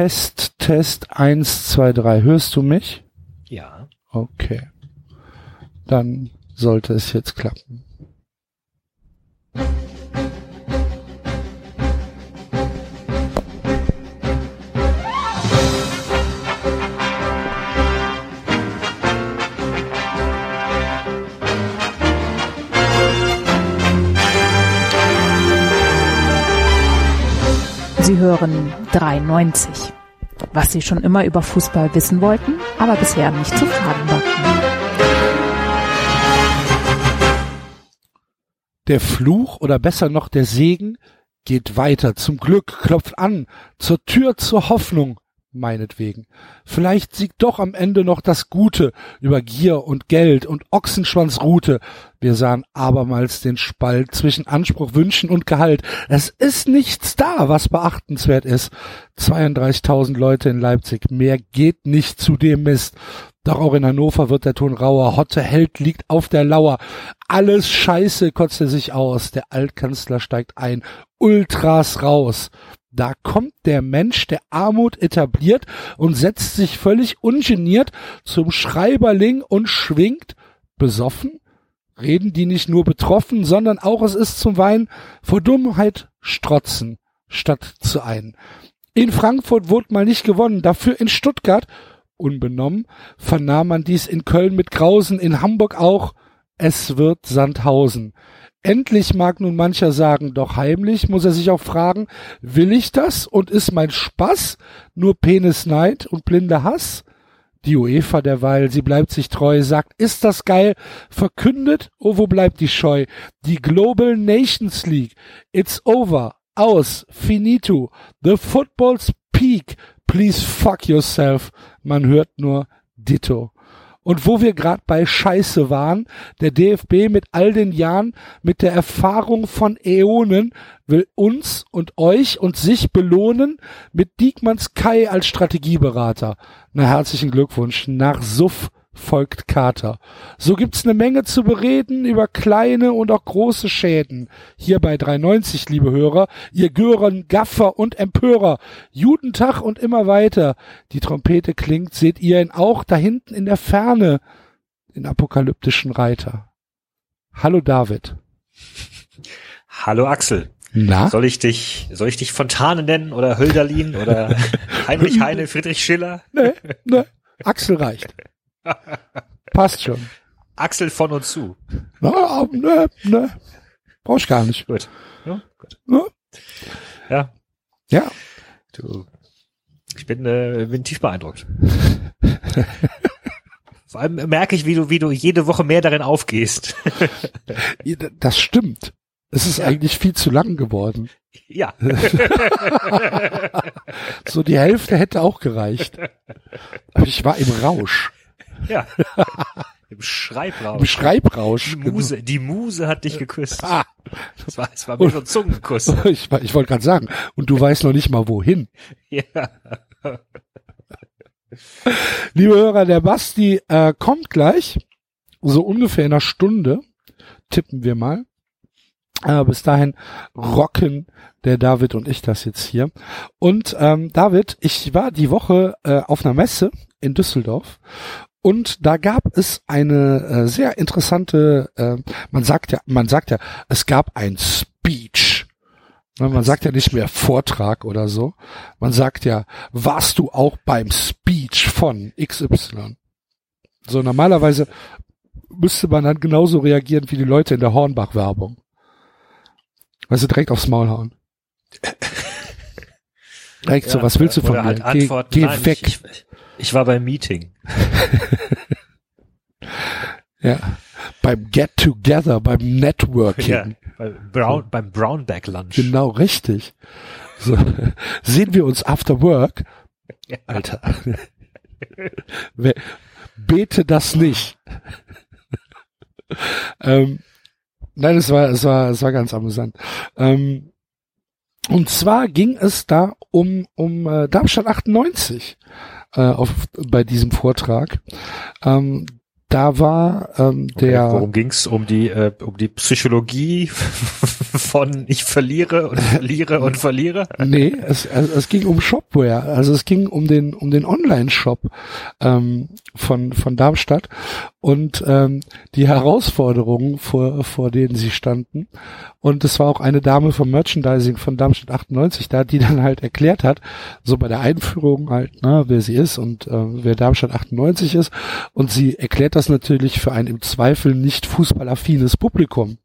Test, Test, eins, zwei, drei. Hörst du mich? Ja. Okay. Dann sollte es jetzt klappen. 93. Was Sie schon immer über Fußball wissen wollten, aber bisher nicht zu fragen wagten. Der Fluch oder besser noch der Segen geht weiter zum Glück, klopft an, zur Tür zur Hoffnung, meinetwegen. Vielleicht siegt doch am Ende noch das Gute über Gier und Geld und Ochsenschwanzrute. Wir sahen abermals den Spalt zwischen Anspruch, Wünschen und Gehalt. Es ist nichts da, was beachtenswert ist. 32.000 Leute in Leipzig, mehr geht nicht zu dem Mist. Doch auch in Hannover wird der Ton rauer. Hotte Held liegt auf der Lauer. Alles Scheiße kotzt er sich aus. Der Altkanzler steigt ein. Ultras raus. Da kommt der Mensch, der Armut etabliert und setzt sich völlig ungeniert zum Schreiberling und schwingt, besoffen, reden die nicht nur betroffen, sondern auch es ist zum Wein vor Dummheit strotzen, statt zu ein. In Frankfurt wurde mal nicht gewonnen, dafür in Stuttgart, unbenommen, vernahm man dies in Köln mit Grausen, in Hamburg auch, es wird Sandhausen. Endlich mag nun mancher sagen, doch heimlich muss er sich auch fragen, will ich das und ist mein Spaß nur Penisneid und blinder Hass? Die UEFA derweil, sie bleibt sich treu, sagt, ist das geil, verkündet, oh, wo bleibt die Scheu? Die Global Nations League, it's over, aus, finito, the football's peak, please fuck yourself, man hört nur Ditto. Und wo wir gerade bei Scheiße waren, der DFB mit all den Jahren, mit der Erfahrung von Äonen, will uns und euch und sich belohnen mit Diekmanns Kai als Strategieberater. Na herzlichen Glückwunsch. Nach Suff folgt Kater. So gibt's eine Menge zu bereden über kleine und auch große Schäden. Hier bei 390, liebe Hörer, ihr Gören, Gaffer und Empörer. Judentag und immer weiter. Die Trompete klingt, seht ihr ihn auch da hinten in der Ferne, den apokalyptischen Reiter. Hallo David. Hallo Axel. Na? Soll ich dich, soll ich dich Fontane nennen oder Hölderlin oder Heinrich Heine, Friedrich Schiller? Nee, nee. Axel reicht. Passt schon. Axel von und zu. Na, ne, ne. Brauch ich gar nicht. Gut. Ja, gut. Ne? Ja. Ja. Du, ich bin, äh, bin tief beeindruckt. Vor allem merke ich, wie du, wie du jede Woche mehr darin aufgehst. Das stimmt. Es ist eigentlich viel zu lang geworden. ja. So die Hälfte hätte auch gereicht. Aber ich war im Rausch. Ja. Im Schreibrausch. Im Schreibrausch. Die Muse, die Muse hat dich geküsst. Ah, Das war, es war mir ein Zungenkuss. ich, ich wollte gerade sagen. Und du weißt noch nicht mal wohin. Ja. Liebe Hörer, der Basti äh, kommt gleich. So ungefähr in einer Stunde. Tippen wir mal. Äh, bis dahin rocken der David und ich das jetzt hier. Und ähm, David, ich war die Woche äh, auf einer Messe in Düsseldorf und da gab es eine äh, sehr interessante, äh, man sagt ja, man sagt ja, es gab ein Speech. Ne, Man sagt ja nicht mehr Vortrag oder so. Man sagt ja, warst du auch beim Speech von XY? So normalerweise müsste man dann genauso reagieren wie die Leute in der Hornbach-Werbung. Weißt du, direkt aufs Maul hauen. Direkt so, Ja, was willst du von mir? halt geh geh nein, weg. Ich, ich, ich war beim Meeting. ja. Beim Get Together, beim Networking. Ja, bei Brown, beim Brownback Lunch. Genau, richtig. So, sehen wir uns after work. Alter. Bete das nicht. ähm, nein, es war, es war, es war ganz amüsant. Ähm, und zwar ging es da um, um äh, Darmstadt 98 äh, auf, bei diesem Vortrag. Ähm, da war ähm, der. Okay, worum ging's? Um die äh, um die Psychologie von ich verliere und verliere und verliere? Nee, es, es, es ging um Shopware. Also es ging um den um den Online-Shop ähm, von von Darmstadt und ähm, die Herausforderungen vor vor denen sie standen. Und es war auch eine Dame vom Merchandising von Darmstadt 98 da, die dann halt erklärt hat, so bei der Einführung halt, ne, wer sie ist und äh, wer Darmstadt 98 ist. Und sie erklärt das natürlich für ein im Zweifel nicht fußballaffines Publikum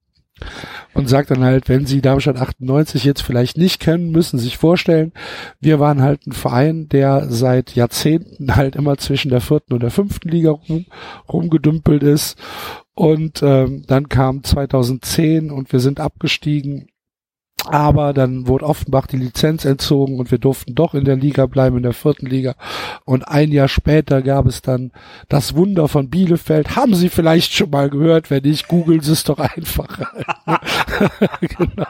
und sagt dann halt, wenn Sie Darmstadt 98 jetzt vielleicht nicht kennen, müssen Sie sich vorstellen, wir waren halt ein Verein, der seit Jahrzehnten halt immer zwischen der vierten und der fünften Liga rum, rumgedümpelt ist. Und ähm, dann kam 2010 und wir sind abgestiegen aber dann wurde Offenbach die Lizenz entzogen und wir durften doch in der Liga bleiben, in der vierten Liga. Und ein Jahr später gab es dann das Wunder von Bielefeld. Haben Sie vielleicht schon mal gehört? Wenn nicht, googeln Sie es doch einfach. genau.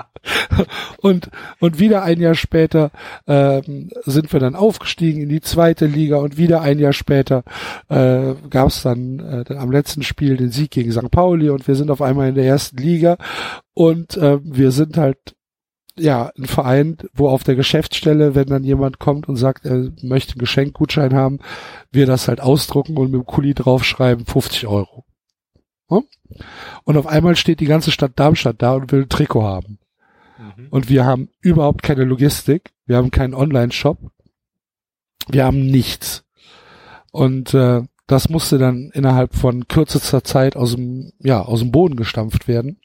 Und, und wieder ein Jahr später ähm, sind wir dann aufgestiegen in die zweite Liga und wieder ein Jahr später äh, gab es dann äh, am letzten Spiel den Sieg gegen St. Pauli und wir sind auf einmal in der ersten Liga und äh, wir sind halt ja, ein Verein, wo auf der Geschäftsstelle, wenn dann jemand kommt und sagt, er möchte einen Geschenkgutschein haben, wir das halt ausdrucken und mit dem Kuli draufschreiben, 50 Euro. Und auf einmal steht die ganze Stadt Darmstadt da und will ein Trikot haben. Mhm. Und wir haben überhaupt keine Logistik, wir haben keinen Online-Shop, wir haben nichts. Und äh, das musste dann innerhalb von kürzester Zeit aus dem, ja, aus dem Boden gestampft werden.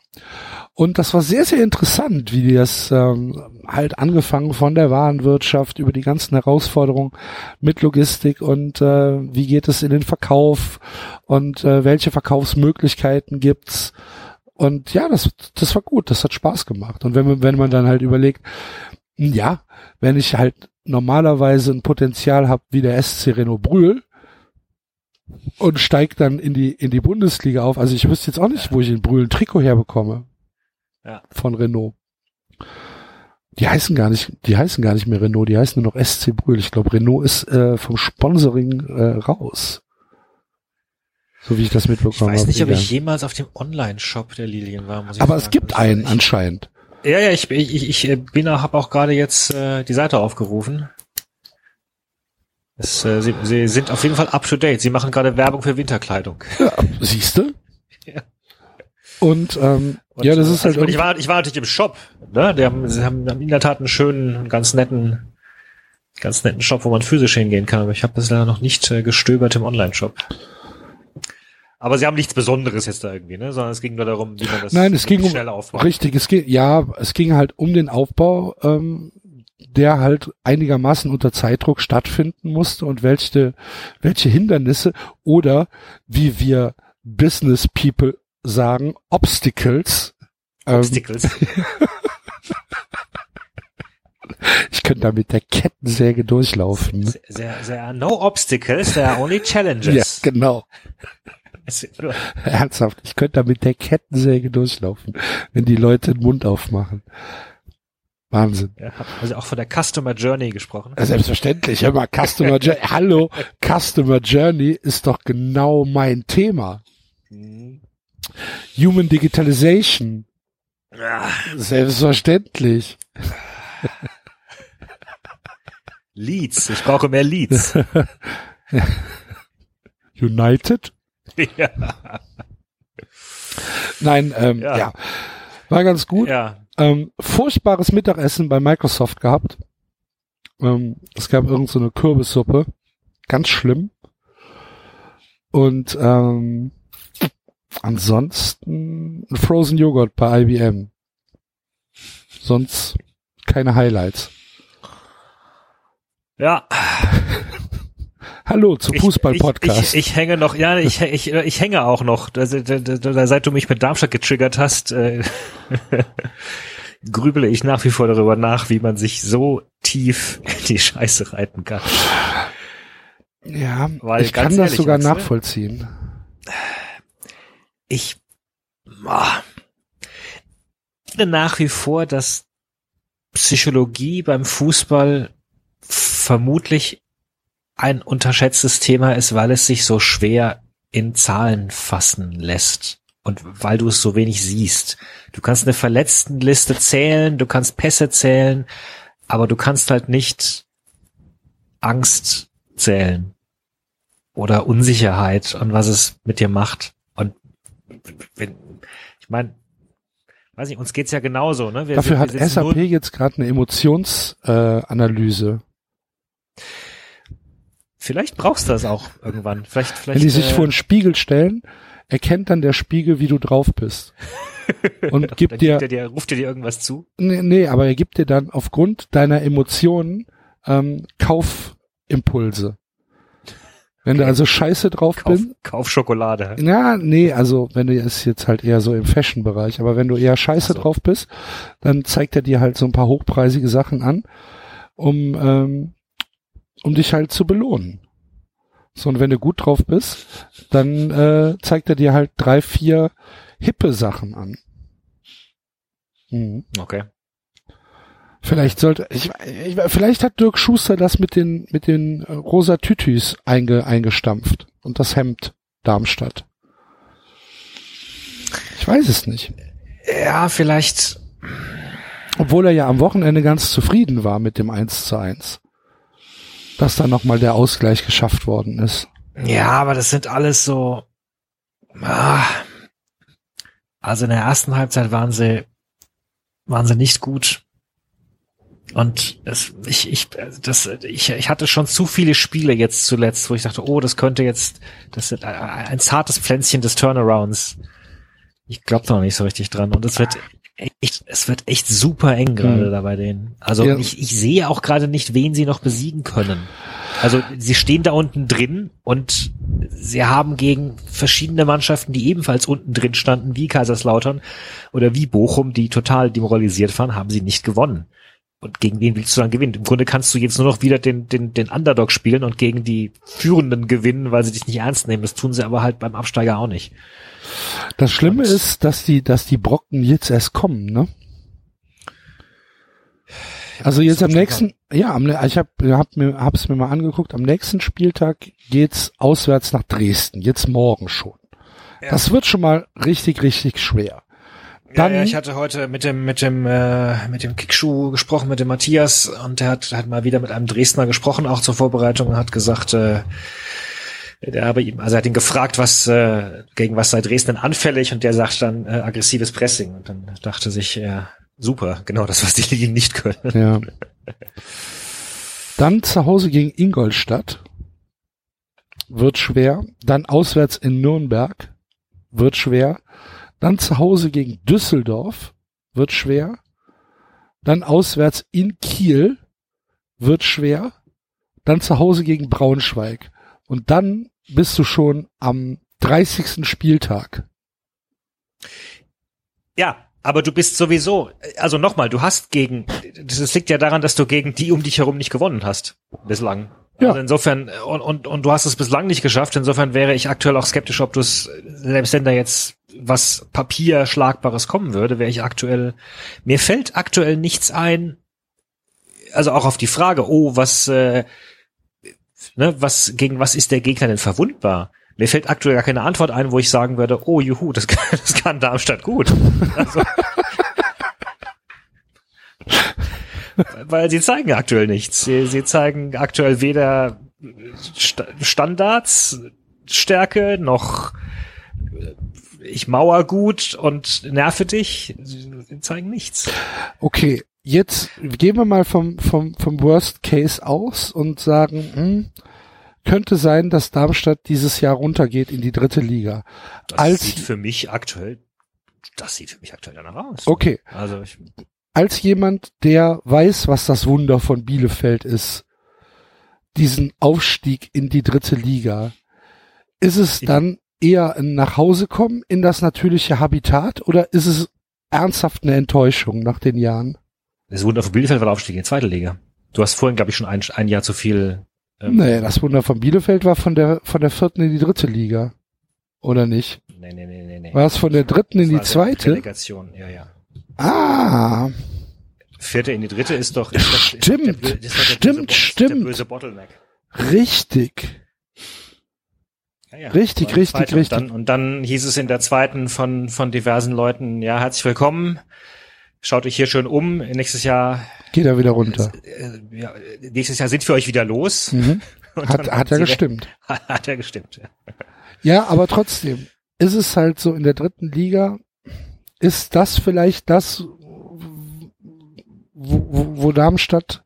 Und das war sehr, sehr interessant, wie die das ähm, halt angefangen von der Warenwirtschaft über die ganzen Herausforderungen mit Logistik und äh, wie geht es in den Verkauf und äh, welche Verkaufsmöglichkeiten gibt's. Und ja, das, das war gut, das hat Spaß gemacht. Und wenn man, wenn man dann halt überlegt, ja, wenn ich halt normalerweise ein Potenzial habe wie der SC Renault Brühl, und steigt dann in die in die Bundesliga auf. Also ich wüsste jetzt auch nicht, wo ich den Brühl ein Trikot herbekomme. Ja. Von Renault. Die heißen gar nicht, die heißen gar nicht mehr Renault, die heißen nur noch SC Brühl. Ich glaube, Renault ist äh, vom Sponsoring äh, raus. So wie ich das mitbekommen habe. Ich weiß nicht, ob ich jemals auf dem Online-Shop der Lilien war. Muss ich Aber sagen. es gibt einen anscheinend. Ja, ja, ich, ich, ich äh, bin, habe auch gerade jetzt äh, die Seite aufgerufen. Es, äh, sie, sie sind auf jeden Fall up to date. Sie machen gerade Werbung für Winterkleidung. Ja, siehst du? Ja. Und, ähm, und, ja, das ist halt. Also, ich war, ich war natürlich im Shop. Ne? Die haben, sie haben, haben in der Tat einen schönen, ganz netten, ganz netten Shop, wo man physisch hingehen kann. Aber ich habe das leider noch nicht äh, gestöbert im Online-Shop. Aber sie haben nichts Besonderes jetzt da irgendwie, ne? Sondern es ging nur darum, wie man das Nein, es ging um, aufbaut. Richtig, es ging, ja, es ging halt um den Aufbau ähm, der halt einigermaßen unter Zeitdruck stattfinden musste und welche, welche Hindernisse oder wie wir Business People sagen, Obstacles. Ähm, Obstacles. Ähm, ich könnte da mit der Kettensäge durchlaufen. Sehr, sehr, sehr, no obstacles, there are only challenges. Ja, genau. Ernsthaft, ich könnte da mit der Kettensäge durchlaufen, wenn die Leute den Mund aufmachen. Wahnsinn. Ja, also auch von der Customer Journey gesprochen. Selbstverständlich. Hör mal, Customer Journey. Hallo, Customer Journey ist doch genau mein Thema. Mhm. Human Digitalization. Ja. Selbstverständlich. Leads. Ich brauche mehr Leads. United? Ja. Nein, ähm, ja. ja. War ganz gut. Ja. Ähm, furchtbares Mittagessen bei Microsoft gehabt. Ähm, es gab irgend so eine Kürbissuppe. Ganz schlimm. Und ähm, ansonsten ein Frozen Joghurt bei IBM. Sonst keine Highlights. Ja. Hallo zum Fußball-Podcast. Ich, ich, ich, hänge noch, ja, ich, ich, ich hänge auch noch. Seit du mich mit Darmstadt getriggert hast, äh, grübele ich nach wie vor darüber nach, wie man sich so tief in die Scheiße reiten kann. Ja, Weil, ich kann das sogar nachvollziehen. Ich oh, finde nach wie vor, dass Psychologie beim Fußball vermutlich ein unterschätztes Thema ist, weil es sich so schwer in Zahlen fassen lässt. Und weil du es so wenig siehst. Du kannst eine Verletztenliste zählen, du kannst Pässe zählen, aber du kannst halt nicht Angst zählen oder Unsicherheit und was es mit dir macht. Und wenn, ich meine, weiß nicht, uns geht's ja genauso, ne? Wir, Dafür wir, wir hat SAP jetzt gerade eine Emotionsanalyse. Äh, vielleicht brauchst du das auch irgendwann. Vielleicht, vielleicht. Wenn die sich äh, vor einen Spiegel stellen, erkennt dann der Spiegel, wie du drauf bist. Und gibt dir, dir, ruft dir irgendwas zu? Nee, nee, aber er gibt dir dann aufgrund deiner Emotionen ähm, Kaufimpulse. Wenn okay. du also scheiße drauf Kauf, bist. Kauf Schokolade. Ja, nee, also wenn du ist jetzt halt eher so im Fashion-Bereich, aber wenn du eher scheiße so. drauf bist, dann zeigt er dir halt so ein paar hochpreisige Sachen an, um, ähm, um dich halt zu belohnen. So, und wenn du gut drauf bist, dann äh, zeigt er dir halt drei, vier hippe Sachen an. Mhm. Okay. Vielleicht sollte, ich, ich, vielleicht hat Dirk Schuster das mit den, mit den äh, rosa Tütüs einge, eingestampft und das Hemd Darmstadt. Ich weiß es nicht. Ja, vielleicht. Obwohl er ja am Wochenende ganz zufrieden war mit dem 1 zu 1. Dass da nochmal der Ausgleich geschafft worden ist. Ja, aber das sind alles so, ah, also in der ersten Halbzeit waren sie, waren sie nicht gut. Und es, ich, ich, das, ich, ich hatte schon zu viele Spiele jetzt zuletzt, wo ich dachte, oh, das könnte jetzt, das ist ein zartes Pflänzchen des Turnarounds. Ich glaube noch nicht so richtig dran. Und es wird echt, es wird echt super eng gerade hm. da bei denen. Also ja. ich, ich sehe auch gerade nicht, wen sie noch besiegen können. Also sie stehen da unten drin und sie haben gegen verschiedene Mannschaften, die ebenfalls unten drin standen, wie Kaiserslautern oder wie Bochum, die total demoralisiert waren, haben sie nicht gewonnen. Und gegen wen willst du dann gewinnen? Im Grunde kannst du jetzt nur noch wieder den, den, den Underdog spielen und gegen die Führenden gewinnen, weil sie dich nicht ernst nehmen. Das tun sie aber halt beim Absteiger auch nicht. Das Schlimme und ist, dass die, dass die Brocken jetzt erst kommen, ne? Also jetzt am nächsten, ja, am, ich habe hab mir, hab's mir mal angeguckt, am nächsten Spieltag geht's auswärts nach Dresden, jetzt morgen schon. Ja. Das wird schon mal richtig, richtig schwer. Dann, ja, ja, ich hatte heute mit dem mit dem äh, mit dem Kickschuh gesprochen mit dem Matthias und der hat hat mal wieder mit einem Dresdner gesprochen auch zur Vorbereitung und hat gesagt äh, der habe ihm also er hat ihn gefragt was äh, gegen was sei Dresden anfällig und der sagt dann äh, aggressives Pressing und dann dachte sich ja super genau das was die Linien nicht können ja dann zu Hause gegen Ingolstadt wird schwer dann auswärts in Nürnberg wird schwer dann zu Hause gegen Düsseldorf wird schwer. Dann auswärts in Kiel wird schwer. Dann zu Hause gegen Braunschweig. Und dann bist du schon am 30. Spieltag. Ja, aber du bist sowieso, also nochmal, du hast gegen, das liegt ja daran, dass du gegen die um dich herum nicht gewonnen hast bislang. Ja. Also insofern, und, und, und du hast es bislang nicht geschafft, insofern wäre ich aktuell auch skeptisch, ob du es, selbst wenn da jetzt was Papierschlagbares kommen würde, wäre ich aktuell, mir fällt aktuell nichts ein, also auch auf die Frage, oh, was, äh, ne, was, gegen was ist der Gegner denn verwundbar? Mir fällt aktuell gar keine Antwort ein, wo ich sagen würde, oh juhu, das kann, das kann Darmstadt gut. Also, weil sie zeigen aktuell nichts. Sie, sie zeigen aktuell weder St Standards, Stärke, noch ich mauer gut und nerve dich. Sie zeigen nichts. Okay, jetzt gehen wir mal vom, vom, vom Worst Case aus und sagen, hm, könnte sein, dass Darmstadt dieses Jahr runtergeht in die dritte Liga. Das Als sieht für mich aktuell, das sieht für mich aktuell danach aus. Okay. Also ich, als jemand, der weiß, was das Wunder von Bielefeld ist, diesen Aufstieg in die dritte Liga, ist es dann eher ein Nachhausekommen in das natürliche Habitat oder ist es ernsthaft eine Enttäuschung nach den Jahren? Das Wunder von Bielefeld war der Aufstieg in die zweite Liga. Du hast vorhin, glaube ich, schon ein, ein Jahr zu viel. Ähm, nee, das Wunder von Bielefeld war von der von der vierten in die dritte Liga. Oder nicht? Nee, nee, nee, nee. nee. War es von der dritten in die zweite? Relegation, ja, ja. Ah. Vierte in die dritte ist doch. Ist stimmt, das, ist stimmt, böse, stimmt. böse Bottleneck. Richtig. Ja, ja. Richtig, richtig, richtig. Und dann, und dann hieß es in der zweiten von, von diversen Leuten, ja, herzlich willkommen. Schaut euch hier schön um. Nächstes Jahr, Geht er wieder runter. äh, ja, nächstes Jahr sind wir euch wieder los. Mhm. Hat, hat sie- gestimmt. Hat ja gestimmt. Ja. Ja, aber trotzdem ist es halt so in der dritten Liga, ist das vielleicht das, wo, wo, wo Darmstadt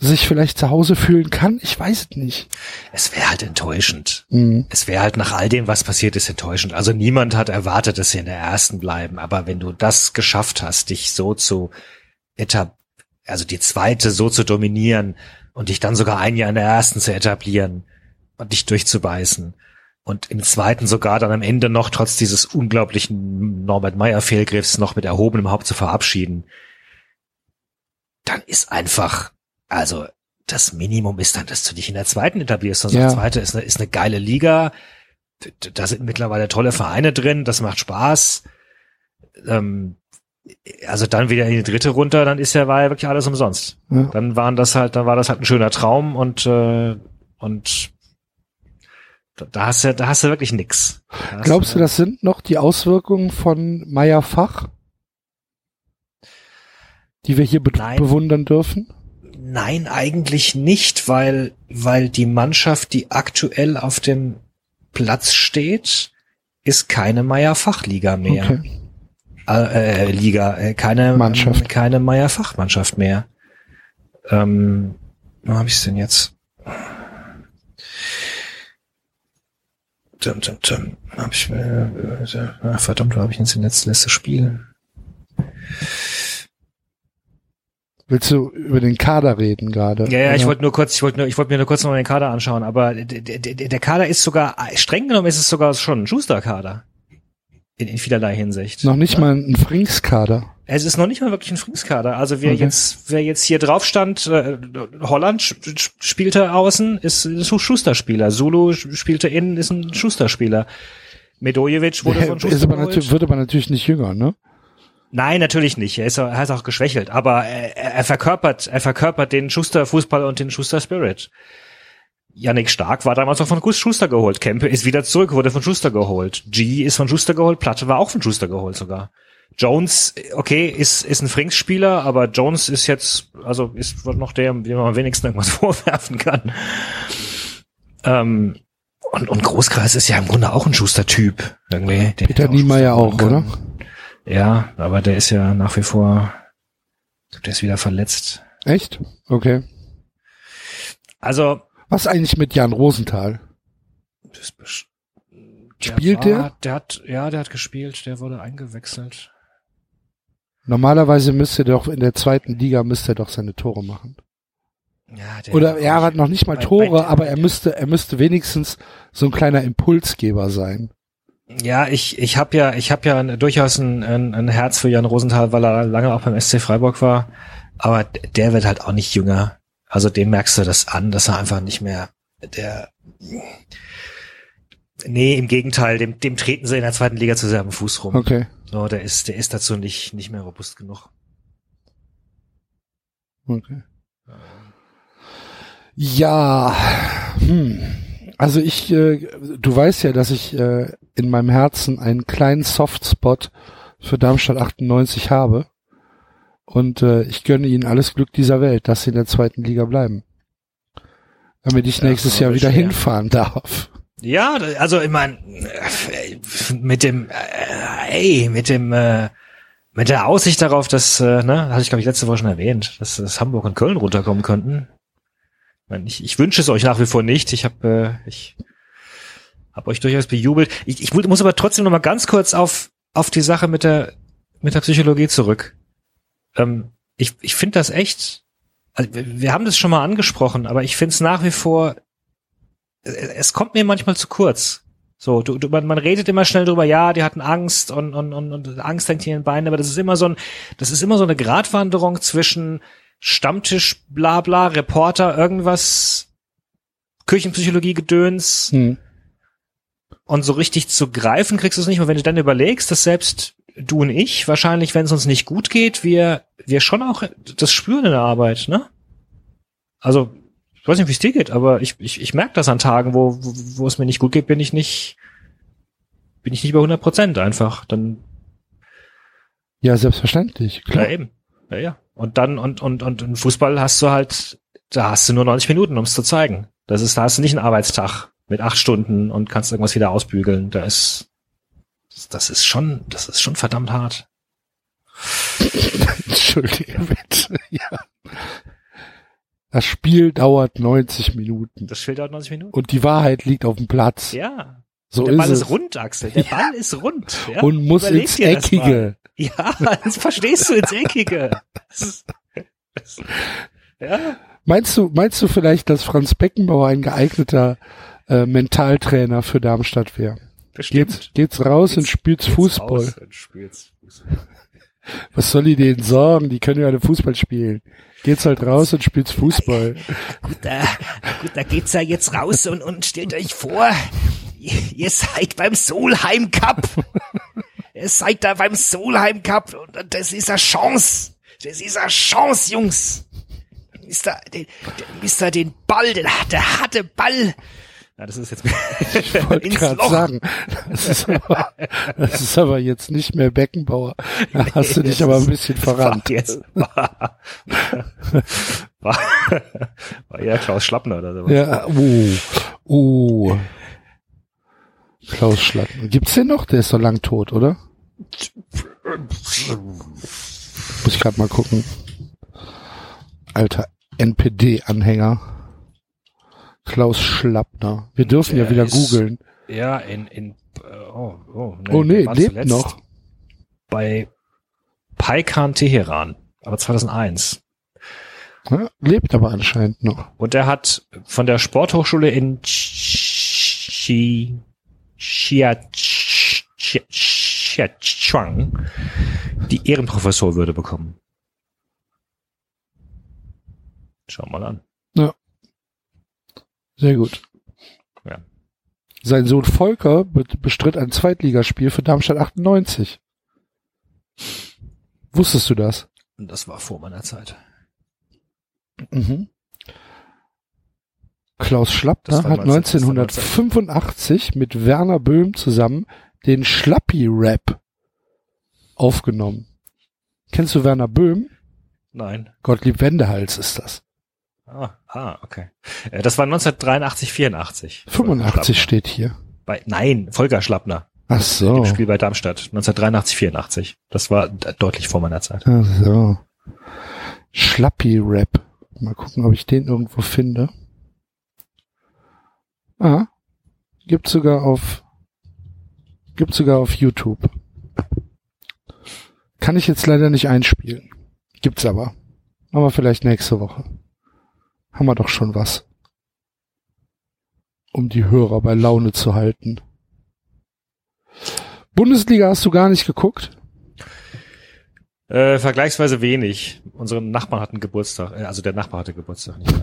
sich vielleicht zu Hause fühlen kann? Ich weiß es nicht. Es wäre halt enttäuschend. Mhm. Es wäre halt nach all dem, was passiert ist, enttäuschend. Also niemand hat erwartet, dass sie in der ersten bleiben. Aber wenn du das geschafft hast, dich so zu etab also die zweite so zu dominieren und dich dann sogar ein Jahr in der ersten zu etablieren und dich durchzubeißen und im zweiten sogar dann am Ende noch trotz dieses unglaublichen Norbert Meyer Fehlgriffs noch mit erhobenem Haupt zu verabschieden, dann ist einfach, also das Minimum ist dann, dass du dich in der zweiten etablierst. Also Ja. die zweite ist eine, ist eine geile Liga. Da sind mittlerweile tolle Vereine drin. Das macht Spaß. Ähm, also dann wieder in die dritte runter, dann ist ja, war ja wirklich alles umsonst. Ja. Dann waren das halt, dann war das halt ein schöner Traum und, äh, und da- hast du, da hast du wirklich nix. Da Glaubst du, das sind noch die Auswirkungen von Meier Fach, die wir hier be Nein. bewundern dürfen? Nein, eigentlich nicht, weil, weil die Mannschaft, die aktuell auf dem Platz steht, ist keine Meier-Fachliga mehr. Okay. Äh, äh, Liga, äh, keine Mannschaft. keine Meier-Fachmannschaft mehr. Ähm, wo habe ich denn jetzt? Tum, tum, tum. Hab ich, äh, äh, verdammt, wo habe ich jetzt das letzte Spiel? Willst du über den Kader reden gerade? Ja, ja, ich wollte nur kurz, ich wollte nur, ich wollte mir nur kurz noch den Kader anschauen, aber der, der, der der Kader ist sogar, streng genommen ist es sogar schon ein Schuster-Kader. In, in vielerlei Hinsicht. noch nicht Ja? mal ein Frings-Kader. Es ist noch nicht mal wirklich ein Frings-Kader. Also wer Okay. jetzt, wer jetzt hier drauf stand, äh, Holland sp sp- spielte außen, ist ein Schuster-Spieler. Zulu spielte innen, ist ein Schuster-Spieler. Medojevic wurde von ist Schuster aber geholt. natürlich, wird aber natürlich nicht jünger, ne? Nein, natürlich nicht. Er ist, er ist auch geschwächelt, aber er, er verkörpert, er verkörpert den Schuster-Fußball und den Schuster-Spirit. Yannick Stark war damals auch von Schuster geholt. Kempe ist wieder zurück, wurde von Schuster geholt. G ist von Schuster geholt. Platte war auch von Schuster geholt sogar. Jones, okay, ist, ist ein Frings-Spieler, aber Jones ist jetzt, also ist noch der, dem man am wenigsten irgendwas vorwerfen kann. Ähm, und, und Großkreis ist ja im Grunde auch ein Schuster-Typ. Irgendwie. Peter Niemeyer auch, machen oder? Ja, aber der ist ja nach wie vor, der ist wieder verletzt. Echt? Okay. Also, Was eigentlich mit Jan Rosenthal? das best- Spielt war, der? Der hat, ja, der hat gespielt, der wurde eingewechselt. Normalerweise müsste er doch in der zweiten Liga müsste er doch seine Tore machen. Ja, der Oder er hat noch nicht mal bei- Tore, bei- aber er müsste, er müsste wenigstens so ein kleiner Impulsgeber sein. Ja, ich, ich habe ja, ich habe ja ein, durchaus ein, ein, ein Herz für Jan Rosenthal, weil er lange auch beim SC Freiburg war. Aber der wird halt auch nicht jünger. Also dem merkst du das an, dass er einfach nicht mehr der. Nee, im Gegenteil, dem, dem treten sie in der zweiten Liga zu sehr am Fuß rum. Okay. So, der ist, der ist dazu nicht, nicht mehr robust genug. okay. Ja, hm. Also ich, äh, du weißt ja, dass ich äh, in meinem Herzen einen kleinen Softspot für Darmstadt 98 habe. Und äh, ich gönne ihnen alles Glück dieser Welt, dass sie in der zweiten Liga bleiben. Damit ich nächstes Jahr wieder schwer. hinfahren darf. Ja, also ich meine, mit dem, äh, ey, mit dem, äh, mit der Aussicht darauf, dass, äh, ne, hatte ich glaube ich letzte Woche schon erwähnt, dass, dass Hamburg und Köln runterkommen könnten. Ich, mein, ich, ich wünsche es euch nach wie vor nicht. Ich habe, äh, ich habe euch durchaus bejubelt. Ich, ich muss aber trotzdem noch mal ganz kurz auf auf die Sache mit der mit der Psychologie zurück. Ähm, ich ich finde das echt. Also wir haben das schon mal angesprochen, aber ich finde es nach wie vor es kommt mir manchmal zu kurz. So, du, du, man, man redet immer schnell drüber, ja, die hatten Angst und, und, und, und Angst hängt hier in den Beinen, aber das ist immer so ein, das ist immer so eine Gratwanderung zwischen Stammtisch, bla bla, Reporter, irgendwas, Küchenpsychologie, Gedöns Hm. Und so richtig zu greifen kriegst du es nicht. Und wenn du dann überlegst, dass selbst du und ich wahrscheinlich, wenn es uns nicht gut geht, wir, wir schon auch das spüren in der Arbeit, ne? Also, ich weiß nicht, wie es dir geht, aber ich, ich, ich merke das an Tagen, wo, wo, wo es mir nicht gut geht, bin ich nicht, bin ich nicht bei 100 Prozent einfach. Dann Ja, selbstverständlich. Klar. Ja, eben. Ja, ja. Und dann, und, und, und im Fußball hast du halt, da hast du nur 90 Minuten, um es zu zeigen. Das ist, da hast du nicht einen Arbeitstag mit acht Stunden und kannst irgendwas wieder ausbügeln. Da ist, das ist schon, das ist schon verdammt hart. Entschuldige bitte. Ja. Das Spiel dauert 90 Minuten. Das Spiel dauert 90 Minuten. Und die Wahrheit liegt auf dem Platz. Ja. so der ist Ball es. ist rund, Axel. Der Ball ist rund. Ja? Und muss Überleg ins das Eckige. mal. Ja, das verstehst du ins Eckige. Das ist, das, ja. Meinst du, meinst du vielleicht, dass Franz Beckenbauer ein geeigneter äh, Mentaltrainer für Darmstadt wäre? Geht's, geht's raus und spielt's Geht's Fußball. raus und spielt's Fußball. Was soll die denen sorgen? Die können ja alle Fußball spielen. Geht's halt raus und spielt's Fußball. Gut, da, gut, da geht's ja jetzt raus und, und stellt euch vor, ihr, seid beim Solheim Cup. ihr seid da beim Solheim Cup und das ist eine Chance. Das ist eine Chance, Jungs. Müsst ihr den, ihr den Ball, den, der harte Ball Ja, das ist jetzt, Ich wollte gerade sagen, das ist, aber, das ist aber jetzt nicht mehr Beckenbauer. Da hast du dich aber ein bisschen verrannt. war jetzt, war, war, war ja Klaus Schlappner oder so. Ja, oh, oh. Klaus Schlatten. Gibt's den noch? Der ist doch lang tot, oder? Muss ich gerade mal gucken. Alter NPD-Anhänger. Klaus Schlappner. Wir dürfen ja Der wieder ist- googeln. Ja, in, in, äh, oh, oh, nee, Oh nee, lebt noch. Bei Paikan Teheran, aber 2001. Ja, lebt aber anscheinend noch. Und er hat von der Sporthochschule in Chi, Chia, Chia, Chiachuang die Ehrenprofessorwürde bekommen. Schau mal an. Sehr gut. Ja. Sein Sohn Volker be- bestritt ein Zweitligaspiel für Darmstadt 98. Wusstest du das? Und das war vor meiner Zeit. Mhm. Klaus Schlappner hat 19 1985 mit Werner Böhm zusammen den Schlappi-Rap aufgenommen. Kennst du Werner Böhm? Nein. Gottlieb Wendehals ist das. Ah, ah okay. Äh, Das war 1983, 84. 85 Schlappner. steht hier. Bei, nein, Volker Schlappner. Ach so. Im Spiel bei Darmstadt. 1983, 84. Das war deutlich vor meiner Zeit. Ach so. Schlappi-Rap. Mal gucken, ob ich den irgendwo finde. Ah. Gibt sogar auf, gibt sogar auf YouTube. Kann ich jetzt leider nicht einspielen. Gibt's aber. Aber vielleicht nächste Woche. Haben wir doch schon was. Um die Hörer bei Laune zu halten. Bundesliga hast du gar nicht geguckt? Äh, vergleichsweise wenig. Unsere Nachbarn hatten Geburtstag. Äh, also der Nachbar hatte Geburtstag. Nicht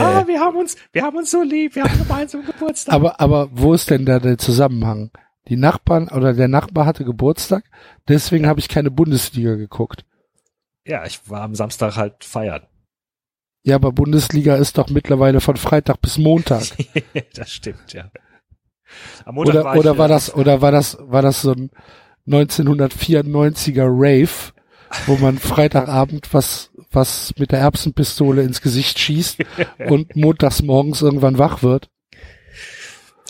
ah, wir haben uns, wir haben uns so lieb. Wir haben gemeinsam Geburtstag. Aber, aber wo ist denn da der Zusammenhang? Die Nachbarn oder der Nachbar hatte Geburtstag, deswegen habe ich keine Bundesliga geguckt. Ja, ich war am Samstag halt feiern. Ja, aber Bundesliga ist doch mittlerweile von Freitag bis Montag. das stimmt, ja. Am Montag Oder, war ich, oder war äh, das, oder war das, war das so ein 1994er Rave, wo man Freitagabend was, was mit der Erbsenpistole ins Gesicht schießt und montags morgens irgendwann wach wird?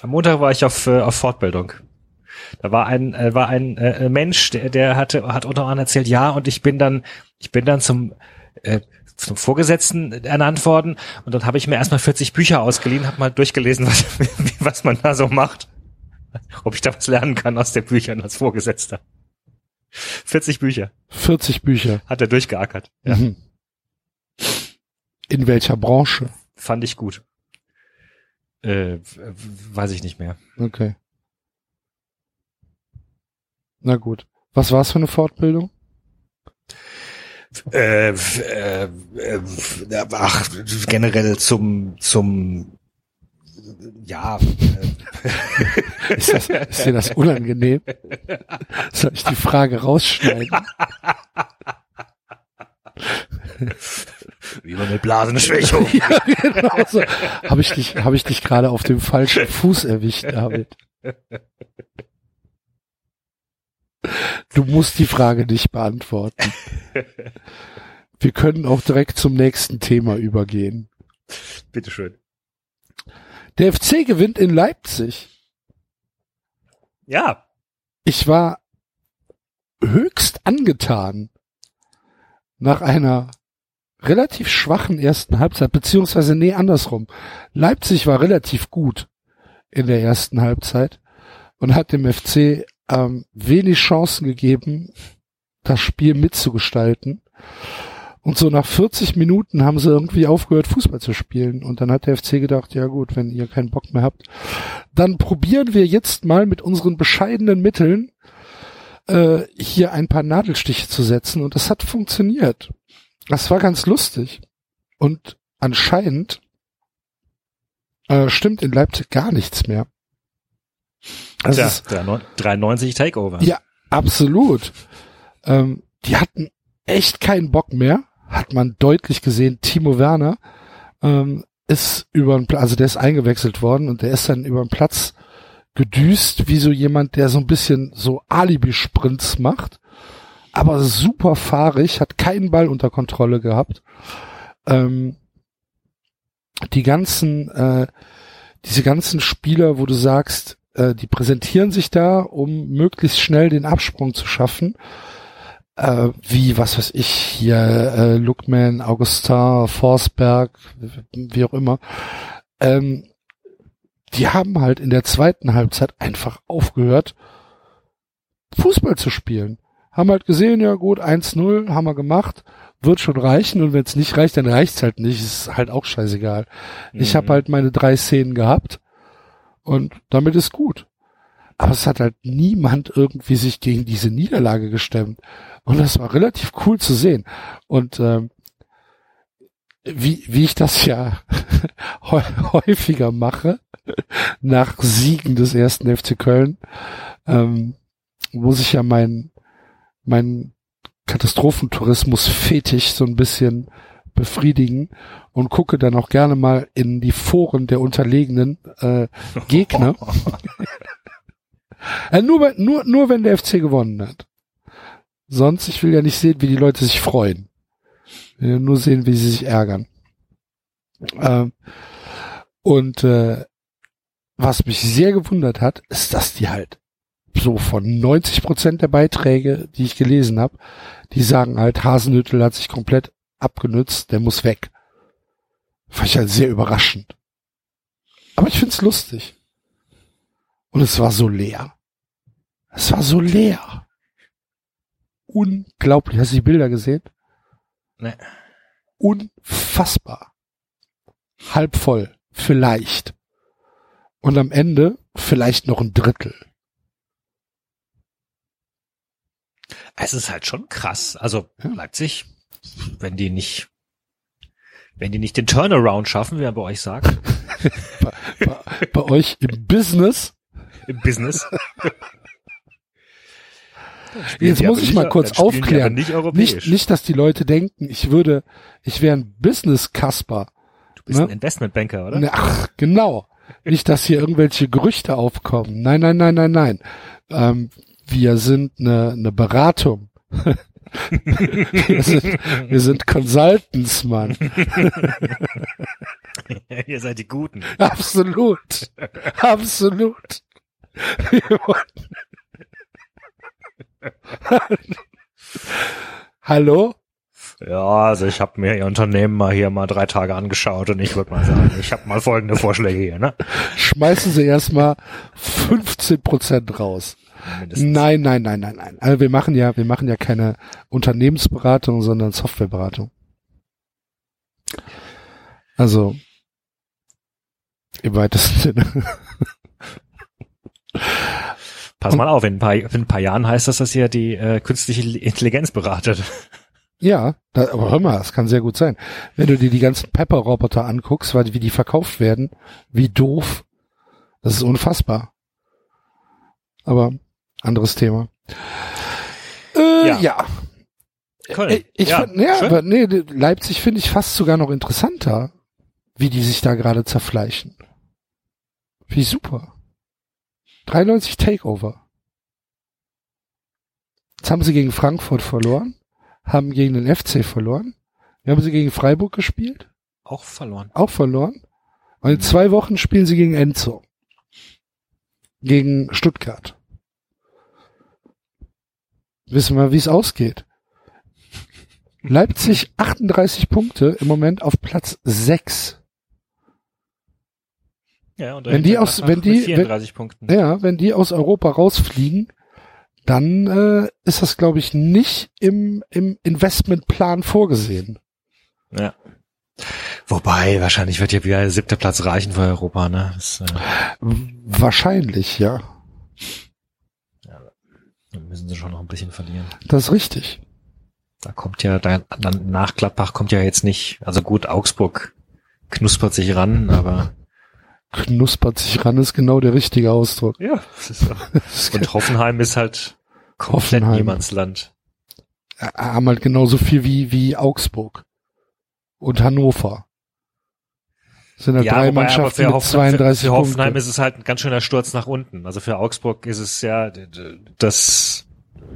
Am Montag war ich auf, äh, auf Fortbildung. Da war ein, äh, war ein äh, Mensch, der, der hatte, hat unter anderem erzählt, ja, und ich bin dann, ich bin dann zum, äh, zum Vorgesetzten ernannt worden und dann habe ich mir erstmal 40 Bücher ausgeliehen, habe mal durchgelesen, was, was man da so macht. Ob ich da was lernen kann aus den Büchern als Vorgesetzter. 40 Bücher 40 Bücher. hat er durchgeackert. Ja, Mhm. In welcher Branche? fand ich gut. Äh, weiß ich nicht mehr. Okay. Na gut. Was war's für eine Fortbildung? Äh, äh, äh, ach, generell zum, zum, ja, äh, Ist, das, ist dir das unangenehm? Soll ich die Frage rausschneiden? Lieber mit Blasenschwächung. ja, genau so. Habe ich dich, habe ich dich gerade auf dem falschen Fuß erwischt, David? Du musst die Frage nicht beantworten. Wir können auch direkt zum nächsten Thema übergehen. Bitteschön. Der FC gewinnt in Leipzig. Ja. Ich war höchst angetan nach einer relativ schwachen ersten Halbzeit, beziehungsweise nee, andersrum. Leipzig war relativ gut in der ersten Halbzeit und hat dem FC ähm, wenig Chancen gegeben, das Spiel mitzugestalten. Und so nach 40 Minuten haben sie irgendwie aufgehört, Fußball zu spielen. Und dann hat der FC gedacht, ja gut, wenn ihr keinen Bock mehr habt, dann probieren wir jetzt mal mit unseren bescheidenen Mitteln äh, hier ein paar Nadelstiche zu setzen. Und das hat funktioniert. Das war ganz lustig. Und anscheinend äh, stimmt in Leipzig gar nichts mehr. Also Tja, 93 Takeover. Ja, absolut. Ähm, die hatten echt keinen Bock mehr hat man deutlich gesehen, Timo Werner ähm, ist über den, also der ist eingewechselt worden und der ist dann über den Platz gedüst, wie so jemand, der so ein bisschen so Alibi-Sprints macht, aber super fahrig, hat keinen Ball unter Kontrolle gehabt. Ähm, die ganzen, äh, diese ganzen Spieler, wo du sagst, äh, die präsentieren sich da, um möglichst schnell den Absprung zu schaffen äh, wie, was weiß ich, hier, äh, Lookman, Augustin, Forsberg, wie auch immer, ähm, die haben halt in der zweiten Halbzeit einfach aufgehört, Fußball zu spielen. Haben halt gesehen, ja gut, 1-0 haben wir gemacht, wird schon reichen und wenn es nicht reicht, dann reicht's halt nicht, ist halt auch scheißegal. Mhm. Ich habe halt meine drei Szenen gehabt und damit ist gut. Aber es hat halt niemand irgendwie sich gegen diese Niederlage gestemmt. Und das war relativ cool zu sehen. Und ähm, wie, wie ich das ja häufiger mache, nach Siegen des ersten FC Köln, ähm, muss ich ja mein, mein Katastrophentourismus fetisch so ein bisschen befriedigen und gucke dann auch gerne mal in die Foren der unterlegenen äh, Gegner. äh, nur, nur, nur wenn der FC gewonnen hat. Sonst, ich will ja nicht sehen, wie die Leute sich freuen. Ich will nur sehen, wie sie sich ärgern. Ähm, und äh, was mich sehr gewundert hat, ist, dass die halt so von 90 Prozent der Beiträge, die ich gelesen habe, die sagen halt, Hasenhüttel hat sich komplett abgenützt, der muss weg. Fand ich halt sehr überraschend. Aber ich find's lustig. Und es war so leer. Es war so leer unglaublich. Hast du die Bilder gesehen? Nee. Unfassbar. Halb voll. Vielleicht. Und am Ende vielleicht noch ein Drittel. Es ist halt schon krass. Also ja. Leipzig, wenn die nicht, wenn die nicht den Turnaround schaffen, wie er bei euch sagt. bei, bei, bei euch im Business. Im Business. Jetzt muss ich mal kurz aufklären. Nicht, nicht, nicht, dass die Leute denken, ich würde, ich wäre ein Business-Kasper. Du bist ne? ein Investmentbanker, oder? Ne, ach, genau. nicht, dass hier irgendwelche Gerüchte aufkommen. Nein, nein, nein, nein, nein. Ähm, wir sind eine, eine Beratung. Wir, sind, wir sind Consultants, Mann. Ihr seid die Guten. Absolut. Absolut. Hallo? Ja, also ich habe mir Ihr Unternehmen mal hier mal drei Tage angeschaut und ich würde mal sagen, ich habe mal folgende Vorschläge hier. Ne? Schmeißen Sie erstmal 15 Prozent raus. Mindestens. Nein, nein, nein, nein, nein. Also wir machen ja, wir machen ja keine Unternehmensberatung, sondern Softwareberatung. Also im weitesten Sinne. Pass mal auf, in ein, paar, in ein paar Jahren heißt das, dass ihr die äh, künstliche Intelligenz beratet. Ja, da, aber hör mal, das kann sehr gut sein. Wenn du dir die ganzen Pepper-Roboter anguckst, weil wie die verkauft werden, wie doof, das ist unfassbar. Aber anderes Thema. Äh, ja. ja. Köln. Ich ja, find, ja, schön. aber nee, Leipzig finde ich fast sogar noch interessanter, wie die sich da gerade zerfleischen. Wie super. 93 Takeover. Jetzt haben sie gegen Frankfurt verloren, haben gegen den FC verloren. Wir haben sie gegen Freiburg gespielt, Auch verloren. auch verloren. Und in zwei Wochen spielen sie gegen Enzo. Gegen Stuttgart. Wissen wir, wie es ausgeht. Leipzig 38 Punkte im Moment auf Platz 6. Ja, und Wenn die aus- wenn die- mit 34 Punkten. Ja, wenn die aus Europa rausfliegen, dann äh, ist das, glaube ich, nicht im, im Investmentplan vorgesehen. Ja. Wobei, wahrscheinlich wird ja wieder der siebte Platz reichen für Europa, ne? Das, äh, Wahrscheinlich, ja. Dann müssen sie schon noch ein bisschen verlieren. Das ist richtig. Da kommt ja, da, dann nach Gladbach kommt ja jetzt nicht, also gut, Augsburg knuspert sich ran, aber Knuspert sich ran ist genau der richtige Ausdruck. ja, das ist auch. Und Hoffenheim ist halt komplett Hoffenheim. Niemandsland. haben halt genauso viel wie, wie Augsburg und Hannover. Sind halt drei wobei, aber Mannschaften für Hoffenheim, 32 für, für Hoffenheim Punkten. ist es halt ein ganz schöner Sturz nach unten. Also für Augsburg ist es ja das,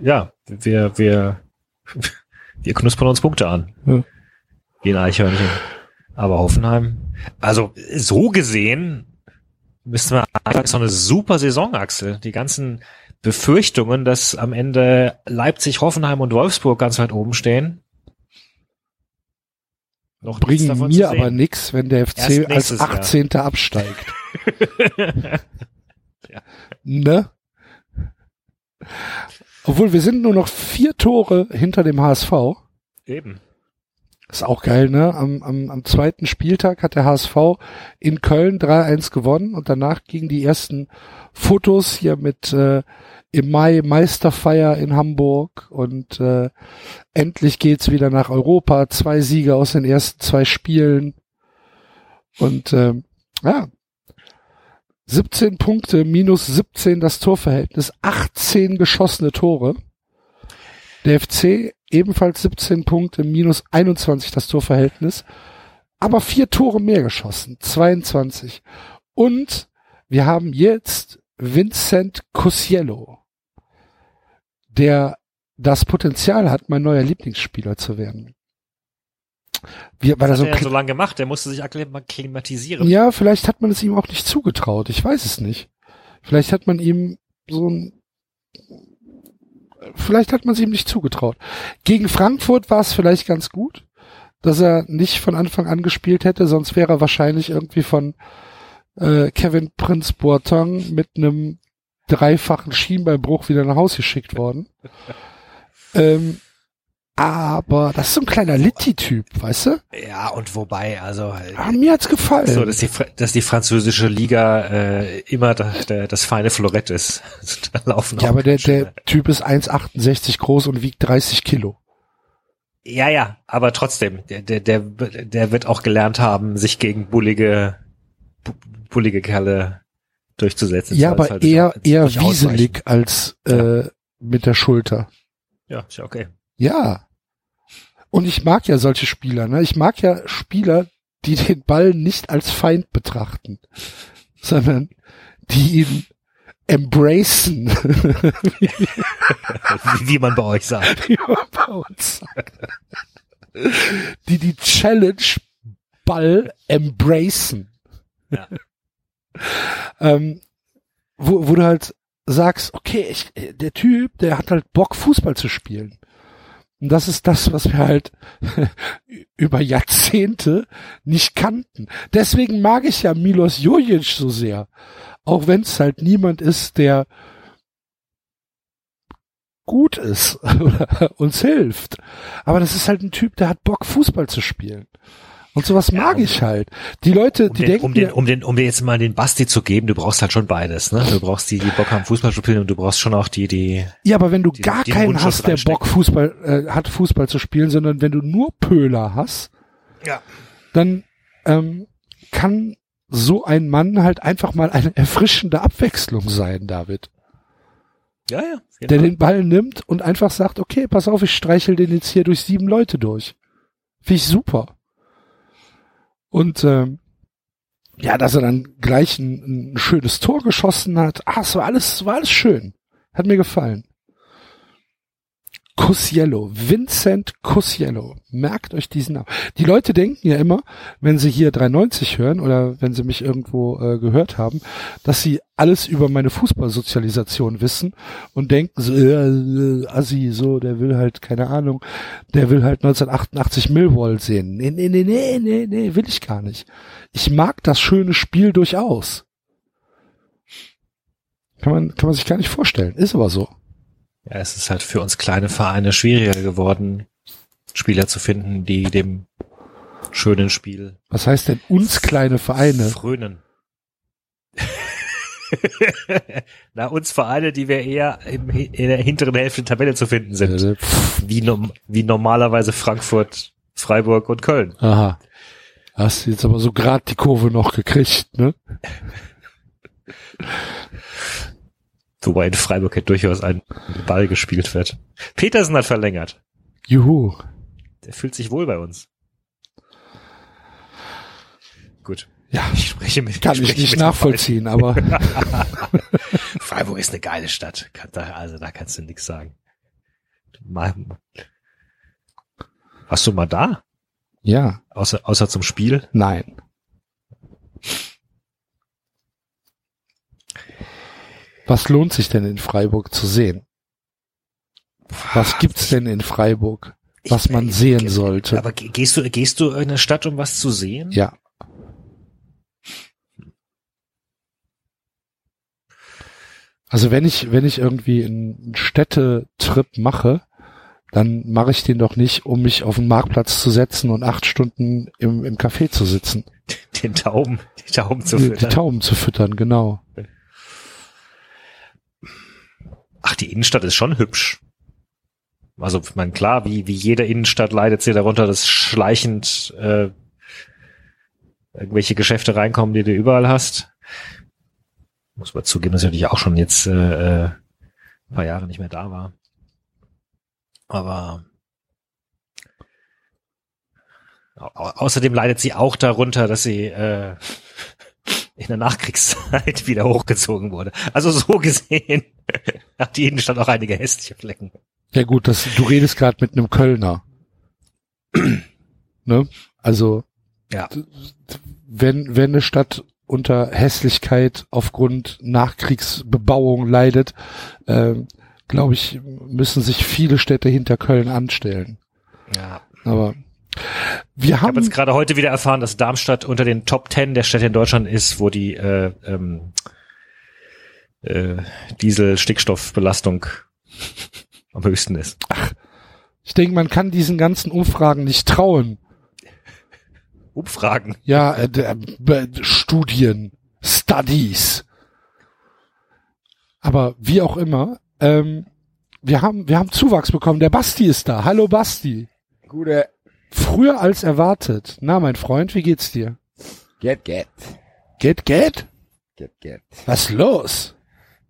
ja, wir, wir, wir knuspern uns Punkte an. Ja. Wie ein Eichhörnchen. Aber Hoffenheim, also so gesehen müssten wir, ist doch eine super Saison, Axel. Die ganzen Befürchtungen, dass am Ende Leipzig, Hoffenheim und Wolfsburg ganz weit oben stehen. Noch nichts Bringen mir aber nix, wenn der FC als nächstes Jahr. 18. absteigt. Ja. Ne? Obwohl wir sind nur noch vier Tore hinter dem HSV. Eben. Ist auch geil, ne? Am, am, am zweiten Spieltag hat der HSV in Köln 3-1 gewonnen und danach gingen die ersten Fotos hier mit äh, im Mai Meisterfeier in Hamburg und äh, endlich geht's wieder nach Europa. Zwei Siege aus den ersten zwei Spielen. Und ähm, ja, 17 Punkte, minus 17 das Torverhältnis, 18 geschossene Tore. Der FC ebenfalls 17 Punkte, minus 21 das Torverhältnis, aber vier Tore mehr geschossen, 22. Und wir haben jetzt Vincent Cusiello, der das Potenzial hat, mein neuer Lieblingsspieler zu werden. Wir, weil er Das so hat er ja kle- so lange gemacht, der musste sich akklimatisieren. ja, vielleicht hat man es ihm auch nicht zugetraut. Ich weiß es nicht. Vielleicht hat man ihm so ein, vielleicht hat man es ihm nicht zugetraut. Gegen Frankfurt war es vielleicht ganz gut, dass er nicht von Anfang an gespielt hätte, sonst wäre er wahrscheinlich irgendwie von äh, Kevin Prince Boateng mit einem dreifachen Schienbeinbruch wieder nach Hause geschickt worden. ähm, aber das ist so ein kleiner Litti-Typ, weißt du? Ja, und wobei, also Ah, mir hat's gefallen. so, dass die, dass die französische Liga äh, immer da, der, das feine Florett ist. da laufen Ja, aber der, der Typ ist 1,68 groß und wiegt 30 Kilo. Ja, ja, aber trotzdem, der, der, der, der wird auch gelernt haben, sich gegen bullige, bu- bullige Kerle durchzusetzen. Ja, aber halt eher, eher wieselig als äh, mit der Schulter. Ja, ist ja okay. Ja. Und ich mag ja solche Spieler. Ne? Ich mag ja Spieler, die den Ball nicht als Feind betrachten, sondern die ihn embracen, wie, wie man bei euch sagt. wie man bei uns sagt. Die die Challenge Ball embracen. Ähm, wo, wo du halt sagst, okay, ich, der Typ, der hat halt Bock, Fußball zu spielen. Und das ist das, was wir halt über Jahrzehnte nicht kannten. Deswegen mag ich ja Milos Jojic so sehr. Auch wenn es halt niemand ist, der gut ist oder uns hilft. Aber das ist halt ein Typ, der hat Bock, Fußball zu spielen. Und sowas Ja, mag um- ich halt. Die Leute, Um die den, denken, um, den, um, den, um dir jetzt mal den Basti zu geben, du brauchst halt schon beides. Ne? Du brauchst die, die Bock haben, Fußball zu spielen und du brauchst schon auch die, die Ja, aber wenn du die- gar die keinen hast, der. Bock Fußball äh, hat, Fußball zu spielen, sondern wenn du nur Pöhler hast, Ja. dann ähm, kann so ein Mann halt einfach mal eine erfrischende Abwechslung sein, David. Ja, ja. der Fall. den Ball nimmt und einfach sagt, okay, pass auf, ich streichel den jetzt hier durch sieben Leute durch. Finde ich super. Und ähm, ja, dass er dann gleich ein, ein schönes Tor geschossen hat. Ah, es war alles, es war alles schön. Hat mir gefallen. Cusiello, Vincent Cusiello. Merkt euch diesen Namen. Die Leute denken ja immer, wenn sie hier 390 hören oder wenn sie mich irgendwo äh, gehört haben, dass sie alles über meine Fußballsozialisation wissen und denken so, äh, äh, Assi, so, der will halt, keine Ahnung, der will halt 1988 Millwall sehen. Nee, nee, nee, nee, nee, nee, will ich gar nicht. Ich mag das schöne Spiel durchaus. Kann man, kann man sich gar nicht vorstellen. Ist aber so. Ja, es ist halt für uns kleine Vereine schwieriger geworden, Spieler zu finden, die dem schönen Spiel Was heißt denn uns kleine Vereine? frönen. Na, uns Vereine, die wir eher im, in der hinteren Hälfte der Tabelle zu finden sind. Pff, Wie, nom- wie normalerweise Frankfurt, Freiburg und Köln. Aha. Hast jetzt aber so grad die Kurve noch gekriegt, ne? Wobei in Freiburg ja durchaus ein Ball gespielt wird. Petersen hat verlängert. Juhu. Der fühlt sich wohl bei uns. Gut. Ja, Ich spreche mit kann ich nicht nachvollziehen, aber. Freiburg ist eine geile Stadt. Also da kannst du nichts sagen. Warst du mal da? ja, Außer, außer zum Spiel? nein. Was lohnt sich denn in Freiburg zu sehen? Was gibt's denn in Freiburg, was man sehen sollte? Aber ge- gehst du, gehst du in eine Stadt, um was zu sehen? Ja. Also wenn ich, wenn ich irgendwie einen Städtetrip mache, dann mache ich den doch nicht, um mich auf den Marktplatz zu setzen und acht Stunden im, im Café zu sitzen. Den Tauben, die Tauben zu die, die füttern. Tauben zu füttern, genau. Ach, die Innenstadt ist schon hübsch. Also, ich meine, klar, wie, wie jede Innenstadt leidet sie darunter, dass schleichend äh, irgendwelche Geschäfte reinkommen, die du überall hast. Muss man zugeben, dass ich natürlich auch schon jetzt äh, äh, ein paar Jahre nicht mehr da war. Aber au au außerdem leidet sie auch darunter, dass sie äh, in der Nachkriegszeit wieder hochgezogen wurde. Also so gesehen hat die Innenstadt auch einige hässliche Flecken. Ja gut, das, du redest gerade mit einem Kölner. ne? Also Ja. wenn, wenn eine Stadt unter Hässlichkeit aufgrund Nachkriegsbebauung leidet, ähm, glaube ich, müssen sich viele Städte hinter Köln anstellen. Ja. Aber wir Ich habe haben jetzt gerade heute wieder erfahren, dass Darmstadt unter den Top Ten der Städte in Deutschland ist, wo die äh, ähm, äh, Diesel-Stickstoffbelastung am höchsten ist. ich denke, man kann diesen ganzen Umfragen nicht trauen. Umfragen. Ja, äh, äh, Studien, Studies. Aber wie auch immer, ähm, wir haben, wir haben Zuwachs bekommen. Der Basti ist da. Hallo Basti. Gute. Früher als erwartet. Na, mein Freund, wie geht's dir? Get, get. Geht, geht? Get, get. Was los?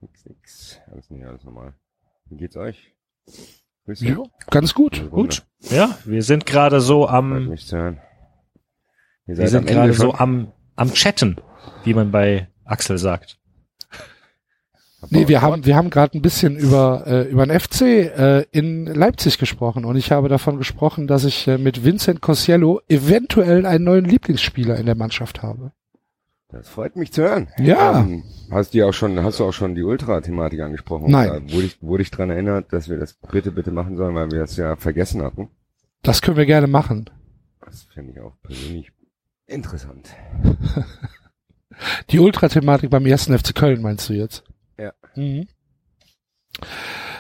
Nix, nix. Alles nicht, alles normal. Wie geht's euch? Grüß Ja, ganz gut. Gut. Ja, wir sind gerade so am, mich zu hören. Ihr wir sind gerade so am, am Chatten, wie man bei Axel sagt. Nee, wir haben, wir haben gerade ein bisschen über, äh, über den FC äh, in Leipzig gesprochen und ich habe davon gesprochen, dass ich äh, mit Vincent Cosiello eventuell einen neuen Lieblingsspieler in der Mannschaft habe. Das freut mich zu hören. Ja. Ähm, hast du auch schon, hast du auch schon die Ultra-Thematik angesprochen? Nein. Da wurde ich, wurde ich dran erinnert, dass wir das bitte, bitte machen sollen, weil wir das ja vergessen hatten. Das können wir gerne machen. Das fände ich auch persönlich interessant. Die Ultra-Thematik beim ersten FC Köln meinst du jetzt? Mhm.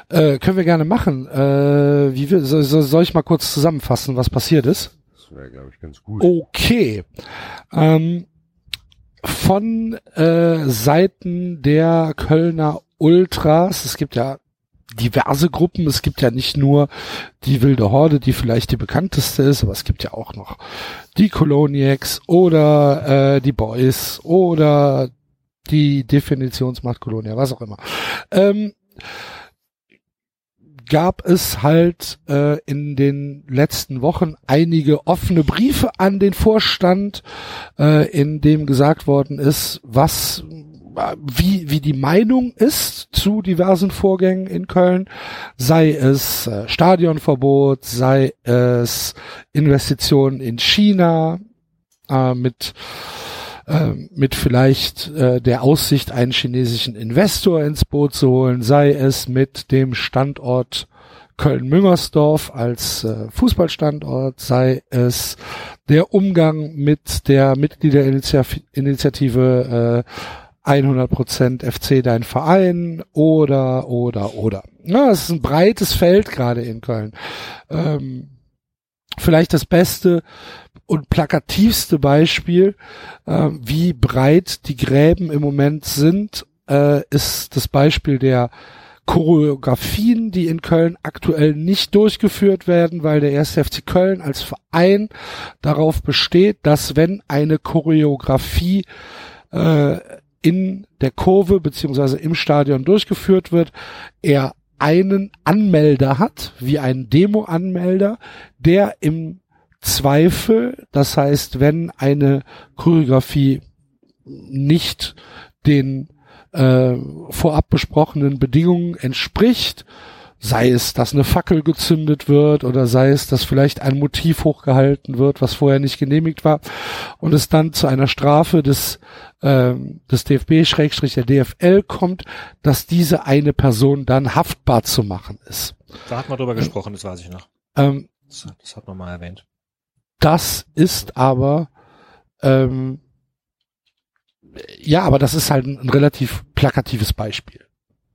Äh, können wir gerne machen. Äh, wie wir, so, so, soll ich mal kurz zusammenfassen, was passiert ist? Das wäre, glaube ich, ganz gut. Okay. Ähm, von äh, Seiten der Kölner Ultras, es gibt ja diverse Gruppen, es gibt ja nicht nur die Wilde Horde, die vielleicht die bekannteste ist, aber es gibt ja auch noch die Coloniacs oder äh, die Boys oder die Definitionsmacht Colonia, was auch immer. Ähm, gab es halt äh, in den letzten Wochen einige offene Briefe an den Vorstand, äh, in dem gesagt worden ist, was wie, wie die Meinung ist zu diversen Vorgängen in Köln, sei es äh, Stadionverbot, sei es Investitionen in China äh, mit äh, mit vielleicht äh, der Aussicht, einen chinesischen Investor ins Boot zu holen, sei es mit dem Standort Köln-Müngersdorf als äh, Fußballstandort, sei es der Umgang mit der Mitgliederinitiative äh, 100% FC dein Verein oder, oder, oder. Ja, es ist ein breites Feld gerade in Köln. Ähm, vielleicht das beste und plakativste Beispiel, äh, wie breit die Gräben im Moment sind, äh, ist das Beispiel der Choreografien, die in Köln aktuell nicht durchgeführt werden, weil der 1. FC Köln als Verein darauf besteht, dass wenn eine Choreografie äh, in der Kurve beziehungsweise im Stadion durchgeführt wird, er einen Anmelder hat, wie einen Demo-Anmelder, der im Zweifel, das heißt, wenn eine Choreografie nicht den äh, vorab besprochenen Bedingungen entspricht, sei es, dass eine Fackel gezündet wird oder sei es, dass vielleicht ein Motiv hochgehalten wird, was vorher nicht genehmigt war und es dann zu einer Strafe des, äh, des DFB der DFL kommt, dass diese eine Person dann haftbar zu machen ist. Da hat man drüber gesprochen, das weiß ich noch. Ähm, das, das hat man mal erwähnt. Das ist aber ähm, ja, aber das ist halt ein, ein relativ plakatives Beispiel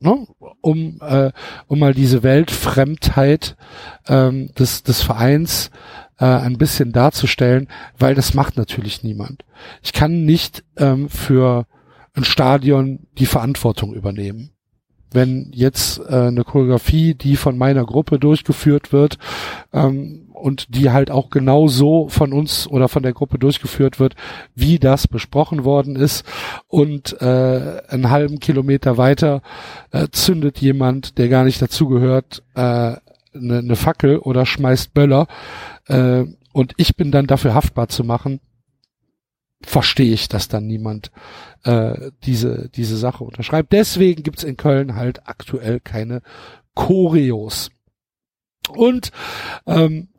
ne, um, äh, um mal diese Weltfremdheit ähm, des, des Vereins äh, ein bisschen darzustellen, weil das macht natürlich niemand. Ich kann nicht ähm, für ein Stadion die Verantwortung übernehmen. Wenn jetzt äh, eine Choreografie, die von meiner Gruppe durchgeführt wird, ähm, und die halt auch genau so von uns oder von der Gruppe durchgeführt wird, wie das besprochen worden ist. Und äh, einen halben Kilometer weiter äh, zündet jemand, der gar nicht dazugehört, äh, eine, eine Fackel oder schmeißt Böller. Äh, und ich bin dann dafür haftbar zu machen, verstehe ich, dass dann niemand äh, diese, diese Sache unterschreibt. Deswegen gibt's in Köln halt aktuell keine Choreos. Und ähm,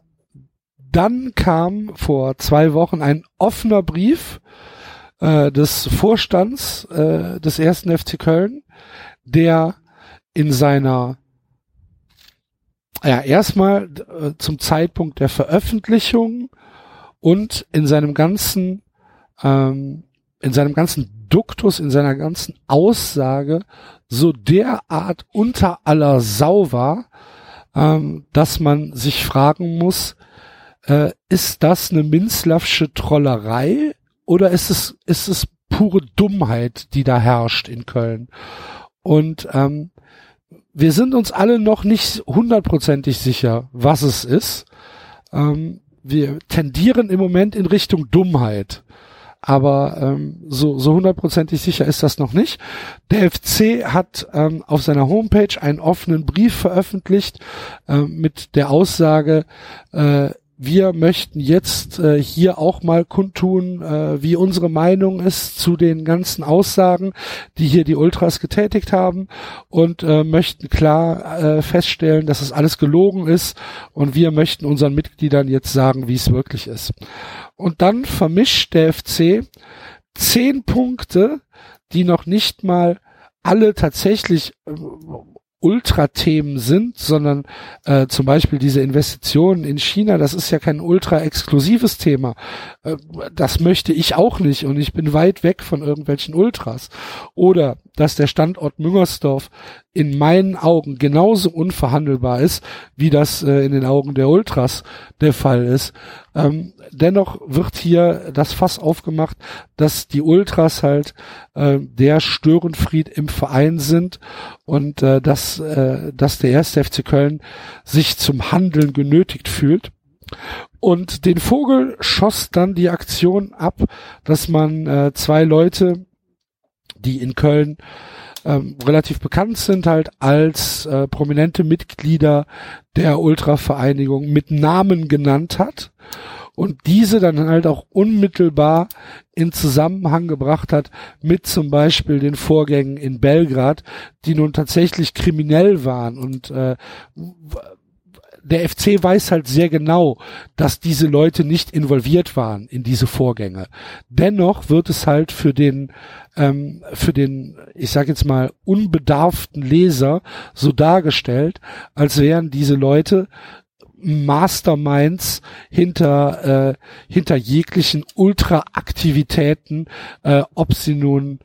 dann kam vor zwei Wochen ein offener Brief äh, des Vorstands äh, des ersten FC Köln, der in seiner ja erstmal äh, zum Zeitpunkt der Veröffentlichung und in seinem ganzen ähm, in seinem ganzen Duktus, in seiner ganzen Aussage so derart unter aller Sau war, ähm, dass man sich fragen muss, äh, ist das eine Minzlaffsche Trollerei oder ist es, ist es pure Dummheit, die da herrscht in Köln? Und ähm, wir sind uns alle noch nicht hundertprozentig sicher, was es ist. Ähm, wir tendieren im Moment in Richtung Dummheit aber ähm, so so hundertprozentig sicher ist das noch nicht. Der FC hat ähm, auf seiner Homepage einen offenen Brief veröffentlicht äh, mit der Aussage, äh, wir möchten jetzt äh, hier auch mal kundtun, äh, wie unsere Meinung ist zu den ganzen Aussagen, die hier die Ultras getätigt haben und äh, möchten klar äh, feststellen, dass es alles gelogen ist und wir möchten unseren Mitgliedern jetzt sagen, wie es wirklich ist. Und dann vermischt der FC zehn Punkte, die noch nicht mal alle tatsächlich äh, Ultra-Themen sind, sondern äh, zum Beispiel diese Investitionen in China, das ist ja kein ultra-exklusives Thema. Äh, das möchte ich auch nicht und ich bin weit weg von irgendwelchen Ultras. Oder dass der Standort Müngersdorf in meinen Augen genauso unverhandelbar ist, wie das äh, in den Augen der Ultras der Fall ist. Ähm, dennoch wird hier das Fass aufgemacht, dass die Ultras halt äh, der Störenfried im Verein sind und äh, dass, äh, dass der erste FC Köln sich zum Handeln genötigt fühlt. Und den Vogel schoss dann die Aktion ab, dass man äh, zwei Leute die in Köln ähm, relativ bekannt sind halt als äh, prominente Mitglieder der Ultra-Vereinigung mit Namen genannt hat und diese dann halt auch unmittelbar in Zusammenhang gebracht hat mit zum Beispiel den Vorgängen in Belgrad, die nun tatsächlich kriminell waren und äh, der FC weiß halt sehr genau, dass diese Leute nicht involviert waren in diese Vorgänge. Dennoch wird es halt für den, ähm, für den, ich sage jetzt mal, unbedarften Leser so dargestellt, als wären diese Leute Masterminds hinter äh, hinter jeglichen Ultra-Aktivitäten, äh, ob sie nun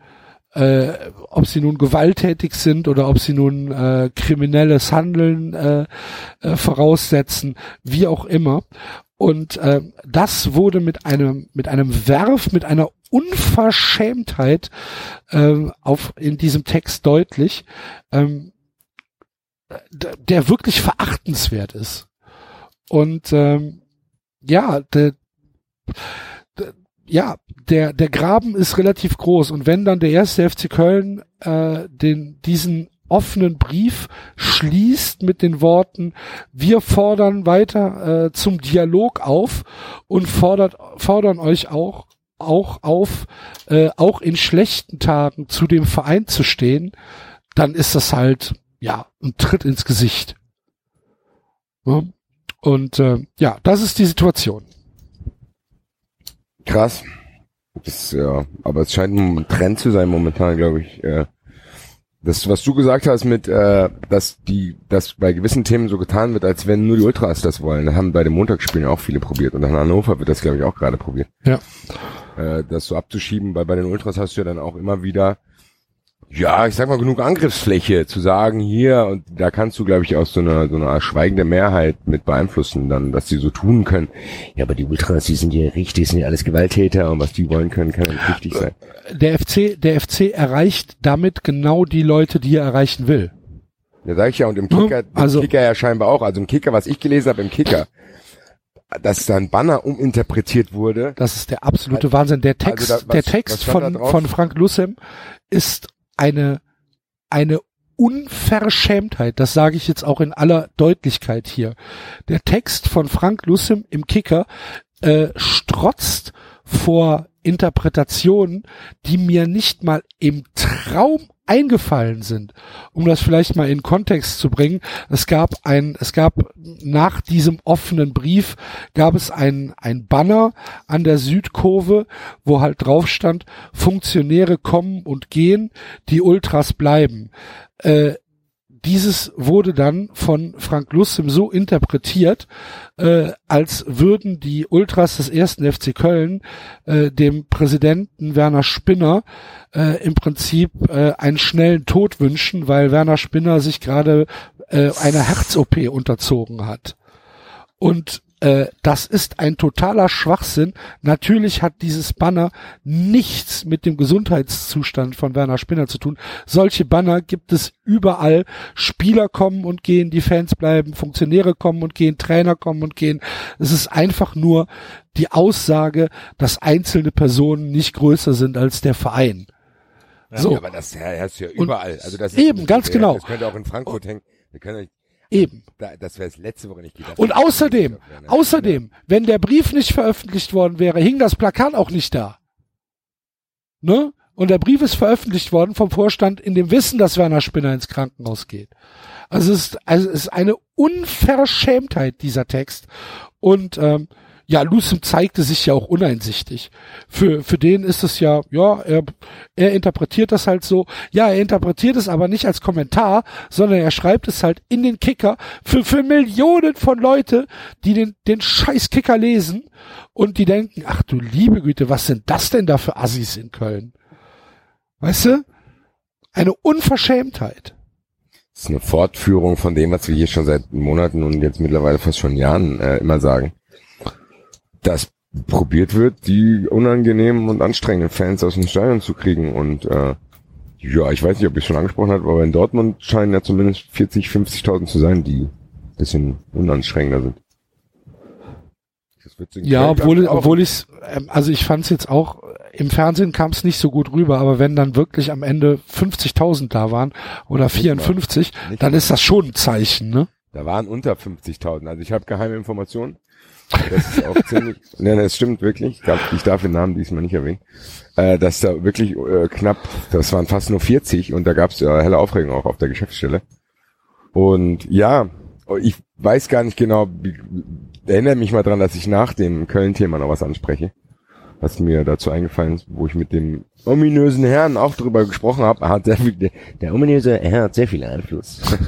äh, ob sie nun gewalttätig sind oder ob sie nun äh, kriminelles Handeln äh, äh, voraussetzen, wie auch immer. Und äh, das wurde mit einem mit einem Werf, mit einer Unverschämtheit äh, auf in diesem Text deutlich, ähm, der wirklich verachtenswert ist. Und ähm, ja, de, de, ja, der der Graben ist relativ groß und wenn dann der erste FC Köln äh, den diesen offenen Brief schließt mit den Worten, wir fordern weiter äh, zum Dialog auf und fordert, fordern euch auch, auch auf, äh, auch in schlechten Tagen zu dem Verein zu stehen, dann ist das halt, ja, ein Tritt ins Gesicht. Und äh, ja, das ist die Situation. Krass. Das, ja, aber es scheint ein Trend zu sein momentan, glaube ich. Äh, das, was du gesagt hast mit, äh, dass die, dass bei gewissen Themen so getan wird, als wenn nur die Ultras das wollen. Das haben bei den Montagsspielen auch viele probiert und in Hannover wird das, glaube ich, auch gerade probiert. Ja. Äh, das so abzuschieben, weil bei den Ultras hast du ja dann auch immer wieder ja, ich sag mal, genug Angriffsfläche zu sagen, hier, und da kannst du, glaube ich, auch so eine, so eine schweigende Mehrheit mit beeinflussen, dann, dass die so tun können. Ja, aber die Ultras, die sind ja richtig, sind ja alles Gewalttäter und was die wollen können, kann nicht richtig sein. Der FC, der FC erreicht damit genau die Leute, die er erreichen will. Ja, sag ich ja, und im Kicker, also, im Kicker ja scheinbar auch, also im Kicker, was ich gelesen habe im Kicker, dass da ein Banner uminterpretiert wurde. Das ist der absolute Wahnsinn. Der Text, Also da- was- der Text von, von Frank Lussem ist eine, eine Unverschämtheit. Das sage ich jetzt auch in aller Deutlichkeit hier. Der Text von Frank Lussem im Kicker äh, strotzt vor Interpretationen, die mir nicht mal im Traum eingefallen sind. Um das vielleicht mal in Kontext zu bringen, es gab ein, es gab nach diesem offenen Brief gab es ein, ein Banner an der Südkurve, wo halt drauf stand, Funktionäre kommen und gehen, die Ultras bleiben. Äh, dieses wurde dann von Frank Lussem so interpretiert, äh, als würden die Ultras des ersten FC Köln äh, dem Präsidenten Werner Spinner äh, im Prinzip äh, einen schnellen Tod wünschen, weil Werner Spinner sich gerade äh, einer Herz-OP unterzogen hat. Und äh, das ist ein totaler Schwachsinn. Natürlich hat dieses Banner nichts mit dem Gesundheitszustand von Werner Spinner zu tun. Solche Banner gibt es überall. Spieler kommen und gehen, die Fans bleiben, Funktionäre kommen und gehen, Trainer kommen und gehen. Es ist einfach nur die Aussage, dass einzelne Personen nicht größer sind als der Verein. So, Ja, aber das ja, hast du ja überall. Also das eben, ganz das, genau. Das könnte auch in Frankfurt hängen. Wir können, eben. da, das wäre das letzte, woran ich gedacht Und außerdem, Ja, ne? außerdem, wenn der Brief nicht veröffentlicht worden wäre, hing das Plakat auch nicht da. Ne? Und der Brief ist veröffentlicht worden vom Vorstand in dem Wissen, dass Werner Spinner ins Krankenhaus geht. Also es ist, also es ist eine Unverschämtheit, dieser Text. Und ähm, ja, Lucem zeigte sich ja auch uneinsichtig. Für, für den ist es ja, ja, er, er interpretiert das halt so. Ja, er interpretiert es aber nicht als Kommentar, sondern er schreibt es halt in den Kicker für, für Millionen von Leute, die den, den scheiß Kicker lesen und die denken, ach du liebe Güte, was sind das denn da für Assis in Köln? Weißt du? Eine Unverschämtheit. Das ist eine Fortführung von dem, was wir hier schon seit Monaten und jetzt mittlerweile fast schon Jahren äh, immer sagen. Dass probiert wird, die unangenehmen und anstrengenden Fans aus dem Stadion zu kriegen. Und äh, ja, ich weiß nicht, ob ich es schon angesprochen habe, aber in Dortmund scheinen ja zumindest 40, 50.000 zu sein, die ein bisschen unanstrengender sind. Ja, obwohl, obwohl ich, ähm, also ich fand es jetzt auch im Fernsehen kam es nicht so gut rüber, aber wenn dann wirklich am Ende 50.000 da waren oder 54, Nicht dann mal. ist das schon ein Zeichen, ne? Da waren unter 50.000. Also ich habe geheime Informationen. Das ist auch ziemlich, nein, das stimmt wirklich. Ich darf, den Namen diesmal nicht erwähnen. Äh, dass da wirklich äh, knapp, das waren fast nur 40 und da gab es ja helle Aufregung auch auf der Geschäftsstelle. Und ja, ich weiß gar nicht genau, erinnere mich mal dran, dass ich nach dem Köln-Thema noch was anspreche. Was mir dazu eingefallen ist, wo ich mit dem ominösen Herrn auch drüber gesprochen habe. Hat sehr viel, der, der ominöse Herr hat sehr viel Einfluss.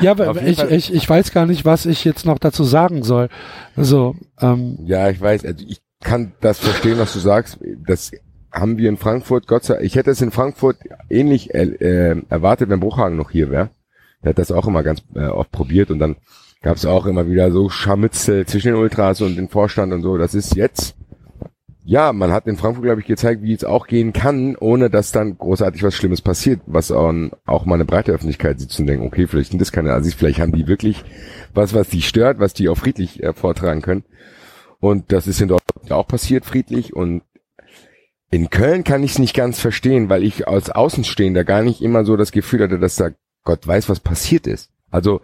Ja, aber ich, Fall- ich, ich weiß gar nicht, was ich jetzt noch dazu sagen soll. Also, ähm, Ja, ich weiß, also ich kann das verstehen, was du sagst. Das haben wir in Frankfurt, Gott sei Dank, ich hätte es in Frankfurt ähnlich äh, äh, erwartet, wenn Bruchhagen noch hier wäre. Der hat das auch immer ganz äh, oft probiert und dann gab es auch immer wieder so Scharmützel zwischen den Ultras und dem Vorstand und so. Das ist jetzt, ja, man hat in Frankfurt, glaube ich, gezeigt, wie es auch gehen kann, ohne dass dann großartig was Schlimmes passiert, was auch, mal eine breite Öffentlichkeit sieht und denken, okay, vielleicht sind das keine Assis, vielleicht haben die wirklich was, was die stört, was die auch friedlich äh, vortragen können. Und das ist in Dortmund auch passiert, friedlich. Und in Köln kann ich es nicht ganz verstehen, weil ich als Außenstehender gar nicht immer so das Gefühl hatte, dass da Gott weiß, was passiert ist. Also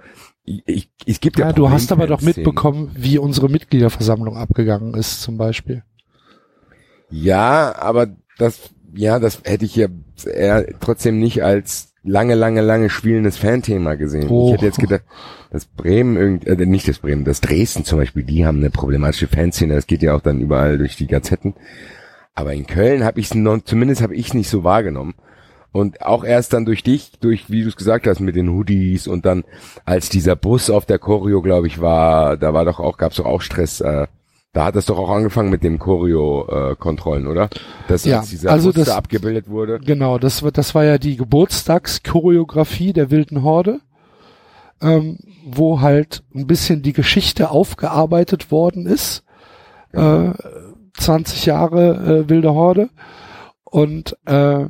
ich, es gibt ja, ja, du hast aber doch mitbekommen, wie unsere Mitgliederversammlung abgegangen ist, zum Beispiel. Ja, aber das, ja, das hätte ich ja eher trotzdem nicht als lange, lange, lange spielendes Fanthema gesehen. Oh. Ich hätte jetzt gedacht, dass Bremen irgend, äh, nicht das Bremen, das Dresden zum Beispiel, die haben eine problematische Fanszene. Das geht ja auch dann überall durch die Gazetten. Aber in Köln habe ich es noch, zumindest habe ich es nicht so wahrgenommen. Und auch erst dann durch dich, durch, wie du es gesagt hast, mit den Hoodies und dann, als dieser Bus auf der Choreo, glaube ich, war, da war doch auch, gab es doch auch Stress, äh, da hat es doch auch angefangen mit dem Choreo-Kontrollen, oder? Dass Ja, als dieser also Bus das- da abgebildet wurde. Genau, das, war- das war ja die Geburtstagschoreografie der wilden Horde, ähm, wo halt ein bisschen die Geschichte aufgearbeitet worden ist. Äh, 20 Jahre äh, wilde Horde. Und äh,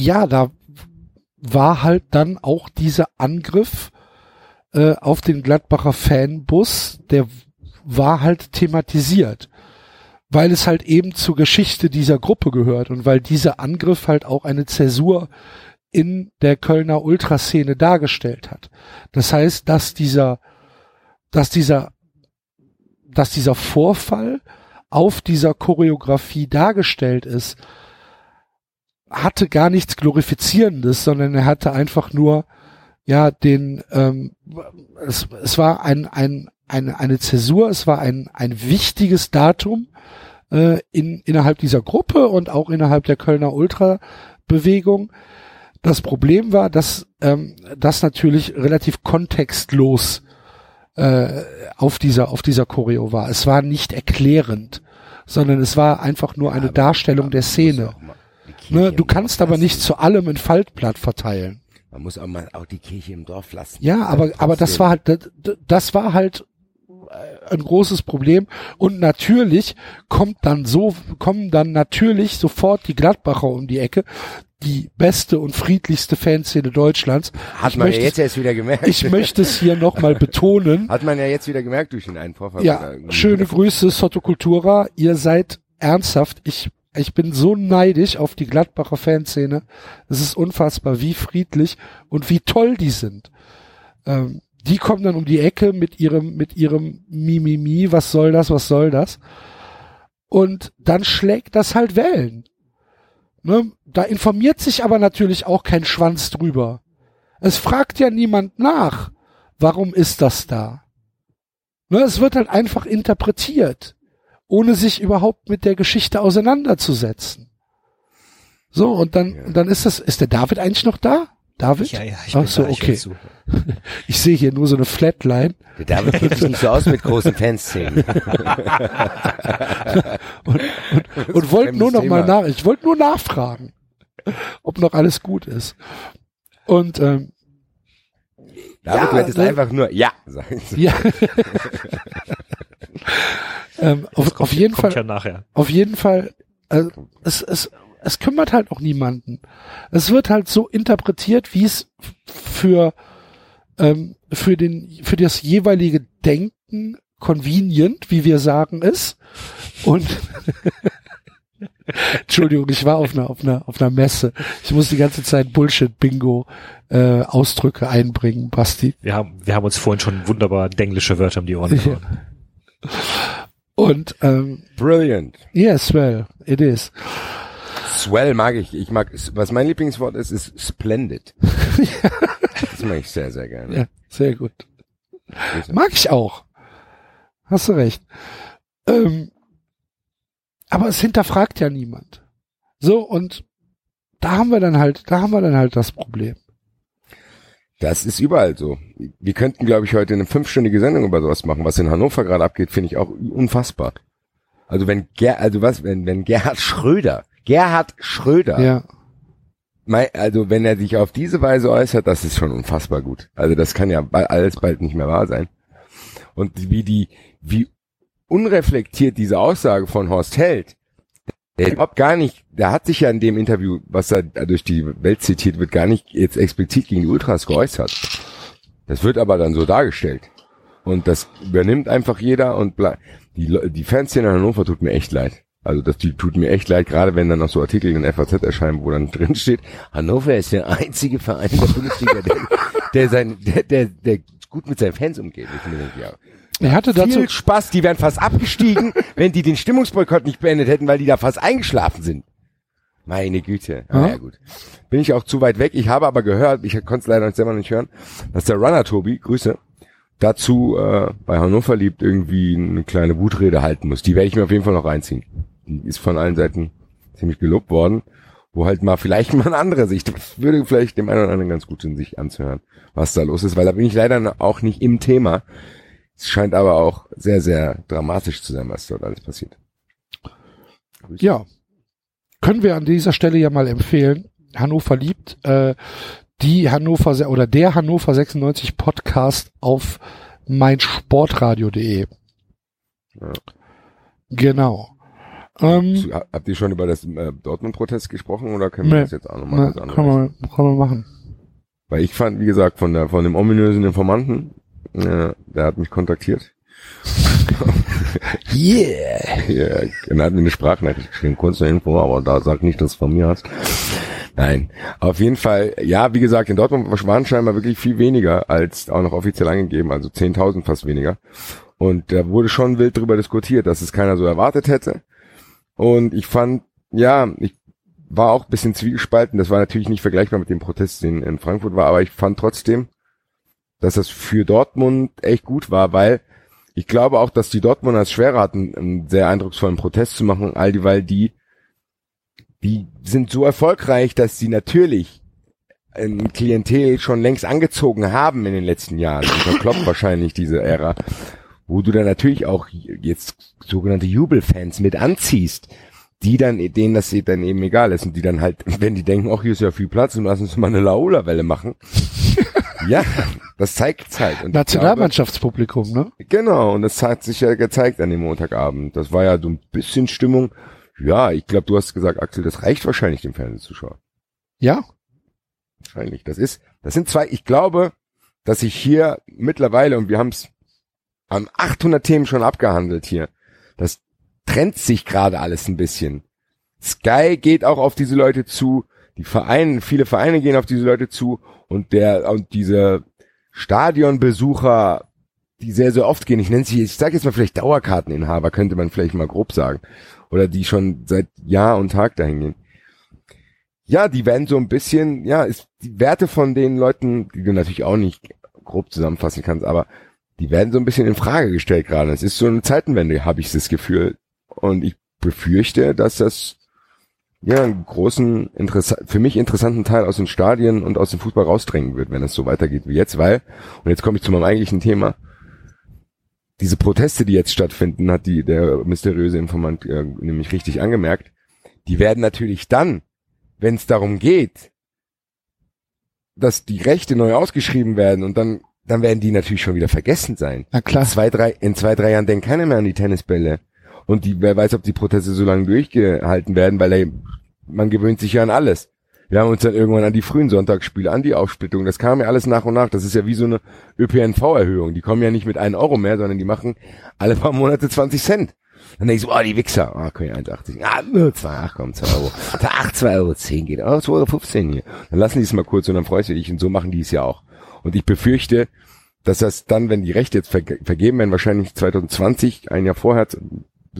ja, da war halt dann auch dieser Angriff äh, auf den Gladbacher Fanbus, der war halt thematisiert weil es halt eben zur Geschichte dieser Gruppe gehört und weil dieser Angriff halt auch eine Zäsur in der Kölner Ultraszene dargestellt hat. Das heißt, dass dieser, dass dieser, dass dieser Vorfall auf dieser Choreografie dargestellt ist, hatte gar nichts Glorifizierendes, sondern er hatte einfach nur, ja, den, ähm, es, es war ein, ein, eine, eine Zäsur, es war ein, ein wichtiges Datum, äh, in, innerhalb dieser Gruppe und auch innerhalb der Kölner Ultra-Bewegung. Das Problem war, dass ähm, das natürlich relativ kontextlos äh, auf dieser auf dieser Choreo war. Es war nicht erklärend, sondern es war einfach nur eine Darstellung der Szene. Ne, du kannst aber nicht zu allem ein Faltblatt verteilen. Man muss auch mal auch die Kirche im Dorf lassen. Ja, aber aber das war halt das, das war halt äh, ein großes Problem und natürlich kommt dann so kommen dann natürlich sofort die Gladbacher um die Ecke, die beste und friedlichste Fanszene Deutschlands. Hat man ja jetzt erst wieder gemerkt. ich möchte es hier nochmal betonen. Hat man ja jetzt wieder gemerkt durch den einen Vorfall. Ja, schöne Grüße Sotto Cultura. Ihr seid ernsthaft. Ich ich bin so neidisch auf die Gladbacher Fanszene. Es ist unfassbar, wie friedlich und wie toll die sind. Ähm, die kommen dann um die Ecke mit ihrem, mit ihrem Mimimi, was soll das, was soll das? Und dann schlägt das halt Wellen. Ne? Da informiert sich aber natürlich auch kein Schwanz drüber. Es fragt ja niemand nach, warum ist das da? Ne, es wird halt einfach interpretiert, ohne sich überhaupt mit der Geschichte auseinanderzusetzen. So, und dann, Ja. und dann ist das, ist der David eigentlich noch da? David? Ja, ja, ich Ach so, da, ich okay. zu. Ich sehe hier nur so eine Flatline Der David kennt sich nicht so aus mit großen Fanszenen. und wollte nur noch mal Thema. nach, ich wollte nur nachfragen, ob noch alles gut ist. Und ähm, David, Ja, du hättest ne? einfach nur Ja sagen. sollen. ja, ähm, auf, auf jeden Kommt Fall, ja auf jeden Fall, äh, es, es, es kümmert halt auch niemanden. Es wird halt so interpretiert, wie es für, ähm, für den, für das jeweilige Denken convenient, wie wir sagen, ist. Und Entschuldigung, ich war auf einer, auf einer, auf einer Messe. Ich muss die ganze Zeit Bullshit-Bingo äh, Ausdrücke einbringen, Basti. Wir haben, wir haben uns vorhin schon wunderbar denglische Wörter um die Ohren gehauen. Und ähm, Brilliant. yes, well, it is. Swell mag ich. Ich mag, was mein Lieblingswort ist, ist splendid. das mag ich sehr, sehr gerne. Ja, sehr gut. Mag ich auch. Hast du recht. Ähm, aber es hinterfragt ja niemand. So, und da haben wir dann halt, da haben wir dann halt das Problem. Das ist überall so. Wir könnten, glaube ich, heute eine fünfstündige Sendung über sowas machen. Was in Hannover gerade abgeht, finde ich auch unfassbar. Also wenn Ger also was, wenn, wenn Gerhard Schröder, Gerhard Schröder, Ja. mei- also wenn er sich auf diese Weise äußert, das ist schon unfassbar gut. Also das kann ja alles bald nicht mehr wahr sein. Und wie die, wie unreflektiert diese Aussage von Horst Held, der überhaupt gar nicht, der hat sich ja in dem Interview, was da durch die Welt zitiert wird, gar nicht jetzt explizit gegen die Ultras geäußert. Das wird aber dann so dargestellt. Und das übernimmt einfach jeder und die, die Fanszene in Hannover tut mir echt leid. Also das die tut mir echt leid, gerade wenn dann noch so Artikel in FAZ erscheinen, wo dann drin steht, Hannover ist der einzige Verein der Bundesliga, der, der, sein, der, der, der gut mit seinen Fans umgeht. Ich denke, ja, Er hatte dazu, viel Spaß, die wären fast abgestiegen, wenn die den Stimmungsboykott nicht beendet hätten, weil die da fast eingeschlafen sind. Meine Güte. Ah, Ja. gut. Bin ich auch zu weit weg. Ich habe aber gehört, ich konnte es leider selber nicht hören, dass der Runner Tobi, Grüße, dazu äh, bei Hannover liebt irgendwie eine kleine Wutrede halten muss. Die werde ich mir auf jeden Fall noch reinziehen. Die ist von allen Seiten ziemlich gelobt worden, wo halt mal vielleicht mal eine andere Sicht, das würde vielleicht dem einen oder anderen ganz gut in sich anzuhören, was da los ist, weil da bin ich leider auch nicht im Thema. Es scheint aber auch sehr, sehr dramatisch zu sein, was dort alles passiert. Grüße. ja, können wir an dieser Stelle ja mal empfehlen. Hannover liebt äh, die Hannover oder der Hannover 96 Podcast auf meinsportradio.de. Ja. Genau. Ähm, Habt ihr schon über das äh, Dortmund-Protest gesprochen oder können wir Nee. das jetzt auch nochmal kurz kann, man, kann man machen. Weil ich fand, wie gesagt, von der von dem ominösen Informanten, äh, der hat mich kontaktiert. Yeah. Ja, er hat mir eine Sprachnachricht geschrieben, kurze Info, aber da sag nicht, dass du von mir hast. Nein, auf jeden Fall, ja, wie gesagt, in Dortmund waren scheinbar wirklich viel weniger als auch noch offiziell angegeben, also 10.000 fast weniger. Und da wurde schon wild drüber diskutiert, dass es keiner so erwartet hätte. Und ich fand, ja, ich war auch ein bisschen zwiegespalten. Das war natürlich nicht vergleichbar mit dem Protest, den in Frankfurt war, aber ich fand trotzdem, dass das für Dortmund echt gut war, weil ich glaube auch, dass die Dortmunder es schwerer hatten, einen sehr eindrucksvollen Protest zu machen, all die, weil die, die sind so erfolgreich, dass sie natürlich ein Klientel schon längst angezogen haben in den letzten Jahren. Unter Klopp wahrscheinlich diese Ära, wo du dann natürlich auch jetzt sogenannte Jubelfans mit anziehst, die dann, denen das dann eben egal ist und die dann halt, wenn die denken, ach, hier ist ja viel Platz und lass uns mal eine Laola-Welle machen. Ja, das zeigt halt. Und Nationalmannschaftspublikum, ne? Genau, und das hat sich ja gezeigt an dem Montagabend. Das war ja so ein bisschen Stimmung. Ja, ich glaube, du hast gesagt, Axel, das reicht wahrscheinlich dem Fernsehzuschauer. Ja. Wahrscheinlich. Das ist, das sind zwei, ich glaube, dass ich hier mittlerweile, und wir haben es an 800 Themen schon abgehandelt hier, das trennt sich gerade alles ein bisschen. Sky geht auch auf diese Leute zu, die Vereine, viele Vereine gehen auf diese Leute zu und der, und diese Stadionbesucher, die sehr, sehr oft gehen, ich nenne sie, ich sage jetzt mal vielleicht Dauerkarteninhaber, könnte man vielleicht mal grob sagen, oder die schon seit Jahr und Tag dahin gehen ja, die werden so ein bisschen, ja, ist die Werte von den Leuten, die du natürlich auch nicht grob zusammenfassen kannst, aber die werden so ein bisschen in Frage gestellt gerade. Es ist so eine Zeitenwende, habe ich das Gefühl. Und ich befürchte, dass das ja einen großen, für mich interessanten Teil aus den Stadien und aus dem Fußball rausdrängen wird, wenn es so weitergeht wie jetzt, weil, und jetzt komme ich zu meinem eigentlichen Thema, diese Proteste, die jetzt stattfinden, hat die, der mysteriöse Informant äh, nämlich richtig angemerkt, die werden natürlich dann wenn es darum geht, dass die Rechte neu ausgeschrieben werden und dann, dann werden die natürlich schon wieder vergessen sein. Na klar. In zwei, drei, in zwei, drei Jahren denkt keiner mehr an die Tennisbälle. Und die, wer weiß, ob die Proteste so lange durchgehalten werden, weil ey, man gewöhnt sich ja an alles. Wir haben uns dann irgendwann an die frühen Sonntagsspiele, an die Aufsplittung, das kam ja alles nach und nach. Das ist ja wie so eine ÖPNV-Erhöhung. Die kommen ja nicht mit einem Euro mehr, sondern die machen alle paar Monate 20 Cent. Dann denke ich so, oh, die Wichser. Ah, okay, 1,80. Ah, nur 2, ach komm, 2 Euro. Ach, 2 Euro 10 geht. Oh, 2 Euro 15 hier. Dann lassen die es mal kurz und dann freust du dich. Und so machen die es ja auch. Und ich befürchte, dass das dann, wenn die Rechte jetzt verge vergeben werden, wahrscheinlich 2020, ein Jahr vorher,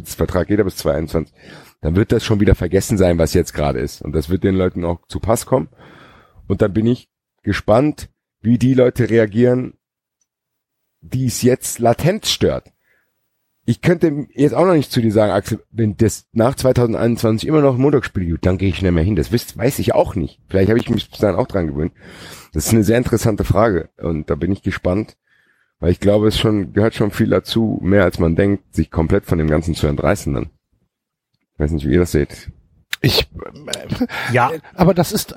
das Vertrag geht ja bis 2021, dann wird das schon wieder vergessen sein, was jetzt gerade ist. Und das wird den Leuten auch zu Pass kommen. Und dann bin ich gespannt, wie die Leute reagieren, die es jetzt latent stört. Ich könnte jetzt auch noch nicht zu dir sagen, Axel, wenn das nach 2021 immer noch Montagsspiel gibt, dann gehe ich nicht mehr hin. Das wisst, weiß ich auch nicht. Vielleicht habe ich mich bis dahin auch dran gewöhnt. Das ist eine sehr interessante Frage und da bin ich gespannt, weil ich glaube, es schon gehört schon viel dazu, mehr als man denkt, sich komplett von dem Ganzen zu entreißen dann. Ich weiß nicht, wie ihr das seht. Ich, äh, Ja. aber das ist,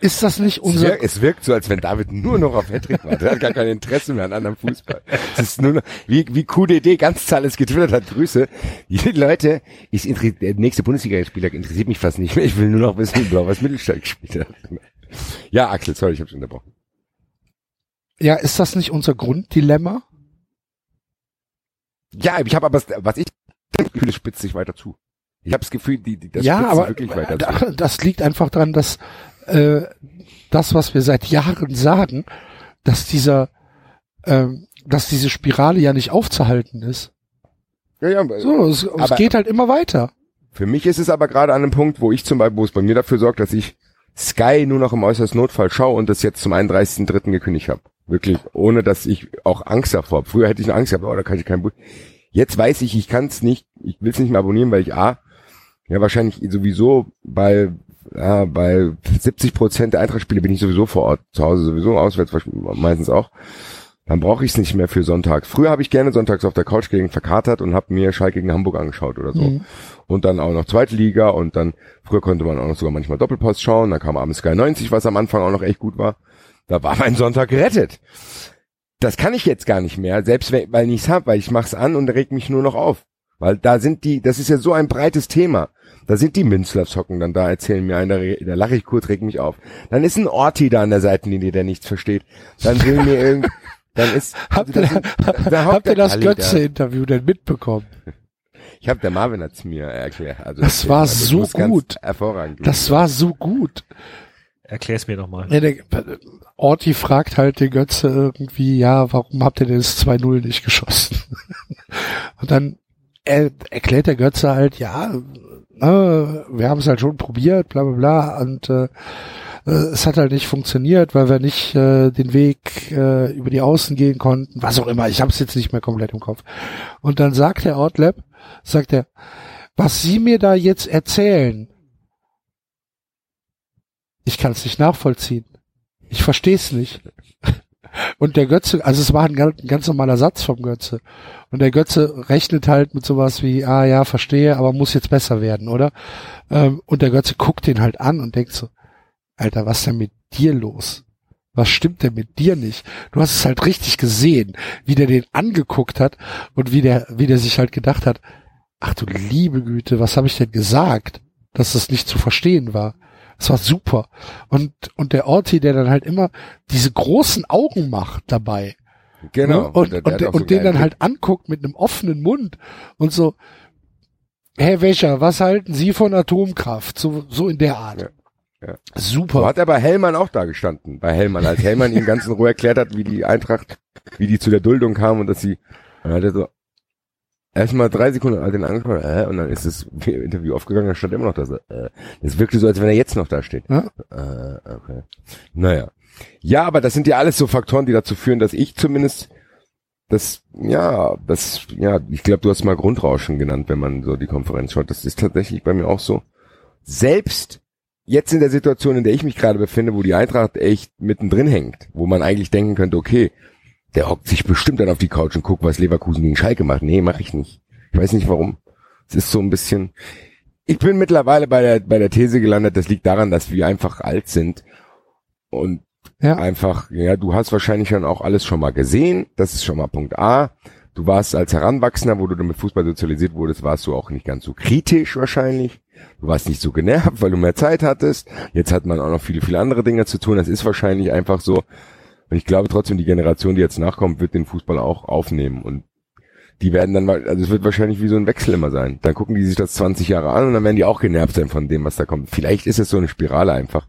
ist das nicht Es unser, wirkt, es wirkt so, als wenn David nur noch auf Hattrick war. Der hat gar kein Interesse mehr an anderem Fußball. Es ist nur noch, wie, wie QDD Ganzzahl es getwittert hat, Grüße. Die Leute, ich interessiert, der nächste Bundesliga-Spieler interessiert mich fast nicht mehr. Ich will nur noch wissen, wie Blau-Weiß Mittelstadt gespielt hat. Ja, Axel, sorry, ich habe schon unterbrochen. Ja, ist das nicht unser Grunddilemma? Ja, ich habe aber, was ich, das Gefühl, es spitzt sich weiter zu. Ich habe das Gefühl, die, die das ja, spitzt aber wirklich weiter zu. da- das liegt einfach daran, dass äh, das, was wir seit Jahren sagen, dass dieser, ähm, dass diese Spirale ja nicht aufzuhalten ist. Ja, ja, So, es, es Aber- geht halt immer weiter. Für mich ist es aber gerade an einem Punkt, wo ich zum Beispiel, wo es bei mir dafür sorgt, dass ich Sky nur noch im äußersten Notfall schaue und das jetzt zum 31.3. gekündigt habe. Wirklich, ohne dass ich auch Angst davor habe. Früher hätte ich eine Angst gehabt, oh, da kann ich kein Buch. Jetzt weiß ich, ich kann es nicht, ich will es nicht mehr abonnieren, weil ich A, ja wahrscheinlich sowieso bei, ja, bei 70 Prozent der Eintrachtspiele bin ich sowieso vor Ort, zu Hause sowieso, auswärts meistens auch. Dann brauche ich es nicht mehr für sonntags. Früher habe ich gerne sonntags auf der Couch gegen verkatert und habe mir Schalke gegen Hamburg angeschaut oder so Mhm. und dann auch noch zweite Liga und dann früher konnte man auch noch sogar manchmal Doppelpost schauen, da kam abends Sky 90, was am Anfang auch noch echt gut war. Da war mein Sonntag gerettet. Das kann ich jetzt gar nicht mehr, selbst wenn, weil ich es hab, weil ich mach's an und reg mich nur noch auf. Weil da sind die, das ist ja so ein breites Thema. Da sind die Münzlers hocken dann da, erzählen mir einen, da, da lache ich kurz, reg mich auf. Dann ist ein Orti da an der Seitenlinie, der nichts versteht. Dann will mir irgend, dann ist, Habt da ihr, sind- da habt ihr das da. Götze-Interview denn mitbekommen? Ich habe der Marvin hat's mir erklärt. Also Das war Also es so muss ganz gut. Hervorragend. Das war so gut. Erklär's mir doch mal. Ja, der, Orti fragt halt den Götze irgendwie, ja, warum habt ihr denn das 2-0 nicht geschossen? Und dann er, erklärt der Götze halt, ja, äh, wir haben es halt schon probiert, bla bla bla, und äh, es hat halt nicht funktioniert, weil wir nicht äh, den Weg äh, über die Außen gehen konnten, was auch immer, ich habe es jetzt nicht mehr komplett im Kopf. Und dann sagt der Ortlab, sagt er, was Sie mir da jetzt erzählen, ich kann es nicht nachvollziehen. Ich verstehe es nicht. Und der Götze, also es war ein ganz, ein ganz normaler Satz vom Götze. Und der Götze rechnet halt mit sowas wie, ah ja, verstehe, aber muss jetzt besser werden, oder? Ähm, und der Götze guckt den halt an und denkt so, Alter, was denn mit dir los? Was stimmt denn mit dir nicht? Du hast es halt richtig gesehen, wie der den angeguckt hat und wie der, wie der sich halt gedacht hat, ach du liebe Güte, was habe ich denn gesagt, dass das nicht zu verstehen war? Es war super. Und, und der Orti, der dann halt immer diese großen Augen macht dabei. genau. Ne? Und, und, der, auch so und den dann halt anguckt mit einem offenen Mund und so, Herr Wäscher, was halten Sie von Atomkraft? So, so in der Art. Ja, ja. Super. So hat er bei Hellmann auch da gestanden. Bei Hellmann, als Hellmann ihm ganz in Ruhe erklärt hat, wie die Eintracht, wie die zu der Duldung kam und dass sie, dann hat er so erstmal drei Sekunden hat den angeschaut, äh, und dann ist das Interview aufgegangen, da stand immer noch da äh, das wirkte so, als wenn er jetzt noch da steht. Ja. Äh, okay. Naja. Ja, aber das sind ja alles so Faktoren, die dazu führen, dass ich zumindest das, ja, das, ja, ich glaube, du hast mal Grundrauschen genannt, wenn man so die Konferenz schaut. Das ist tatsächlich bei mir auch so. Selbst jetzt in der Situation, in der ich mich gerade befinde, wo die Eintracht echt mittendrin hängt, wo man eigentlich denken könnte, okay, der hockt sich bestimmt dann auf die Couch und guckt, was Leverkusen gegen Schalke macht. Nee, mache ich nicht. Ich weiß nicht warum. Es ist so ein bisschen, ich bin mittlerweile bei der, bei der These gelandet, das liegt daran, dass wir einfach alt sind und Ja. einfach, ja, du hast wahrscheinlich dann auch alles schon mal gesehen. Das ist schon mal Punkt A. Du warst als Heranwachsender, wo du dann mit Fußball sozialisiert wurdest, warst du auch nicht ganz so kritisch wahrscheinlich. Du warst nicht so genervt, weil du mehr Zeit hattest. Jetzt hat man auch noch viele, viele andere Dinge zu tun. Das ist wahrscheinlich einfach so. Und ich glaube trotzdem, die Generation, die jetzt nachkommt, wird den Fußball auch aufnehmen. Und die werden dann mal, also es wird wahrscheinlich wie so ein Wechsel immer sein. Dann gucken die sich das 20 Jahre an und dann werden die auch genervt sein von dem, was da kommt. Vielleicht ist es so eine Spirale einfach.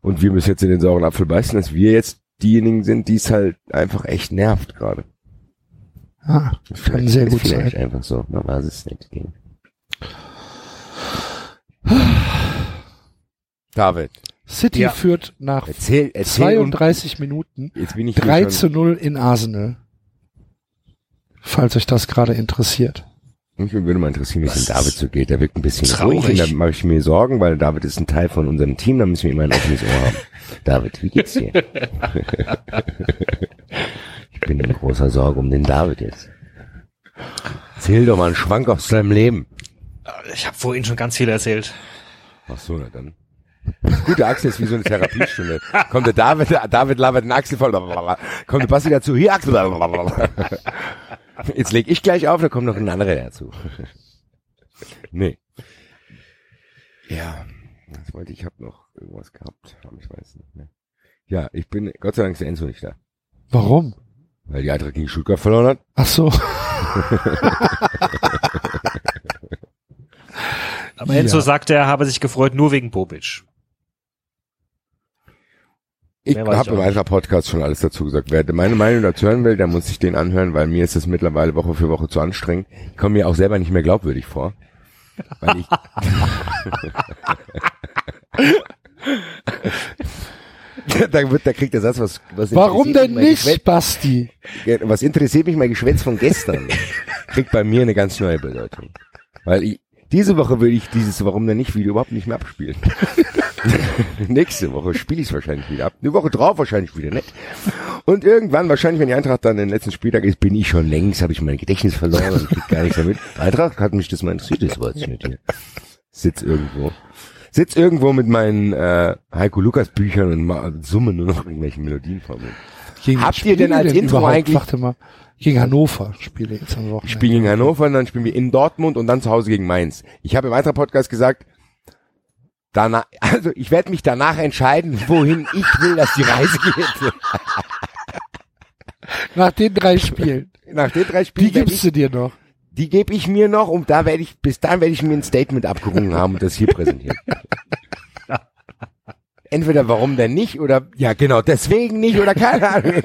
Und wir müssen jetzt in den sauren Apfel beißen, dass wir jetzt diejenigen sind, die es halt einfach echt nervt gerade. Ah, kann sehr ist gut vielleicht sein. einfach so. Man weiß es nicht. David, City Ja. führt nach erzähl, erzähl und 32 Minuten jetzt bin ich 3 hier zu schon, 0 in Arsenal. Falls euch das gerade interessiert. mich würde mal interessieren, wie es dem David so geht. Der wirkt ein bisschen Traurig. ruhig und da mache ich mir Sorgen, weil David ist ein Teil von unserem Team, da müssen wir immer ein offenes Ohr haben. David, wie geht's dir? ich bin in großer Sorge um den David jetzt. Erzähl doch mal einen Schwank aus deinem Leben. Ich habe vorhin schon ganz viel erzählt. Ach so, na dann. Gut, der Axel ist wie so eine Therapiestunde. Kommt der David, David labert den Axel voll. Kommt der Basti dazu, hier Axel. Jetzt leg ich gleich auf, da kommt noch ein anderer dazu. Nee. Ja, das wollte ich, ich habe noch irgendwas gehabt, aber ich weiß nicht mehr. Ja, ich bin, Gott sei Dank ist der Enzo nicht da. Warum? Weil die Eintracht gegen Stuttgart verloren hat. Ach so. Aber Enzo Ja. sagte, er habe sich gefreut nur wegen Bobic. Ich habe im Eintracht Podcast schon alles dazu gesagt. Wer meine Meinung dazu hören will, der muss sich den anhören, weil mir ist es mittlerweile Woche für Woche zu anstrengend. Ich komme mir auch selber nicht mehr glaubwürdig vor. Weil ich, da, wird, da kriegt der Satz, was, was Warum denn nicht, Basti? Geschwätz- Was interessiert mich mein Geschwätz von gestern? Kriegt bei mir eine ganz neue Bedeutung. Weil ich, diese Woche will ich dieses Warum denn nicht Video überhaupt nicht mehr abspielen. Nächste Woche spiele ich es wahrscheinlich wieder ab. Eine Woche drauf wahrscheinlich wieder nicht. Und irgendwann, wahrscheinlich, wenn die Eintracht dann den letzten Spieltag ist, bin ich schon längst, habe ich mein Gedächtnis verloren und krieg gar nichts mehr mit. Eintracht hat mich das mal interessiert, das war jetzt nicht hier. Sitz irgendwo. Sitz irgendwo mit meinen äh, Heiko Lukas Büchern und ma- summe nur noch irgendwelche Melodien vor mir. Gegen Habt ihr denn als wir Intro eigentlich- Warte mal. Gegen Hannover spiele ich jetzt am Ich Wochenende. spiele gegen Hannover und dann spielen wir in Dortmund und dann zu Hause gegen Mainz. Ich habe im weiteren Podcast gesagt, danach, also ich werde mich danach entscheiden, wohin ich will, dass die Reise geht. Nach den drei Spielen. Nach den drei Die Spielen, werd gibst ich, du dir noch. die gebe ich mir noch und da werde ich, bis dahin werde ich mir ein Statement abgerungen haben und das hier präsentieren. Entweder warum denn nicht oder, ja genau, deswegen nicht oder keine Ahnung.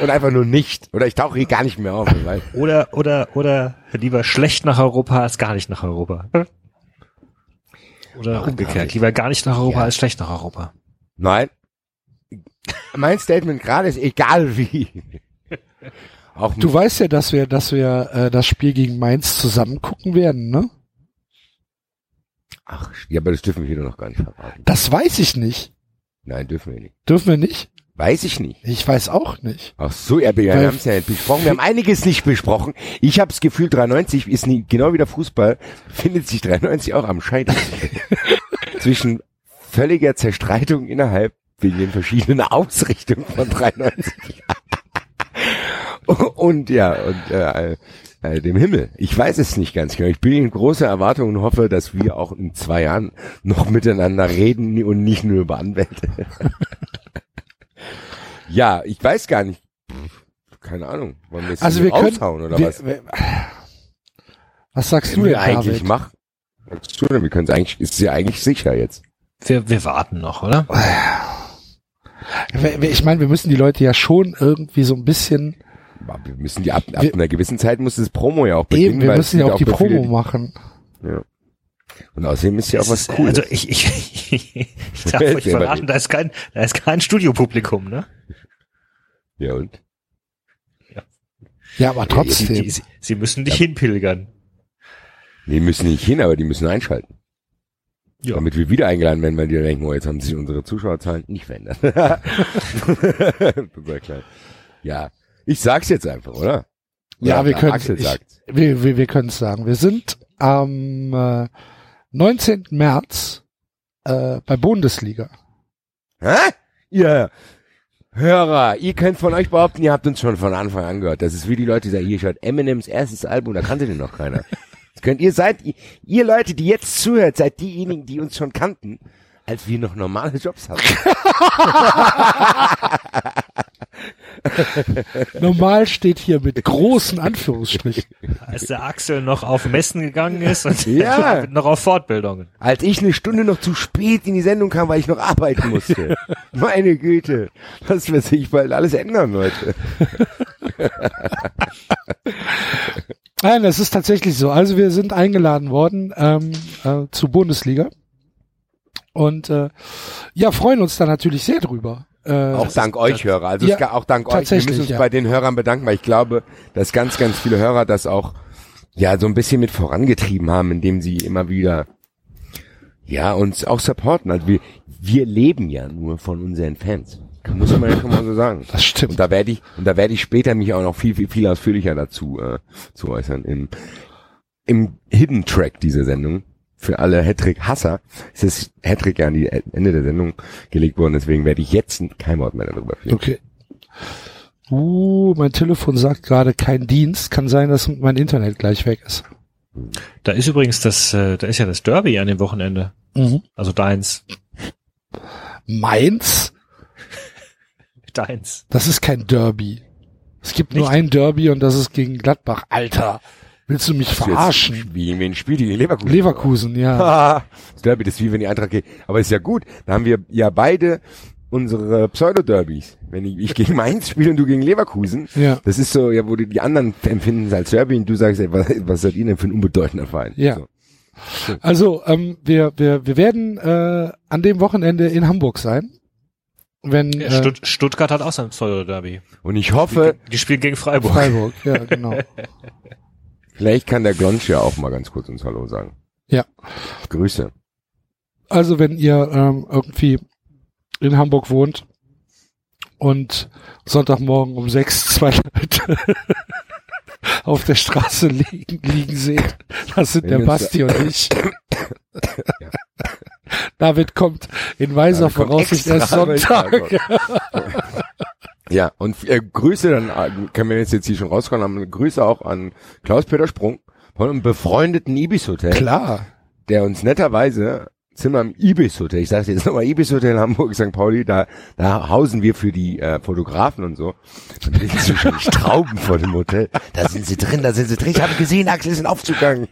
Und einfach nur nicht. Oder ich tauche hier gar nicht mehr auf, weil Oder, oder, oder lieber schlecht nach Europa als gar nicht nach Europa. Oder umgekehrt. Lieber gar nicht nach Europa Ja. als schlecht nach Europa. Nein. Mein Statement gerade ist egal wie. Auch Du weißt ja, dass wir, dass wir äh, das Spiel gegen Mainz zusammen gucken werden, ne? Ach, ja, aber das dürfen wir hier noch gar nicht verraten. Das weiß ich nicht. Nein, dürfen wir nicht. Dürfen wir nicht? Weiß ich nicht. Ich weiß auch nicht. Ach so, ja, wir haben es ja nicht besprochen. Wir haben einiges nicht besprochen. Ich habe das Gefühl, 93 ist nie, genau wie der Fußball, findet sich 93 auch am Scheitern. Zwischen völliger Zerstreitung innerhalb wegen den verschiedenen Ausrichtungen von 93. und ja, und äh, äh, dem Himmel. Ich weiß es nicht ganz genau. Ich bin in großer Erwartung und hoffe, dass wir auch in zwei Jahren noch miteinander reden und nicht nur über Anwälte. Ja, ich weiß gar nicht. Keine Ahnung. Wollen wir jetzt Also wir können, oder wir, was? wir, was sagst du Können denn, wir eigentlich machen? Was sagst du denn? Wir können es eigentlich, ist ja eigentlich sicher jetzt. Wir, wir warten noch, oder? Ich meine, wir müssen die Leute ja schon irgendwie so ein bisschen, Wir müssen die ab, ab Wir- einer gewissen Zeit muss das Promo ja auch beginnen. eben, wir müssen ja auch die Promo machen. Ja. Und außerdem ist ja auch was ist, Cooles. Also ich, ich, ich darf euch verraten, da ist kein, da ist kein Studiopublikum, ne? Ja und? Ja, aber Sie, trotzdem. die, sie, sie müssen dich hinpilgern. Die müssen nicht hin, aber die müssen einschalten. Ja. Damit wir wieder eingeladen werden, weil die denken, oh, jetzt haben sich unsere Zuschauerzahlen nicht verändert. Ja, ich sag's jetzt einfach, oder? Ja, Oder wir können sagt's. wir, wir, wir können es sagen. Wir sind am äh, 19. März äh, bei Bundesliga. Hä? Ihr Hörer, ihr könnt von euch behaupten, ihr habt uns schon von Anfang an gehört. Das ist wie die Leute, die sagen, hier schaut Eminems erstes Album, da kannte den noch keiner. Das könnt ihr seid, ihr, ihr Leute, die jetzt zuhört, seid diejenigen, die uns schon kannten, als wir noch normale Jobs hatten. Normal steht hier mit großen Anführungsstrichen. Als der Axel noch auf Messen gegangen ist und Ja. noch auf Fortbildungen. Als ich eine Stunde noch zu spät in die Sendung kam, weil ich noch arbeiten musste. Meine Güte. Das wird sich bald alles ändern, Leute. Nein, das ist tatsächlich so. Also wir sind eingeladen worden ähm, äh, zur Bundesliga und äh, ja freuen uns da natürlich sehr drüber. Äh, Auch dank euch Hörer. Also Ja, auch dank euch. Wir müssen uns ja. bei den Hörern bedanken, weil ich glaube, dass ganz, ganz viele Hörer das auch ja so ein bisschen mit vorangetrieben haben, indem sie immer wieder ja uns auch supporten. Also wir, wir leben ja nur von unseren Fans. Muss man ja schon mal so sagen. Das stimmt. Und da werde ich, und da werde ich später mich auch noch viel, viel, viel ausführlicher dazu äh, zu äußern. Im, im Hidden Track dieser Sendung für alle Hattrick-Hasser ist das Hattrick ja an die Ende der Sendung gelegt worden, deswegen werde ich jetzt kein Wort mehr darüber führen. Okay. Uh, mein Telefon sagt gerade kein Dienst. Kann sein, dass mein Internet gleich weg ist. Da ist übrigens das, äh, da ist ja das Derby an dem Wochenende. Also deins. Meins? Deins. Das ist kein Derby. Es gibt nur Nicht? ein Derby und das ist gegen Gladbach. Alter, willst du mich du jetzt verarschen? Wie, wen spielt die gegen Leverkusen? Leverkusen, ja. Das Derby, das ist wie wenn die Eintracht geht. Aber ist ja gut. Da haben wir ja beide unsere Pseudo-Derbys. Wenn ich, ich gegen Mainz spiele und du gegen Leverkusen. Ja. Das ist so, ja, wo die, die anderen empfinden es als Derby und du sagst, ey, was, was seid ihr denn für ein unbedeutender Verein? Ja. So. Also, ähm, wir, wir, wir werden äh, an dem Wochenende in Hamburg sein. Wenn Ja, äh, Stutt Stuttgart hat auch sein Pseudo-Derby. Und ich hoffe, Die spielen gegen Freiburg. Freiburg, ja, genau. vielleicht kann der Glonsch ja auch mal ganz kurz uns Hallo sagen. Ja. Grüße. Also wenn ihr ähm, irgendwie in Hamburg wohnt und Sonntagmorgen um sechs zwei Leute auf der Straße liegen, liegen seht, das sind Wenn der Basti und ich. David kommt in weiser David Voraussicht erst Sonntag. Ja, und äh, Grüße dann, äh, können wir jetzt, jetzt hier schon rauskommen, haben Grüße auch an Klaus-Peter Sprung von einem befreundeten Ibis-Hotel. Klar. der uns netterweise Zimmer im Ibis Hotel, ich sage jetzt nochmal Ibis Hotel Hamburg, St. Pauli, da, da hausen wir für die äh, Fotografen und so. Dann liegen so schon Strauben vor dem Hotel. Da sind sie drin, da sind sie drin. Ich habe gesehen, Axel ist in Aufzugang.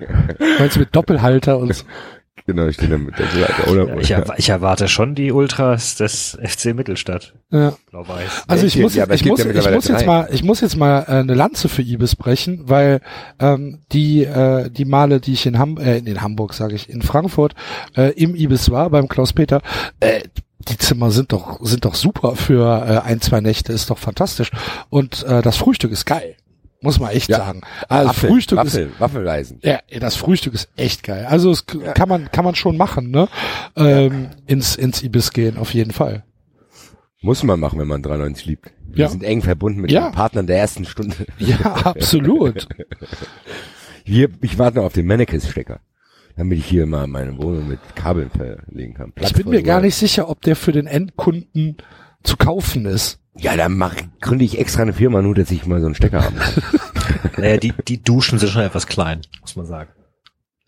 Meinst du mit Doppelhalter und? Genau, ich stehe mit der Seite. Oder, Ja, ich, erwa- ich erwarte schon die Ultras des FC Mittelstadt. Ja. Blau-Weiß. Also ich muss, ja, ich muss, ja ich muss jetzt mal, ich muss jetzt mal äh, eine Lanze für Ibis brechen, weil ähm, die die die Male, die ich in Ham äh, in Hamburg sage ich, in Frankfurt äh, im Ibis war beim Klaus Peter, äh, die Zimmer sind doch sind doch super für äh, ein zwei Nächte, ist doch fantastisch und äh, das Frühstück ist geil, muss man echt Ja. sagen. Also Waffel, Frühstück ist Waffel, Waffelreisen. ja, das Frühstück ist echt geil. Also es k- kann man kann man schon machen, ne? Ähm, ins ins Ibis gehen auf jeden Fall. Muss man machen, wenn man 93 liebt. Wir Ja. sind eng verbunden mit Ja. den Partnern der ersten Stunde. Ja, absolut. Hier, ich warte noch auf den Mannekes-Stecker, damit ich hier mal meine Wohnung mit Kabeln verlegen kann. Ich bin mir gar nicht sicher, ob der für den Endkunden zu kaufen ist. Ja, dann mach, gründe ich extra eine Firma, nur dass ich mal so einen Stecker habe. Naja, die, die Duschen sind schon etwas klein, muss man sagen.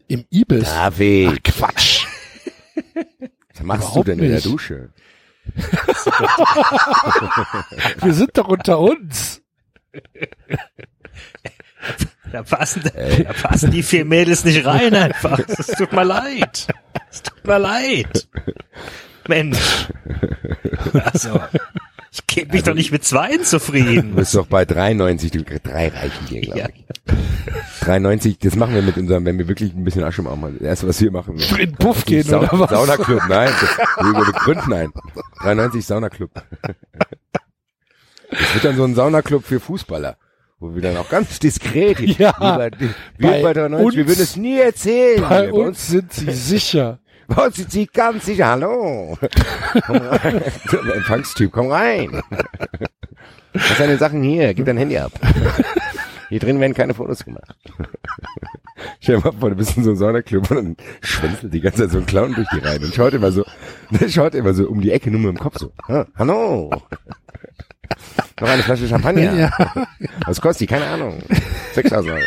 Im Ibis. David, Ach, Quatsch. was machst überhaupt du denn in der. Dusche? Wir sind doch unter uns. Da passen, da passen die vier Mädels nicht rein einfach. Es tut mir leid. Es tut mir leid. Mensch. Also, ich gebe mich doch nicht mit zweien Du zufrieden. bist doch bei 93, du, drei reichen dir, glaube Ja. ich. 93, das machen wir mit unserem, wenn wir wirklich ein bisschen Asche machen. Das erste, was wir machen. wir- In den Puff gehen Sau oder was? Saunaclub, nein. Wir wir gründen ein. 93 Saunaclub. Das wird dann so ein Saunaclub für Fußballer. Wo wir dann auch ganz diskret, Ja, wie bei, wir bei bei 93, wir uns- würden es nie erzählen. Bei hier. uns sind sie sicher. Sind sie ganz sicher, hallo. Komm rein. Der Empfangstyp, komm rein. Was deine Sachen hier? Gib dein Handy ab. Hier drin werden keine Fotos gemacht. Stell dir mal vor, du bist in so einem Saunaclub und dann schwänzelt die ganze Zeit so ein Clown durch die Reihen und schaut immer so, der schaut immer so um die Ecke nur mit dem Kopf so. Ah, hallo. Noch eine Flasche Champagner. Ja. Was kostet die? Keine Ahnung. 6000 Euro.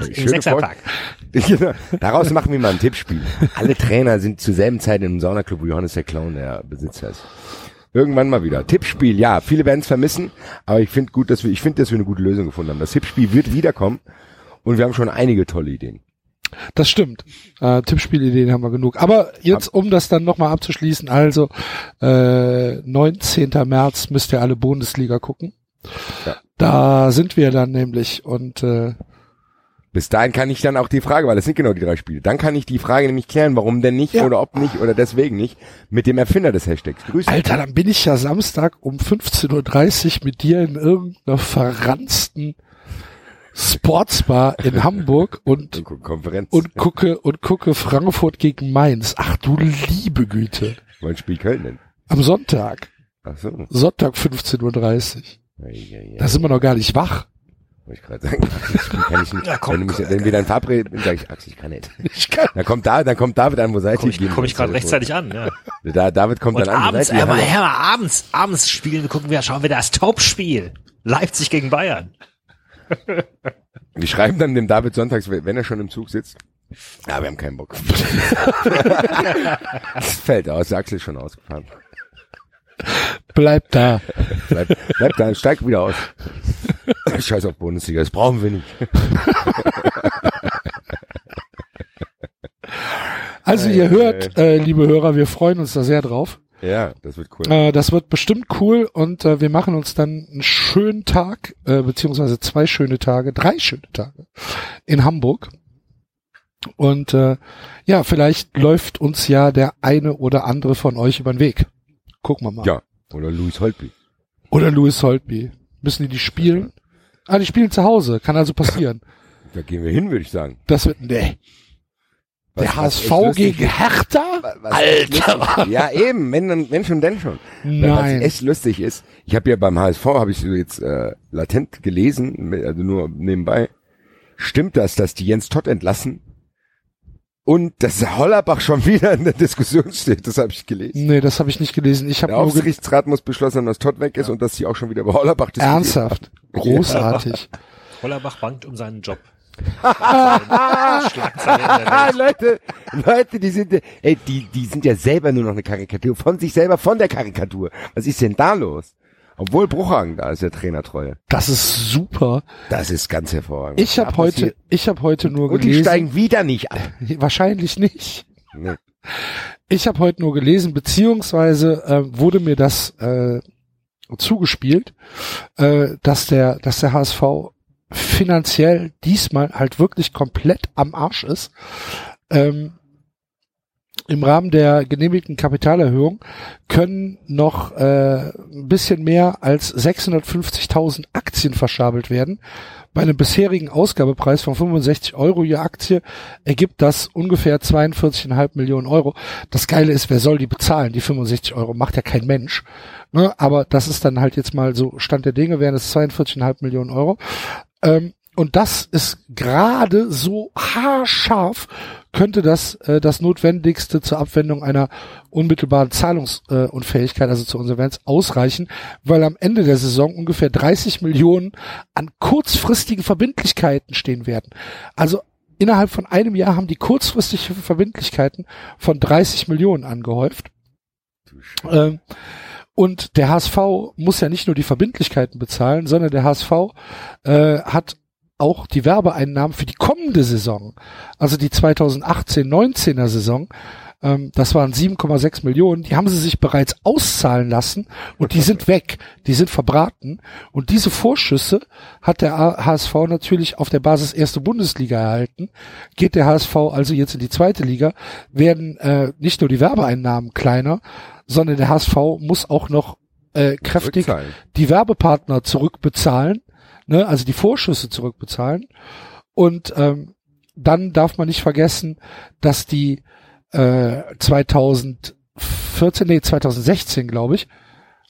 Sechserpack. Genau. Daraus machen wir mal ein Tippspiel. Alle Trainer sind zur selben Zeit im Saunaclub, wo Johannes der Clown der Besitzer ist. Irgendwann mal wieder. Tippspiel, ja. Viele werden es vermissen, aber ich finde gut, dass wir, ich finde, dass wir eine gute Lösung gefunden haben. Das Tippspiel wird wiederkommen und wir haben schon einige tolle Ideen. Das stimmt. Äh, Tippspielideen haben wir genug. Aber jetzt, um das dann nochmal abzuschließen, also äh, 19. März müsst ihr alle Bundesliga gucken. Ja. Da sind wir dann nämlich und äh, Bis dahin kann ich dann auch die Frage, weil das sind genau die drei Spiele, dann kann ich die Frage nämlich klären, warum denn nicht Ja. oder ob nicht oder deswegen nicht, mit dem Erfinder des Hashtags. Grüße. Alter, dann bin ich ja Samstag um 15.30 Uhr mit dir in irgendeiner verranzten Sportsbar in Hamburg und Konferenz. und gucke und gucke Frankfurt gegen Mainz. Ach du liebe Güte. Mein Spiel Köln denn? Am Sonntag. Ach so. Sonntag 15.30 Uhr. Ja, ja, ja. Da sind wir noch gar nicht wach. Wollte ich gerade sagen. Spiel kann ich nicht. Ja, komm, wenn, du mich, wenn wir dann verabreden, sage ich, Axel, ich kann nicht. Ich kann. Dann kommt da, dann kommt David an, wo seid Komme ihr? ich, Gehen komm ich gerade rechtzeitig an, ja. Telefon. Da, David kommt Und dann an, wo abends, seid ihr? hör mal, Hallo. hör mal, abends, abends spielen, gucken wir, schauen wir das Topspiel. Leipzig gegen Bayern. Wir schreiben dann dem David sonntags, wenn er schon im Zug sitzt. Ja, wir haben keinen Bock. das fällt aus, der Axel ist schon ausgefahren. Bleib da. Bleib, bleib da, steig wieder aus. Scheiß auf Bundesliga, das brauchen wir nicht. Also ihr hört, äh, liebe Hörer, wir freuen uns da sehr drauf. Ja, das wird cool. Äh, das wird bestimmt cool und äh, wir machen uns dann einen schönen Tag, äh, beziehungsweise zwei schöne Tage, drei schöne Tage in Hamburg. Und äh, ja, vielleicht läuft uns ja der eine oder andere von euch über den Weg. Gucken wir mal. Ja, oder Louis Holtby. Oder Louis Holtby. Müssen die die spielen? Ah, die spielen zu Hause. Kann also passieren. Da gehen wir hin, würde ich sagen. Das wird, nee. Was- Der was HSV gegen Hertha? Was lustig- Ja, eben, wenn, dann, wenn schon, denn schon. Was Nein. echt lustig ist, ich habe ja beim HSV, habe ich so jetzt äh, latent gelesen, also nur nebenbei, stimmt das, dass die Jens Todd entlassen und dass Hollerbach schon wieder in der Diskussion steht, das habe ich gelesen. Nee, das habe ich nicht gelesen. Ich habe Der Aufsichtsrat muss beschlossen haben, dass Todd weg ist und dass sie auch schon wieder bei Hollerbach diskutieren. ernsthaft. Großartig. Hollerbach bangt um seinen Job. Ah. Leute, Leute, die sind, ja- ey, die, die sind ja selber nur noch eine Karikatur von sich selber, von der Karikatur. Was ist denn da los? Obwohl Bruchhagen da ist, der Trainertreue. Das ist super. Das ist ganz hervorragend. Ich habe heute, passiert- ich habe heute nur Und die gelesen. steigen wieder nicht ab. Wahrscheinlich nicht. Nee. Ich habe heute nur gelesen, beziehungsweise äh, wurde mir das äh, zugespielt, äh, dass der, dass der HSV finanziell diesmal halt wirklich komplett am Arsch ist. Ähm, Im Rahmen der genehmigten Kapitalerhöhung können noch äh, ein bisschen mehr als 650.000 Aktien verschabelt werden. Bei einem bisherigen Ausgabepreis von 65 Euro je Aktie ergibt das ungefähr 42,5 Millionen Euro. Das Geile ist, wer soll die bezahlen? Die 65 Euro macht ja kein Mensch. Ne? Aber das ist dann halt jetzt mal so Stand der Dinge, wären es 42,5 Millionen Euro. Ähm, und das ist gerade so haarscharf, könnte das äh, das Notwendigste zur Abwendung einer unmittelbaren Zahlungsunfähigkeit, also zur Insolvenz, ausreichen, weil am Ende der Saison ungefähr 30 Millionen an kurzfristigen Verbindlichkeiten stehen werden. Also innerhalb von einem Jahr haben die kurzfristige Verbindlichkeiten von 30 Millionen angehäuft. Ähm, und der HSV muss ja nicht nur die Verbindlichkeiten bezahlen, sondern der HSV äh, hat auch die Werbeeinnahmen für die kommende Saison, also die 2018-19er Saison, ähm, das waren 7,6 Millionen, die haben sie sich bereits auszahlen lassen und die sind weg, die sind verbraten. Und diese Vorschüsse hat der HSV natürlich auf der Basis erste Bundesliga erhalten. Geht der HSV also jetzt in die zweite Liga, werden äh, nicht nur die Werbeeinnahmen kleiner, sondern der HSV muss auch noch äh, kräftig die Werbepartner zurückbezahlen, ne, also die Vorschüsse zurückbezahlen. Und ähm, dann darf man nicht vergessen, dass die äh, 2014, nee, 2016, glaube ich,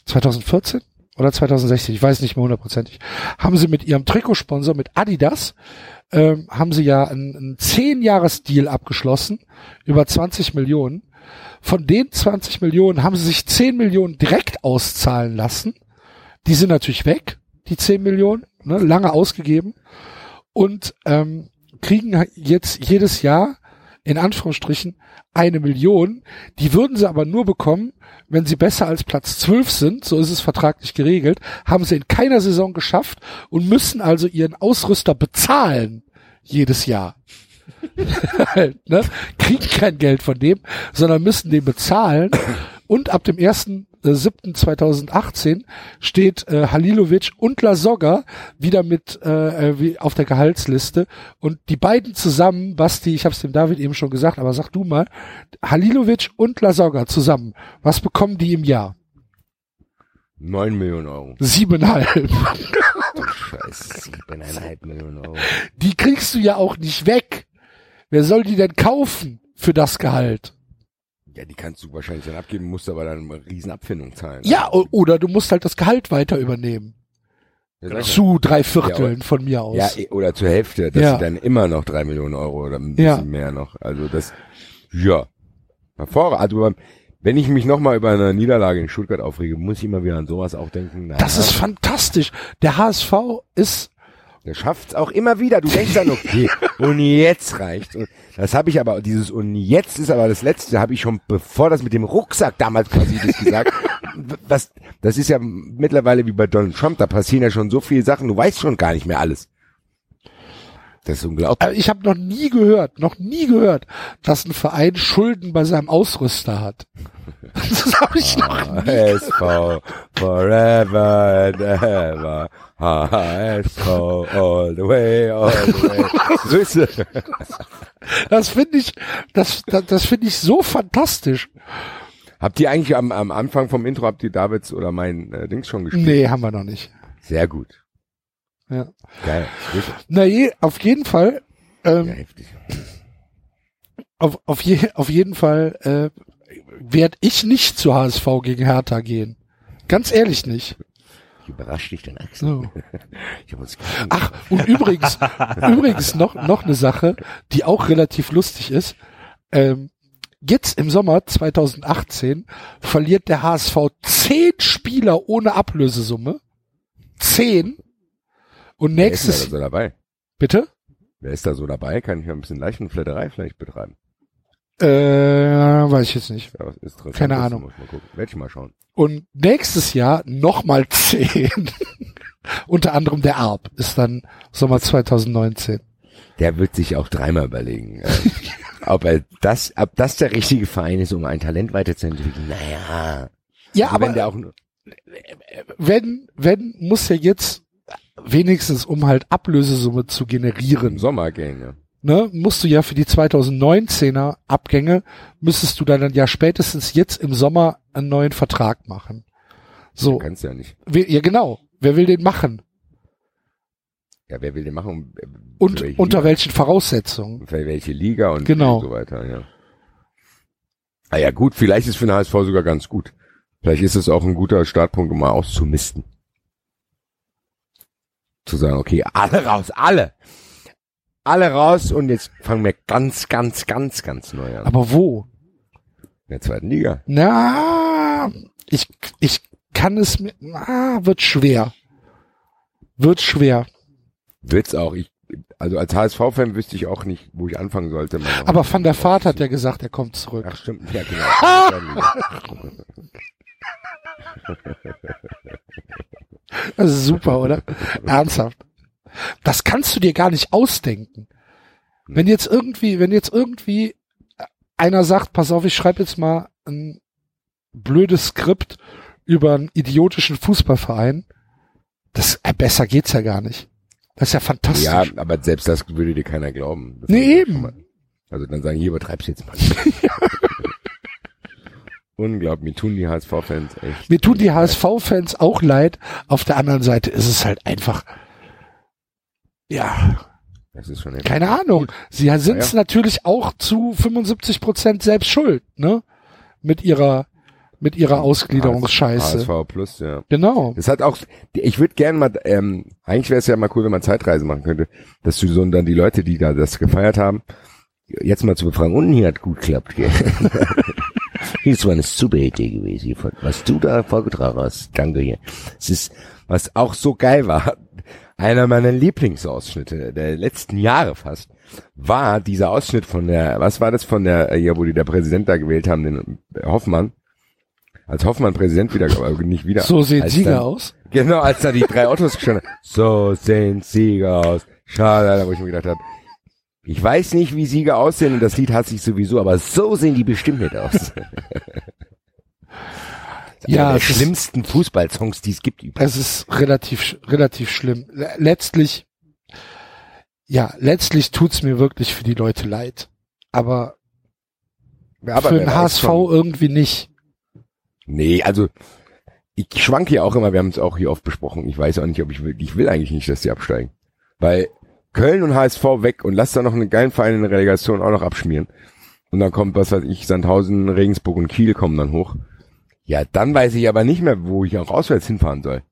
2014 oder 2016, ich weiß nicht mehr hundertprozentig, haben sie mit ihrem Trikotsponsor, mit Adidas, ähm, haben sie ja einen, einen 10-Jahres-Deal abgeschlossen über 20 Millionen. Von den 20 Millionen haben sie sich 10 Millionen direkt auszahlen lassen. Die sind natürlich weg, die 10 Millionen, ne, lange ausgegeben. Und ähm, kriegen jetzt jedes Jahr in Anführungsstrichen eine Million. Die würden sie aber nur bekommen, wenn sie besser als Platz 12 sind. So ist es vertraglich geregelt. Haben sie in keiner Saison geschafft und müssen also ihren Ausrüster bezahlen jedes Jahr. ne? Kriegen kein Geld von dem, sondern müssen den bezahlen. Und ab dem 1.7.2018 steht äh, Halilovic und Lasogga wieder mit äh, äh, wie auf der Gehaltsliste. Und die beiden zusammen, Basti, ich habe es dem David eben schon gesagt, aber sag du mal, Halilovic und Lasogga zusammen, was bekommen die im Jahr? Neun Millionen Euro. Siebeneinhalb. Du Scheiße, siebeneinhalb Millionen Euro. Die kriegst du ja auch nicht weg. Wer soll die denn kaufen für das Gehalt? Ja, die kannst du wahrscheinlich dann abgeben, musst aber dann eine riesen Abfindung zahlen. Ja, o- oder du musst halt das Gehalt weiter übernehmen. Ja. Zu drei Vierteln Ja, von mir aus. Ja, eh, oder zur Hälfte, dass Ja. sie dann immer noch drei Millionen Euro oder ein bisschen Ja. mehr noch. Also das, ja, hervorragend. Also wenn ich mich nochmal über eine Niederlage in Stuttgart aufrege, muss ich immer wieder an sowas auch denken. Na, das ist fantastisch. Der HSV ist, der schafft's auch immer wieder. Du denkst dann, okay, und jetzt reicht. Und das habe ich aber, dieses und jetzt ist aber das Letzte, habe ich schon, bevor das mit dem Rucksack damals quasi das gesagt. Was, das ist ja mittlerweile wie bei Donald Trump, da passieren ja schon so viele Sachen, du weißt schon gar nicht mehr alles. Das ist unglaublich. äh, ich habe noch nie gehört, noch nie gehört, dass ein Verein Schulden bei seinem Ausrüster hat. Das habe ich noch Ah. nie. HSV forever and ever. HSV all the way, all the way. Grüße. Das finde ich, das, das, das finde ich so fantastisch. Habt ihr eigentlich am, am Anfang vom Intro, habt ihr Davids oder mein äh, Dings schon gespielt? Nee, haben wir noch nicht. Sehr gut. Ja. Geil. Na je, auf jeden Fall, ähm, Ja, heftig. auf, auf, je, auf jeden Fall äh, werde ich nicht zu HSV gegen Hertha gehen. Ganz ehrlich nicht. Ich überrasche dich denn, Axel. So. Ach, und übrigens, übrigens noch, noch eine Sache, die auch relativ lustig ist. Ähm, jetzt im Sommer 2018 verliert der HSV zehn Spieler ohne Ablösesumme. Zehn. Und Wer ist da nächstes, so dabei? bitte? Wer ist da so dabei? Kann ich mal ein bisschen Leichenflatterei vielleicht betreiben? Äh, weiß ich jetzt nicht. Ja, Keine Ahnung. Muss mal gucken. Werd ich mal schauen. Und nächstes Jahr nochmal zehn. Unter anderem der Arp ist dann Sommer 2019. Der wird sich auch dreimal überlegen, äh, ob er das, ob das der richtige Verein ist, um ein Talent weiterzuentwickeln. Naja. Ja, Also aber wenn der auch nur, wenn, wenn, muss ja jetzt wenigstens, um halt Ablösesumme zu generieren, Sommer gehen, ja. ne, musst du ja für die 2019er Abgänge, müsstest du dann ja spätestens jetzt im Sommer einen neuen Vertrag machen. So, Kannst ja nicht. wer, ja genau, wer will den machen? Ja, wer will den machen? Und welche unter Liga? welchen Voraussetzungen? Für welche Liga und Genau. so weiter, ja. Ah ja, gut, vielleicht ist für den HSV sogar ganz gut. Vielleicht ist es auch ein guter Startpunkt, um mal auszumisten. Zu sagen, okay, alle raus, alle. Alle raus und jetzt fangen wir ganz, ganz, ganz, ganz neu an. Aber wo? In der zweiten Liga. Na, ich, ich kann es mir, na, wird schwer. Wird schwer. Wird's auch. Ich, also als HSV-Fan wüsste ich auch nicht, wo ich anfangen sollte. Aber Van der Vaart hat ja gesagt, er kommt zurück. Ach stimmt, ja genau. Das ist super, oder? Ernsthaft. Das kannst du dir gar nicht ausdenken. Wenn jetzt irgendwie, wenn jetzt irgendwie einer sagt, pass auf, ich schreibe jetzt mal ein blödes Skript über einen idiotischen Fußballverein, das äh, besser geht's ja gar nicht. Das ist ja fantastisch. ja, aber selbst das würde dir keiner glauben. Das Nee, eben. Also dann sagen, hier übertreibst du jetzt mal. Unglaublich, mir tun die HSV-Fans echt. Mir tun die HSV-Fans auch leid. Auf der anderen Seite ist es halt einfach, ja, keine Ahnung. Sie sind es Ja, ja. natürlich auch zu 75 Prozent selbst schuld, ne? Mit ihrer, mit ihrer Ausgliederungsscheiße. HSV Plus, ja. Genau. Das hat auch, ich würde gerne mal, ähm, eigentlich wäre es ja mal cool, wenn man Zeitreise machen könnte, dass du so dann die Leute, die da das gefeiert haben, jetzt mal zu befragen, und hier hat gut geklappt, Hier ist super Idee gewesen, was du da vorgetragen hast. Danke hier. Es ist, was auch so geil war. einer meiner Lieblingsausschnitte der letzten Jahre fast war dieser Ausschnitt von der, was war das von der, ja, wo die der Präsident da gewählt haben, den Hoffmann, als Hoffmann Präsident wieder, aber nicht wieder. So sehen Sieger dann, aus. Genau, als da die drei Autos gestanden haben. So sehen Sieger aus. Schade, Alter, wo ich mir gedacht habe, ich weiß nicht, wie Sieger aussehen und das Lied hasse ich sowieso, aber so sehen die bestimmt nicht aus. Ja, der schlimmsten Fußballsongs, die es gibt. übrigens. Es ist relativ, relativ schlimm. Le- Letztlich, ja, letztlich tut's mir wirklich für die Leute leid. Aber, Ja, aber für den HSV schon. irgendwie nicht. Nee, also ich schwanke ja auch immer, wir haben es auch hier oft besprochen. Ich weiß auch nicht, ob ich will, ich will eigentlich nicht, dass die absteigen. Weil Köln und HSV weg und lass da noch einen geilen Verein in der Relegation auch noch abschmieren. Und dann kommt, was weiß ich, Sandhausen, Regensburg und Kiel kommen dann hoch. Ja, dann weiß ich aber nicht mehr, wo ich auch auswärts hinfahren soll.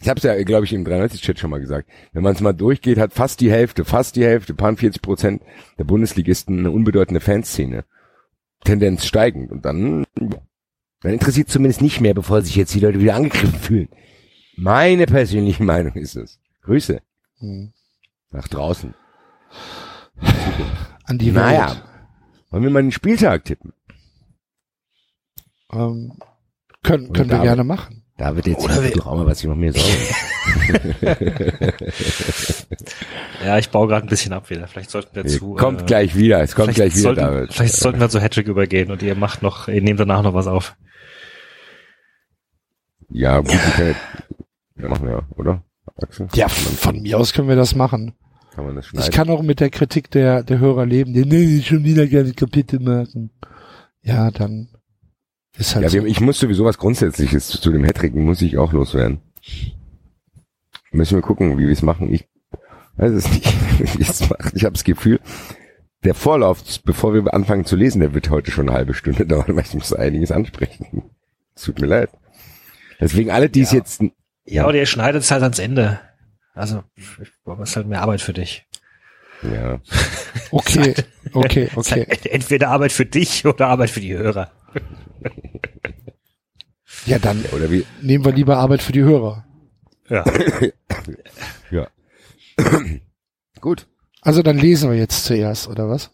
Ich habe es ja, glaube ich, im 93-Chat schon mal gesagt. Wenn man es mal durchgeht, hat fast die Hälfte, fast die Hälfte, paar 40 Prozent der Bundesligisten eine unbedeutende Fanszene. Tendenz steigend. Und dann, dann interessiert zumindest nicht mehr, bevor sich jetzt die Leute wieder angegriffen fühlen. Meine persönliche Meinung ist es. Grüße Hm. nach draußen. An die Naja. Welt. Wollen wir mal den Spieltag tippen? Ähm, können, Und können wir gerne machen. Da wird jetzt Oder wir- doch auch mal was ich noch mehr sagen. Ja, ich baue gerade ein bisschen ab wieder. Vielleicht sollten wir zu. kommt äh, gleich wieder, es kommt vielleicht gleich wieder, sollten, David. Vielleicht sollten wir zu Hattrick übergehen und ihr macht noch, ihr nehmt danach noch was auf. Ja, gut, ja, machen wir, oder? Axel? Ja, von mir aus können wir das machen. Kann man das Ich schneiden? kann auch mit der Kritik der, der Hörer leben, die, nee, schon wieder gerne Kapitel machen. Ja, dann ist halt Ja, so. ich muss sowieso was Grundsätzliches zu, dem Hattricken muss ich auch loswerden. Müssen wir gucken, wie wir es machen. Ich weiß es nicht, wie es machen. Ich habe das Gefühl, der Vorlauf, bevor wir anfangen zu lesen, der wird heute schon eine halbe Stunde dauern, weil ich muss einiges ansprechen. Es tut mir leid. Deswegen alle, die es Ja. jetzt, Ja, oder ihr schneidet es halt ans Ende. Also, es ist halt mehr Arbeit für dich. ja, Okay, okay, okay. halt entweder Arbeit für dich oder Arbeit für die Hörer. Ja, dann oder wie, nehmen wir lieber Arbeit für die Hörer. Ja. ja. Gut. Also dann lesen wir jetzt zuerst, oder was?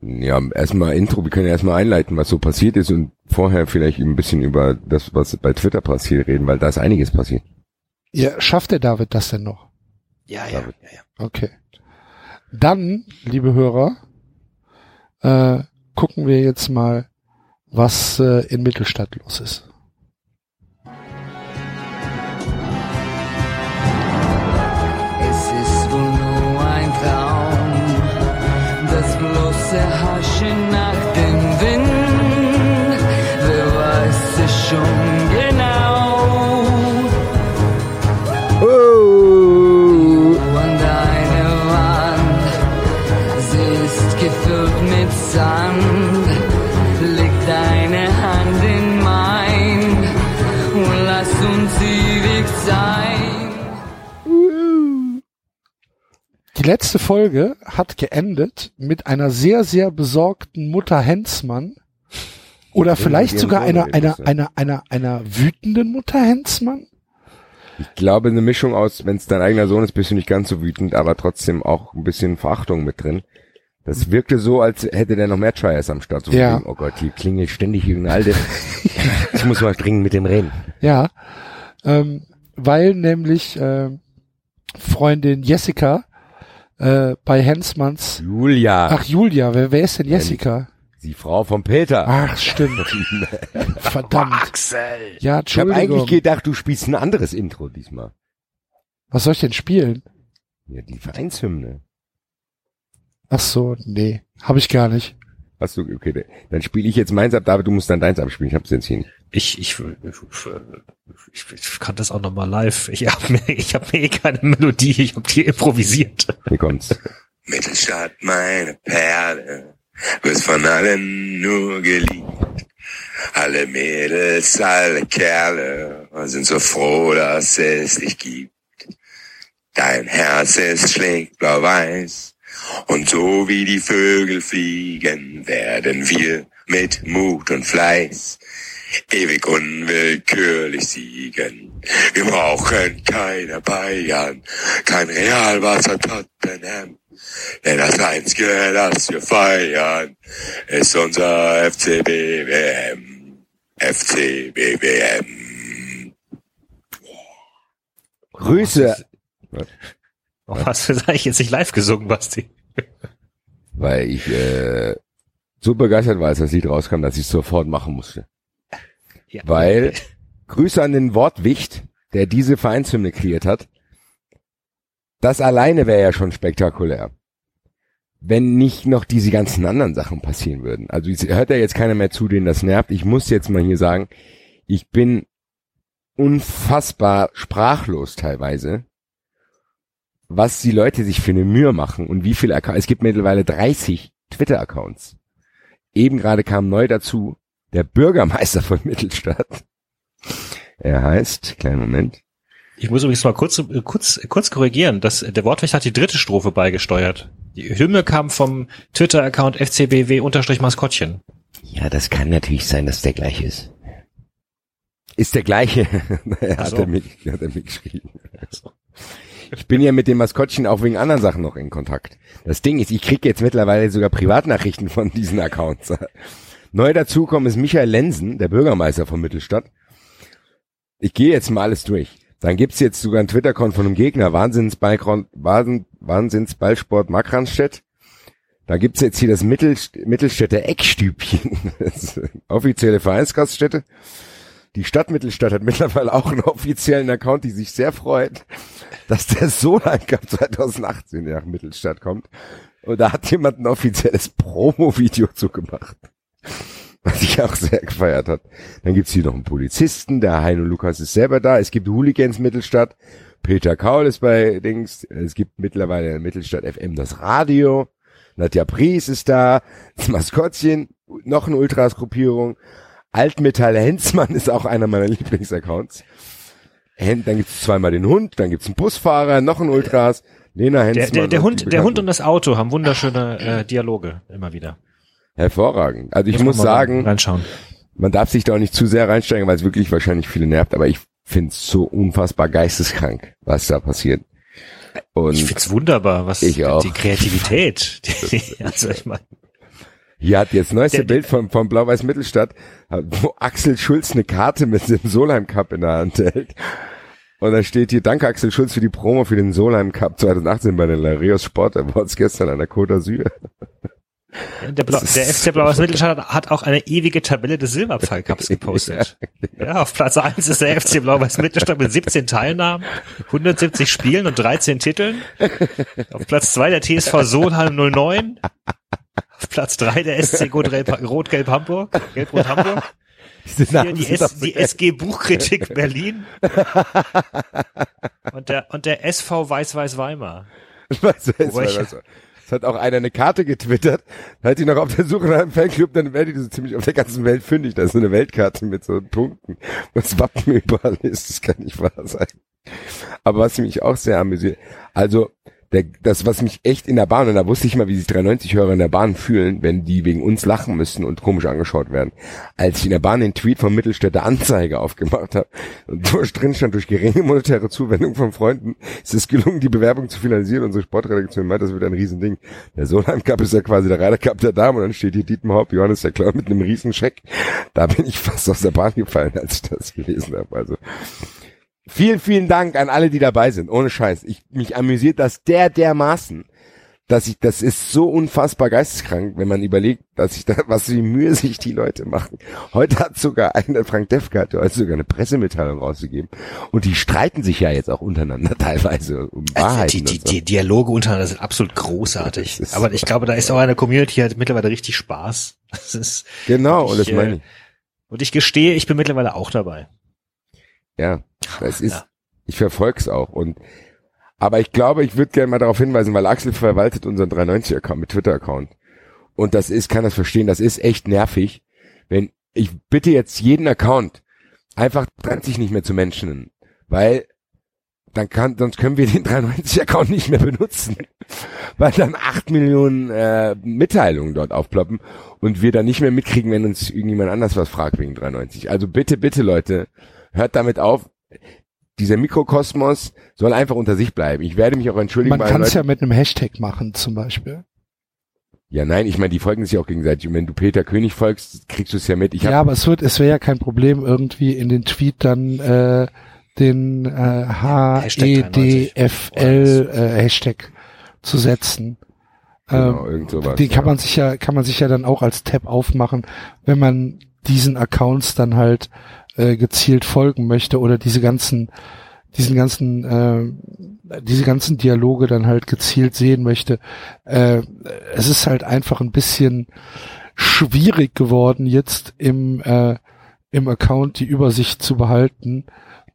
Ja, erstmal Intro, wir können ja erstmal einleiten, was so passiert ist und vorher vielleicht ein bisschen über das, was bei Twitter passiert reden, weil da ist einiges passiert. Ja, schafft der David das denn noch? Ja, ja, David. ja, ja. Okay. Dann, liebe Hörer, äh, gucken wir jetzt mal, was äh, in Mittelstadt los ist. Bloße Haschen nach dem Wind. Wer weiß es schon Die letzte Folge hat geendet mit einer sehr, sehr besorgten Mutter Hensmann. Oder vielleicht sogar einer, einer, einer, einer, einer wütenden Mutter Hensmann? Ich glaube, eine Mischung aus, wenn es dein eigener Sohn ist, bist du nicht ganz so wütend, aber trotzdem auch ein bisschen Verachtung mit drin. Das wirkte so, als hätte der noch mehr Triers am Start. So Ja. oh Gott, hier klingelt ständig irgendeine Alte. ich muss mal dringend mit dem reden. Ja, ähm, weil nämlich äh, Freundin Jessica äh, bei Hensmanns. Julia, Ach Julia, wer, wer ist denn Jessica? die Frau von Peter. Ach stimmt, verdammt. Axel! Ja, ich habe Entschuldigung. eigentlich gedacht, du spielst ein anderes Intro diesmal. Was soll ich denn spielen? Ja, die Vereinshymne. Ach so, nee, habe ich gar nicht. Hast du, okay, dann spiele ich jetzt meins ab, David, du musst dann deins abspielen. Ich hab's jetzt hier nicht. Ich, ich, ich, ich kann das auch nochmal live. Ich habe mir, ich hab mir eh keine Melodie, ich habe die improvisiert. Hier kommt's. Mittelstadt, meine Perle, wirst von allen nur geliebt. Alle Mädels, alle Kerle sind so froh, dass es dich gibt. Dein Herz ist schlägt blau-weiß und so wie die Vögel fliegen, werden wir mit Mut und Fleiß ewig unwillkürlich siegen. Wir brauchen keine Bayern, kein Real Barca Tottenham. Denn das Einzige, das wir feiern, ist unser FCBWM. FCBWM. Grüße, Oh, hast du das eigentlich jetzt nicht live gesungen, Basti? weil ich äh, so begeistert war, als das Lied rauskam, dass ich es sofort machen musste. Ja. Weil Grüße an den Wortwicht, der diese Vereinshymne kreiert hat. Das alleine wäre ja schon spektakulär. Wenn nicht noch diese ganzen anderen Sachen passieren würden. Also hört ja jetzt keiner mehr zu, den das nervt. Ich muss jetzt mal hier sagen, ich bin unfassbar sprachlos teilweise, was die Leute sich für eine Mühe machen und wie viele Accounts. Es gibt mittlerweile 30 Twitter-Accounts. Eben gerade kam neu dazu der Bürgermeister von Mittelstadt. Er heißt, kleinen Moment, Ich muss übrigens mal kurz, kurz, kurz korrigieren. Das, der Wortwächter hat die dritte Strophe beigesteuert. Die Hymne kam vom Twitter-Account fcbw-maskottchen. Ja, das kann natürlich sein, dass der gleiche ist. Ist der gleiche. er hat, so. er mir, hat er mir geschrieben. Ich bin ja mit dem Maskottchen auch wegen anderen Sachen noch in Kontakt. Das Ding ist, ich krieg jetzt mittlerweile sogar Privatnachrichten von diesen Accounts. Neu dazukommen ist Michael Lensen, der Bürgermeister von Mittelstadt. Ich gehe jetzt mal alles durch. Dann gibt's jetzt sogar einen Twitter-Account von einem Gegner, Wahnsinnsballkron- Wahnsinn, Wahnsinnsballsport Markranstädt. Da gibt's jetzt hier das Mittel, Mittelstädter Eckstübchen, das offizielle Vereinsgaststätte. Die Stadt Mittelstadt hat mittlerweile auch einen offiziellen Account, die sich sehr freut, dass der Solheim Cup 2018 nach Mittelstadt kommt. Und da hat jemand ein offizielles Promo-Video zugemacht. Was ich auch sehr gefeiert hat. Dann gibt's hier noch einen Polizisten, der Heino Lukas ist selber da. Es gibt Hooligans Mittelstadt. Peter Kaul ist bei Dings. Es gibt mittlerweile in Mittelstadt FM das Radio. Nadja Pries ist da. Das Maskottchen. Noch eine Ultras-Gruppierung. Altmetall Hensmann ist auch einer meiner Lieblingsaccounts. Dann gibt's zweimal den Hund, dann gibt's einen Busfahrer, noch ein Ultras, Lena Der, Hensmann. der, der und Hund, der Hund und das Auto haben wunderschöne äh, Dialoge immer wieder. Hervorragend. Also ich muss mal sagen, reinschauen. man darf sich da auch nicht zu sehr reinsteigen, weil es wirklich wahrscheinlich viele nervt, aber ich find's so unfassbar geisteskrank, was da passiert. Und Ich find's wunderbar, was Ich auch. die Kreativität. Die, also ich mein, hier hat jetzt neueste Der- Bild von, von Blau-Weiß Mittelstadt, wo Axel Schulz eine Karte mit dem Solheim Cup in der Hand hält. Und da steht hier, danke Axel Schulz für die Promo für den Solheim Cup 2018 bei den Lareus Sport Awards gestern an der Côte d'Azur. Der, Blau, der FC Blaues Mittelstadt hat auch eine ewige Tabelle des Silberpfeilcups gepostet. Ja, auf Platz eins ist der FC Blau-Weiß Mittelstadt mit 17 Teilnahmen, 170 Spielen und 13 Titeln. Auf Platz zwei der TSV Solheim 09. Auf Platz drei der SC Rot-Gelb Hamburg, Gelb-Rot Hamburg. Hier die, S, die. SG Buchkritik Berlin. Und der, und der SV du, es, Wobei ich- war- es hat auch einer eine Karte getwittert, hat die noch auf der Suche nach einem Fanclub, dann werde die so ziemlich auf der ganzen Welt fündig. Da ist so eine Weltkarte mit so Punkten, wo das Wappen überall ist. Das kann nicht wahr sein. Aber was mich auch sehr amüsiert, also der, das, was mich echt in der Bahn, und da wusste ich mal, wie sich 93-Hörer in der Bahn fühlen, wenn die wegen uns lachen müssen und komisch angeschaut werden. Als ich in der Bahn den Tweet vom Mittelstädter Anzeige aufgemacht habe und durch drin stand, durch geringe monetäre Zuwendung von Freunden ist es gelungen, die Bewerbung zu finalisieren. Unsere Sportredaktion meint, das wird ein Riesending. Der Solheim Cup ist ja quasi der Ryder Cup der Damen und dann steht hier Dietmar Haupt, Johannes der Clown mit einem riesen Scheck. Da bin ich fast aus der Bahn gefallen, als ich das gelesen habe. Also Vielen, vielen Dank an alle, die dabei sind. Ohne Scheiß. Ich, mich amüsiert das der dermaßen, dass ich, das ist so unfassbar geisteskrank, wenn man überlegt, dass ich da, was für Mühe sich die Leute machen. Heute hat sogar einer, Frank Defke hat heute sogar eine Pressemitteilung rausgegeben. Und die streiten sich ja jetzt auch untereinander teilweise um Wahrheiten. Also die, die, so. die Dialoge untereinander sind absolut großartig. Aber ich glaube, da ist auch eine Community hat mittlerweile richtig Spaß. Das ist, Genau, und ich, das meine äh, ich. und ich gestehe, ich bin mittlerweile auch dabei. Ja, das ist, Ja. ich verfolge es auch. Und aber ich glaube, ich würde gerne mal darauf hinweisen, weil Axel verwaltet unseren 390-Account mit Twitter-Account. Und das ist, kann das verstehen, das ist echt nervig. Wenn ich bitte jetzt jeden Account einfach trennt sich nicht mehr zu Menschen, weil dann kann, sonst können wir den 93-Account nicht mehr benutzen, weil dann acht Millionen äh, Mitteilungen dort aufploppen und wir dann nicht mehr mitkriegen, wenn uns irgendjemand anders was fragt wegen 93. Also bitte, bitte Leute, hört damit auf. Dieser Mikrokosmos soll einfach unter sich bleiben. Ich werde mich auch entschuldigen. Man kann es ja mit einem Hashtag machen, zum Beispiel. ja, nein, ich meine, die folgen sich auch gegenseitig. Und wenn du Peter König folgst, kriegst du es ja mit. Ich ja, aber es wird, es wäre ja kein Problem, irgendwie in den Tweet dann äh, den äh, HEDFL äh, Hashtag zu setzen. genau, Ähm, irgend sowas. den kann ja. man sich ja, kann man sich ja dann auch als Tab aufmachen, wenn man diesen Accounts dann halt äh, gezielt folgen möchte oder diese ganzen, diesen ganzen, äh, diese ganzen Dialoge dann halt gezielt sehen möchte. Äh, es ist halt einfach ein bisschen schwierig geworden, jetzt im, äh, im Account die Übersicht zu behalten,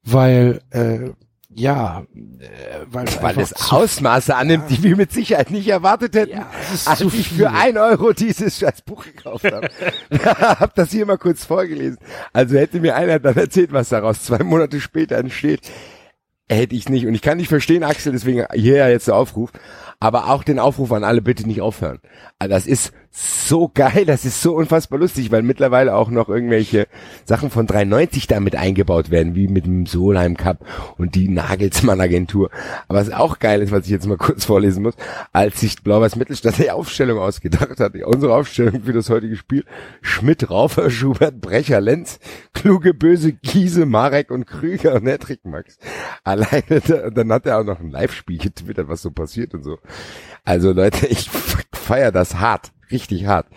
weil äh, ja, äh, weil, es Weil es Ausmaße annimmt, die wir mit Sicherheit nicht erwartet hätten, Ja, als ich für ein Euro dieses scheiß Buch gekauft habe. hab das hier mal kurz vorgelesen. Also hätte mir einer dann erzählt, was daraus zwei Monate später entsteht, hätte ich nicht. Und ich kann nicht verstehen, Axel, deswegen hierher jetzt der Aufruf. Aber auch den Aufruf an alle, bitte nicht aufhören. Also das ist so geil, das ist so unfassbar lustig, weil mittlerweile auch noch irgendwelche Sachen von 390 damit eingebaut werden, wie mit dem Solheim Cup und die Nagelsmann Agentur. Aber was auch geil ist, was ich jetzt mal kurz vorlesen muss, als sich Blau-Weiß Mittelstadt die Aufstellung ausgedacht hat, unsere Aufstellung für das heutige Spiel, Schmidt, Raufer, Schubert, Brecher, Lenz, Kluge, Böse, Giese, Marek und Krüger und Hedrick Max. Alleine, da, dann hat er auch noch ein Live-Spiel getwittert, was so passiert und so. Also Leute, ich feier das hart, richtig hart.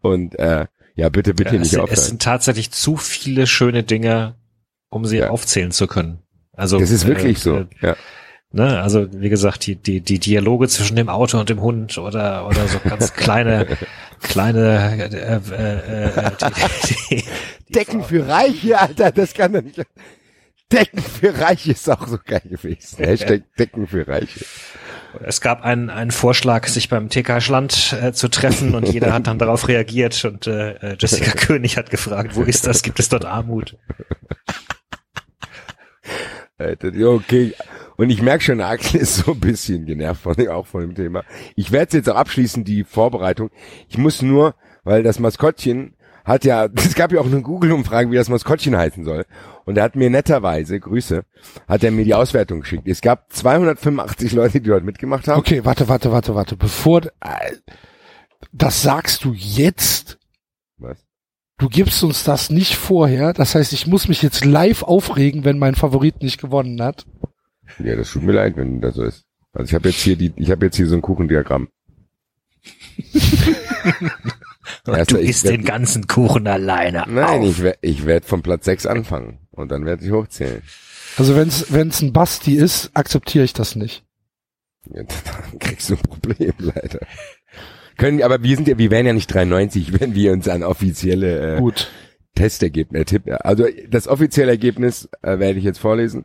Und äh, ja, bitte, bitte Ja, nicht sind, es aufhören. sind tatsächlich zu viele schöne Dinge, um sie Ja. aufzählen zu können. Also Das ist wirklich äh, so. äh, Ja. Ne, also wie gesagt, die, die, die Dialoge zwischen dem Auto und dem Hund oder oder so ganz kleine, kleine äh, äh, äh, die, die, die, Decken für Reiche, Alter, das kann doch nicht. Decken für Reiche ist auch so geil gewesen. Hashtag Decken für Reiche. Es gab einen, einen Vorschlag, sich beim TK Schland äh, zu treffen und jeder hat dann darauf reagiert und äh, äh, Jessica König hat gefragt, wo ist das? Gibt es dort Armut? Ja, okay. Und ich merke schon, Axel ist so ein bisschen genervt von, auch von dem Thema. Ich werde jetzt auch abschließen, die Vorbereitung. Ich muss nur, weil das Maskottchen hat ja, es gab ja auch eine Google-Umfrage, wie das Maskottchen heißen soll. Und er hat mir netterweise, Grüße, hat er mir die Auswertung geschickt. Es gab 285 Leute, die dort mitgemacht haben. Okay, warte, warte, warte, warte. Bevor, äh, das sagst du jetzt. Was? Du gibst uns das nicht vorher. Das heißt, ich muss mich jetzt live aufregen, wenn mein Favorit nicht gewonnen hat. Ja, das tut mir leid, wenn das so ist. Also ich habe jetzt hier die, ich habe jetzt hier so ein Kuchendiagramm. Erster, du ich isst werd- den ganzen Kuchen alleine. Nein, auf. ich werde ich werd von Platz 6 anfangen und dann werde ich hochzählen. Also wenn's wenn's ein Basti ist, akzeptiere ich das nicht. Ja, dann kriegst du ein Problem leider. Können, aber wir sind ja, wir wären ja nicht 93, wenn wir uns an offizielle äh, Gut. Testergebnis, Tipp, also das offizielle Ergebnis äh, werde ich jetzt vorlesen.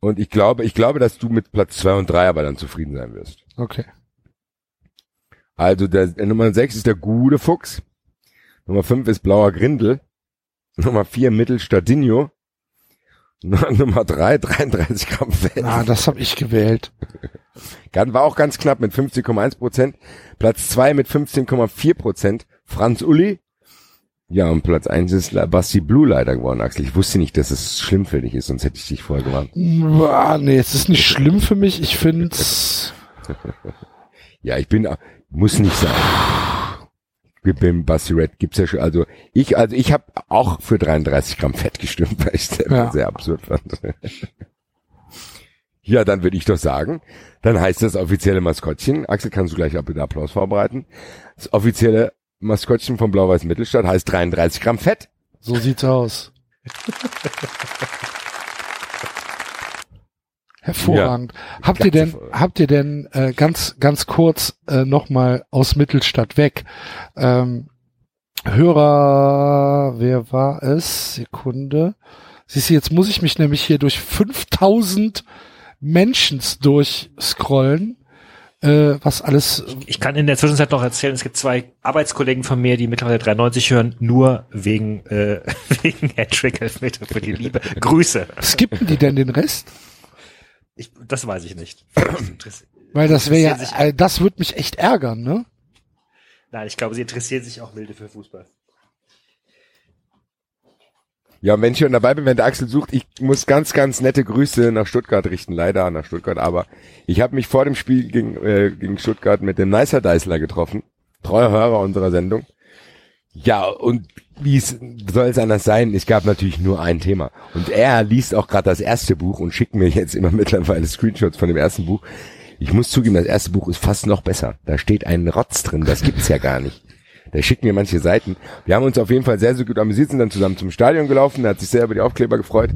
Und ich glaube, ich glaube, dass du mit Platz 2 und 3 aber dann zufrieden sein wirst. Okay. Also der, der Nummer 6 ist der gute Fuchs. Nummer 5 ist blauer Grindel. Nummer 4 Mittelstadinho. Nummer 3 33 Gramm Fett. Ah, das habe ich gewählt. War auch ganz knapp mit 15,1 Prozent. Platz 2 mit 15,4 Prozent. Franz Uli. Ja, und Platz 1 ist La- Basti Blue leider geworden, Axel. Ich wusste nicht, dass es schlimm für dich ist, sonst hätte ich dich vorher gewarnt. Ah, nee, es ist nicht schlimm für mich. Ich find's. Ja, ich bin, muss nicht sein. Beim Basti Red gibt's ja schon, also ich, also ich habe auch für 33 Gramm Fett gestimmt, weil ich es Ja. sehr absurd fand. ja, dann würde ich doch sagen, dann heißt das offizielle Maskottchen, Axel, kannst du gleich auch bitte Applaus vorbereiten. Das offizielle Maskottchen von Blau-Weiß Mittelstadt heißt 33 Gramm Fett. So sieht's aus. Hervorragend. Habt ihr denn, habt ihr denn äh, ganz, ganz kurz äh, nochmal aus Mittelstadt weg? Ähm, Hörer, wer war es? Sekunde. Siehst du, jetzt muss ich mich nämlich hier durch 5000 Mentions durchscrollen, äh, was alles Ich kann in der Zwischenzeit noch erzählen, es gibt zwei Arbeitskollegen von mir, die mittlerweile 93 hören, nur wegen, äh, wegen Hattrick Elfmeter für die Liebe. Grüße. Skippen die denn den Rest? Ich, das weiß ich nicht. Weil das wäre ja, das würde mich echt ärgern, ne? Nein, ich glaube, sie interessieren sich auch milde für Fußball. Ja, und wenn ich schon dabei bin, wenn der Axel sucht, ich muss ganz, ganz nette Grüße nach Stuttgart richten, leider nach Stuttgart, aber ich habe mich vor dem Spiel gegen, äh, gegen Stuttgart mit dem Nicer Deisler getroffen, treuer Hörer unserer Sendung. Ja, und wie soll es anders sein, es gab natürlich nur ein Thema. Und er liest auch gerade das erste Buch und schickt mir jetzt immer mittlerweile Screenshots von dem ersten Buch. Ich muss zugeben, das erste Buch ist fast noch besser. Da steht ein Rotz drin, das gibt's ja gar nicht. Der schickt mir manche Seiten. Wir haben uns auf jeden Fall sehr, sehr gut amüsiert, sind dann zusammen zum Stadion gelaufen, er hat sich sehr über die Aufkleber gefreut.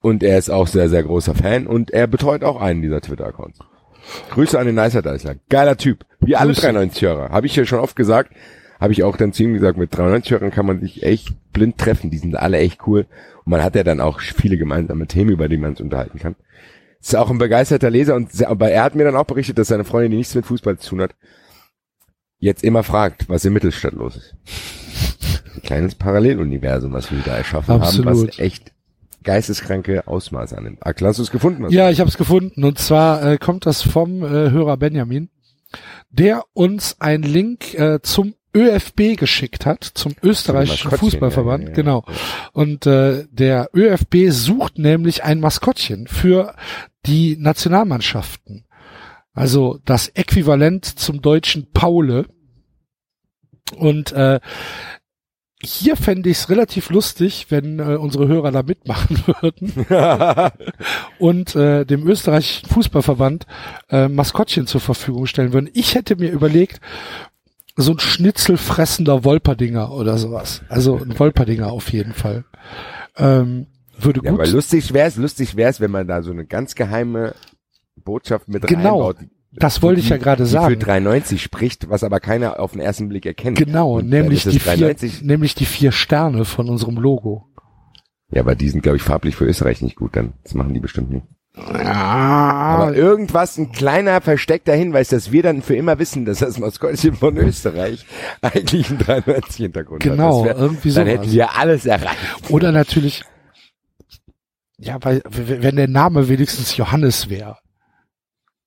Und er ist auch sehr, sehr großer Fan und er betreut auch einen dieser Twitter-Accounts. Grüße an den Nicer Deisler. Geiler Typ. Wie alle Grüße. 93-Hörer. Habe ich ja schon oft gesagt. Habe ich auch dann zu ihm gesagt, mit 93-Hörern kann man sich echt blind treffen. Die sind alle echt cool. Und man hat ja dann auch viele gemeinsame Themen, über die man uns unterhalten kann. Ist auch ein begeisterter Leser und sehr, aber er hat mir dann auch berichtet, dass seine Freundin, die nichts mit Fußball zu tun hat, jetzt immer fragt, was in Mittelstadt los ist. Ein kleines Paralleluniversum, was wir da erschaffen haben, Absolut. was echt geisteskranke Ausmaße annimmt. Axel, hast du es gefunden? Ja, ich habe es gefunden. Und zwar äh, kommt das vom äh, Hörer Benjamin, der uns einen Link äh, zum ÖFB geschickt hat, zum österreichischen Maskottchen, Fußballverband, ja, ja, genau. Und äh, der ÖFB sucht nämlich ein Maskottchen für die Nationalmannschaften. Also das Äquivalent zum deutschen Paule. Und äh, hier fände ich es relativ lustig, wenn äh, unsere Hörer da mitmachen würden und äh, dem österreichischen Fußballverband äh, Maskottchen zur Verfügung stellen würden. Ich hätte mir überlegt, so ein schnitzelfressender Wolperdinger oder sowas. Also ein Wolperdinger auf jeden Fall. Ähm, würde Ja, gut. aber lustig wär's, lustig wär's, wenn man da so eine ganz geheime Botschaft mit Genau, reinbaut. das wollte ich ja gerade die sagen. für 390 spricht, was aber keiner auf den ersten Blick erkennt. Genau, Und dann nämlich die, es vier, 390. nämlich die vier Sterne von unserem Logo. Ja, aber die sind, glaube ich, farblich für Österreich nicht gut, dann. Das machen die bestimmt nicht. Ja, Aber irgendwas, ein kleiner versteckter Hinweis, dass wir dann für immer wissen, dass das Maskottchen von Österreich eigentlich ein 93 Hintergrund Genau, hat. Wär- irgendwie Dann sowas. hätten wir alles erreicht. Oder natürlich, ja, weil, wenn der Name wenigstens Johannes wäre,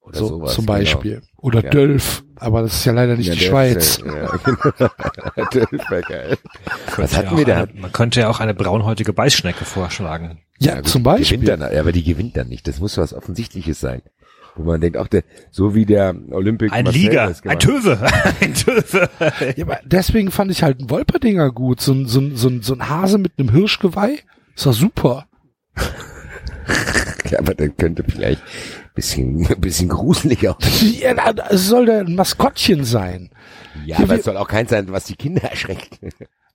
Oder so, sowas, zum genau. Beispiel. Oder Ja. Dölf, aber das ist ja leider nicht Ja, die der Schweiz. Ja, genau. Dölf wär geil. Was hatten wir da? Man könnte ja auch eine braunhäutige Beißschnecke vorschlagen. Ja, gut, zum die Beispiel. Gewinnt dann, ja, aber die gewinnt dann nicht. Das muss was Offensichtliches sein. Wo man denkt, auch der, so wie der Olympic Ein Marseille Liga, das ein. Töwe, ein Töwe. Ja, aber deswegen fand ich halt einen Wolperdinger gut. So ein, so ein, so ein, so ein Hase mit einem Hirschgeweih. Ist doch super. Ja, aber der könnte vielleicht bisschen, bisschen gruseliger. Ja, na, es soll der ein Maskottchen sein. Ja, Ja, aber es soll auch keins sein, was die Kinder erschreckt.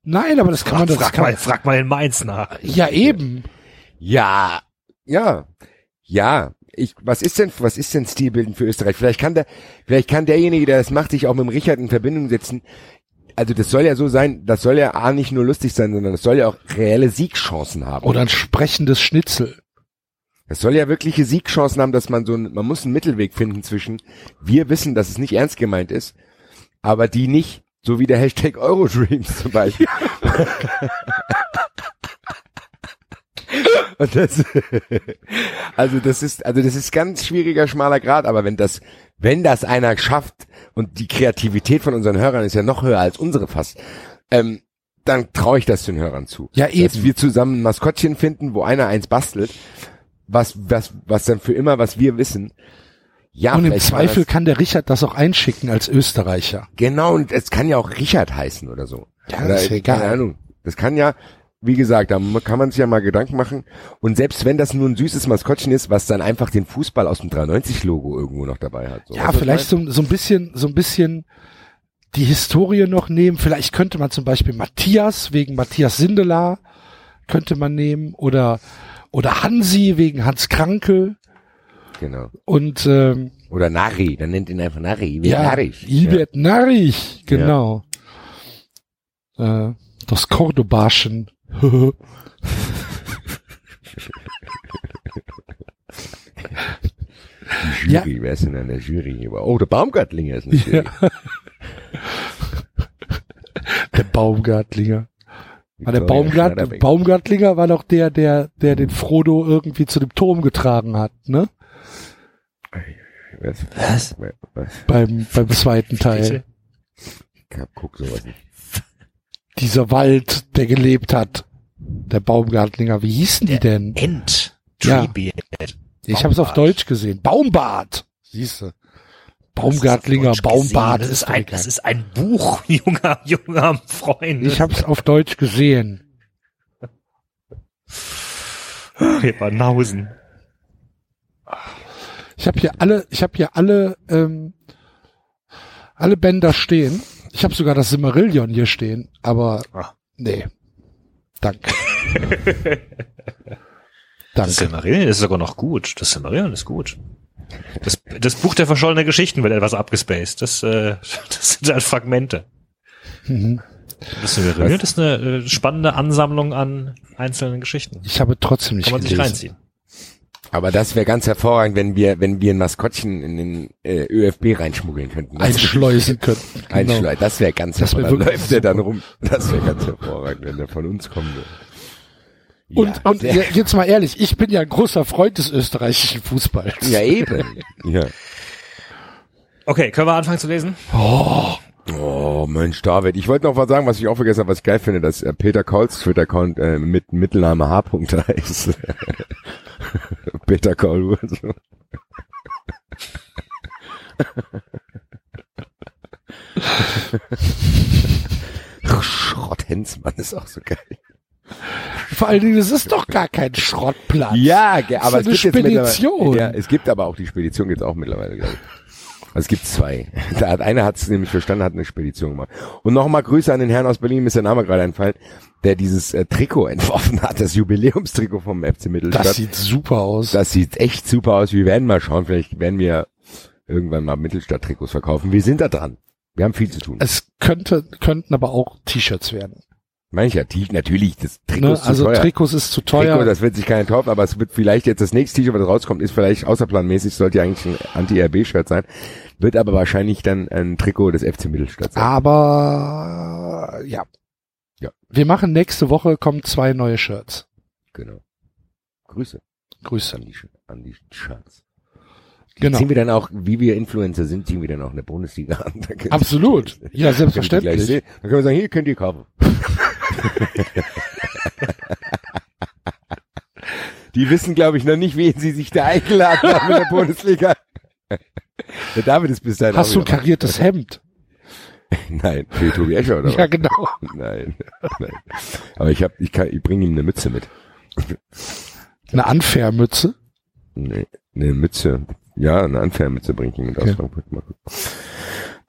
Nein, aber das kann man, das frag, mal, frag mal in Mainz nach. Ja, eben. Ja, ja, ja. Ich, was ist denn, was ist denn Stilbildend für Österreich? Vielleicht kann der, vielleicht kann derjenige, der das macht, sich auch mit dem Richard in Verbindung setzen. Also das soll ja so sein, das soll ja A nicht nur lustig sein, sondern das soll ja auch reelle Siegchancen haben. Oder ein sprechendes Schnitzel. Es soll ja wirkliche Siegchancen haben, dass man so ein, man muss einen Mittelweg finden zwischen, wir wissen, dass es nicht ernst gemeint ist, aber die nicht, so wie der Hashtag Eurodreams zum Beispiel. Und das, also das ist, also das ist ganz schwieriger, schmaler Grad, aber wenn das, wenn das einer schafft, und die Kreativität von unseren Hörern ist ja noch höher als unsere fast, ähm, dann traue ich das den Hörern zu. Ja, eben. Dass wir zusammen ein Maskottchen finden, wo einer eins bastelt, was, was, was dann für immer, was wir wissen. Ja, Und im Zweifel kann der Richard das auch einschicken als Österreicher. genau, und es kann ja auch Richard heißen oder so. Ja, oder, ist egal. Keine Ahnung. Das kann ja, wie gesagt, da kann man sich ja mal Gedanken machen. Und selbst wenn das nur ein süßes Maskottchen ist, was dann einfach den Fußball aus dem 390-Logo irgendwo noch dabei hat. So. Ja, Also, vielleicht so, so ein bisschen, so ein bisschen die Historie noch nehmen. Vielleicht könnte man zum Beispiel Matthias wegen Matthias Sindelar könnte man nehmen oder oder Hansi wegen Hans Krankel Genau. und ähm, Oder Nari, dann nennt ihn einfach Nari. Ja, narrig. Ibert Narich, genau. Äh, das Cordobaschen. Die Ja. Jury, wer ist denn in der Jury? Oh, der Baumgartlinger ist in der Jury. der Baumgartlinger. War der Victoria Baumgart. Baumgartlinger war doch der, der, der den Frodo irgendwie zu dem Turm getragen hat, ne? Was? Was? Was? beim, beim zweiten Teil. Ich hab, guck sowas nicht. Dieser Wald, der gelebt hat. Der Baumgartlinger, wie hießen die denn? End. Ja. Ich habe es auf. Deutsch gesehen. Baumbart. Siehst du. Baumgartlinger, Baumbart. Das ist ein, das ist ein Buch, junger, junger Freund. ich habe es auf Deutsch gesehen. Wir Banausen. Ich habe hier alle, ich habe hier alle, ähm, alle Bänder stehen. Ich habe sogar das Simmerillion hier stehen, aber Ah. nee. Danke. Das Danke. Silmarillion ist sogar noch gut. Das Silmarillion ist gut. Das, das Buch der verschollenen Geschichten wird etwas abgespaced. Das, äh, das sind halt Fragmente. Mhm. Das Silmarillion ist eine äh, spannende Ansammlung an einzelnen Geschichten. Ich habe trotzdem nicht Kann man sich gelesen. reinziehen. Aber das wäre ganz hervorragend, wenn wir, wenn wir ein Maskottchen in den äh, ÖFB reinschmuggeln könnten. Das Einschleusen können. Genau. Einschleusen, das wäre ganz Das wär hervorragend. Läuft der dann rum. Das wäre ganz hervorragend, wenn der von uns kommen würde. Und, ja, und jetzt mal ehrlich, ich bin ja ein großer Freund des österreichischen Fußballs. ja eben. Ja. Okay, können wir anfangen zu lesen? Oh, Mensch, David. Ich wollte noch was sagen, was ich auch vergessen habe, was ich geil finde, dass äh, Peter Kauls Twitter-Account äh, mit Mittelname H. heißt. Peter Kaul. So. Schrott Hensmann ist auch so geil. Vor allen Dingen, das ist doch gar kein Schrottplatz. Ja, aber es gibt jetzt Spedition. mittlerweile, ja, es gibt aber auch die Spedition gibt's auch mittlerweile, glaube ich. Also es gibt zwei. Da hat einer hat es nämlich verstanden, hat eine Spedition gemacht. Und nochmal Grüße an den Herrn aus Berlin, mir ist der Name gerade entfallen, der dieses äh, Trikot entworfen hat, das Jubiläumstrikot vom FC Mittelstadt. Das sieht super aus. das sieht echt super aus. Wir werden mal schauen, vielleicht werden wir irgendwann mal Mittelstadt-Trikots verkaufen. Wir sind da dran. Wir haben viel zu tun. es könnte, könnten aber auch T-Shirts werden. Mancher, T- natürlich, das Trikot Ne? ist zu Also teuer. Trikots ist zu Trikot, teuer. das wird sich keiner kaufen, aber es wird vielleicht jetzt das nächste T-Shirt, was rauskommt, ist vielleicht außerplanmäßig, sollte ja eigentlich ein Anti-RB-Shirt sein, wird aber wahrscheinlich dann ein Trikot des FC Mittelstadt sein. aber ja. Ja. Wir machen nächste Woche kommen zwei neue Shirts. Genau. Grüße Grüße. an die, an die Shirts. Genau. Ziehen wir dann auch, wie wir Influencer sind, ziehen wir dann auch eine Bundesliga an. Absolut. Ja, selbstverständlich. Dann können wir sagen, hier könnt ihr kaufen. Die wissen, glaube ich, noch nicht, wen sie sich da eingeladen haben in der Bundesliga. Der David ist bis dahin Hast du ein kariertes Hemd? Nein, für Tobi Escher oder Ja, was? genau. Nein, nein. Aber ich hab, ich kann, ich bringe ihm eine Mütze mit. Eine Unfair-Mütze. Nee, eine Mütze. Ja, eine Unfair-Mütze bringe ich ihm mit aus Okay. Frankfurt. Mal gucken.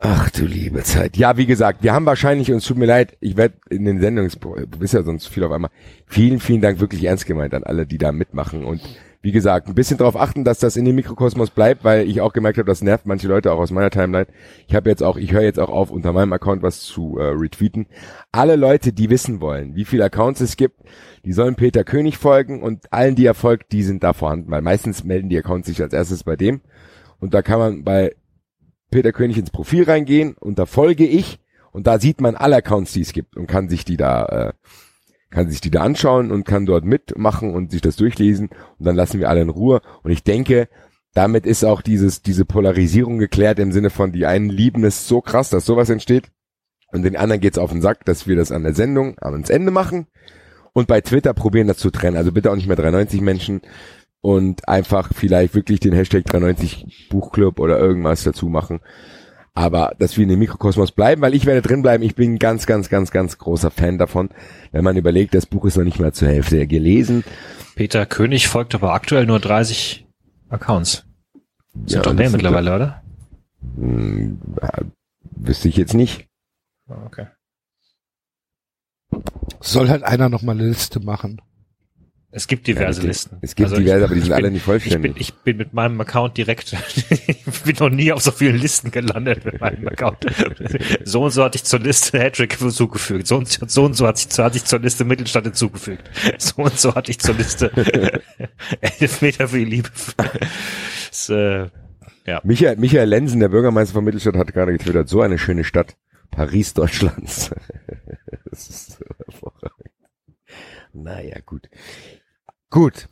Ach du liebe Zeit. Ja, wie gesagt, wir haben wahrscheinlich, uns tut mir leid, ich werde in den Sendungs, du bist ja sonst viel auf einmal. Vielen, vielen Dank, wirklich ernst gemeint an alle, die da mitmachen. Und wie gesagt, ein bisschen darauf achten, dass das in dem Mikrokosmos bleibt, weil ich auch gemerkt habe, das nervt manche Leute auch aus meiner Timeline. Ich habe jetzt auch, ich höre jetzt auch auf, unter meinem Account was zu äh, retweeten. Alle Leute, die wissen wollen, wie viele Accounts es gibt, die sollen Peter König folgen und allen, die er folgt, die sind da vorhanden, weil meistens melden die Accounts sich als erstes bei dem. Und da kann man bei Peter König ins Profil reingehen und da folge ich und da sieht man alle Accounts, die es gibt und kann sich die da äh, kann sich die da anschauen und kann dort mitmachen und sich das durchlesen und dann lassen wir alle in Ruhe. Und ich denke, damit ist auch dieses diese Polarisierung geklärt im Sinne von die einen lieben es so krass, dass sowas entsteht und den anderen geht's auf den Sack, dass wir das an der Sendung ans Ende machen und bei Twitter probieren das zu trennen, also bitte auch nicht mehr 93 Menschen und einfach vielleicht wirklich den Hashtag 390 Buchclub oder irgendwas dazu machen. Aber dass wir in dem Mikrokosmos bleiben, weil ich werde drin bleiben. Ich bin ein ganz, ganz, ganz, ganz großer Fan davon. Wenn man überlegt, das Buch ist noch nicht mal zur Hälfte gelesen. Peter König folgt aber aktuell nur 30 Accounts. Sind Ja, doch mehr sind mittlerweile, oder? Hm, ja, wüsste ich jetzt nicht. Ah, Okay. Soll halt einer noch mal eine Liste machen. Es gibt diverse Ja, Listen. Es gibt Also diverse, ich- aber die sind bin, alle nicht Ich bin, vollständig. ich bin mit meinem Account direkt, ich bin noch nie auf so vielen Listen gelandet mit meinem Account. So und so hatte ich zur Liste Hattrick hinzugefügt. So und so, so und so hatte ich, hatte ich zur Liste Mittelstand hinzugefügt. So und so hatte ich zur Liste elf Meter für die Liebe. Das, äh, Michael, Michael Lenzen, der Bürgermeister von Mittelstadt, hat gerade getwittert, so eine schöne Stadt. Paris Deutschlands. das ist so hervorragend. Naja, gut. Gut.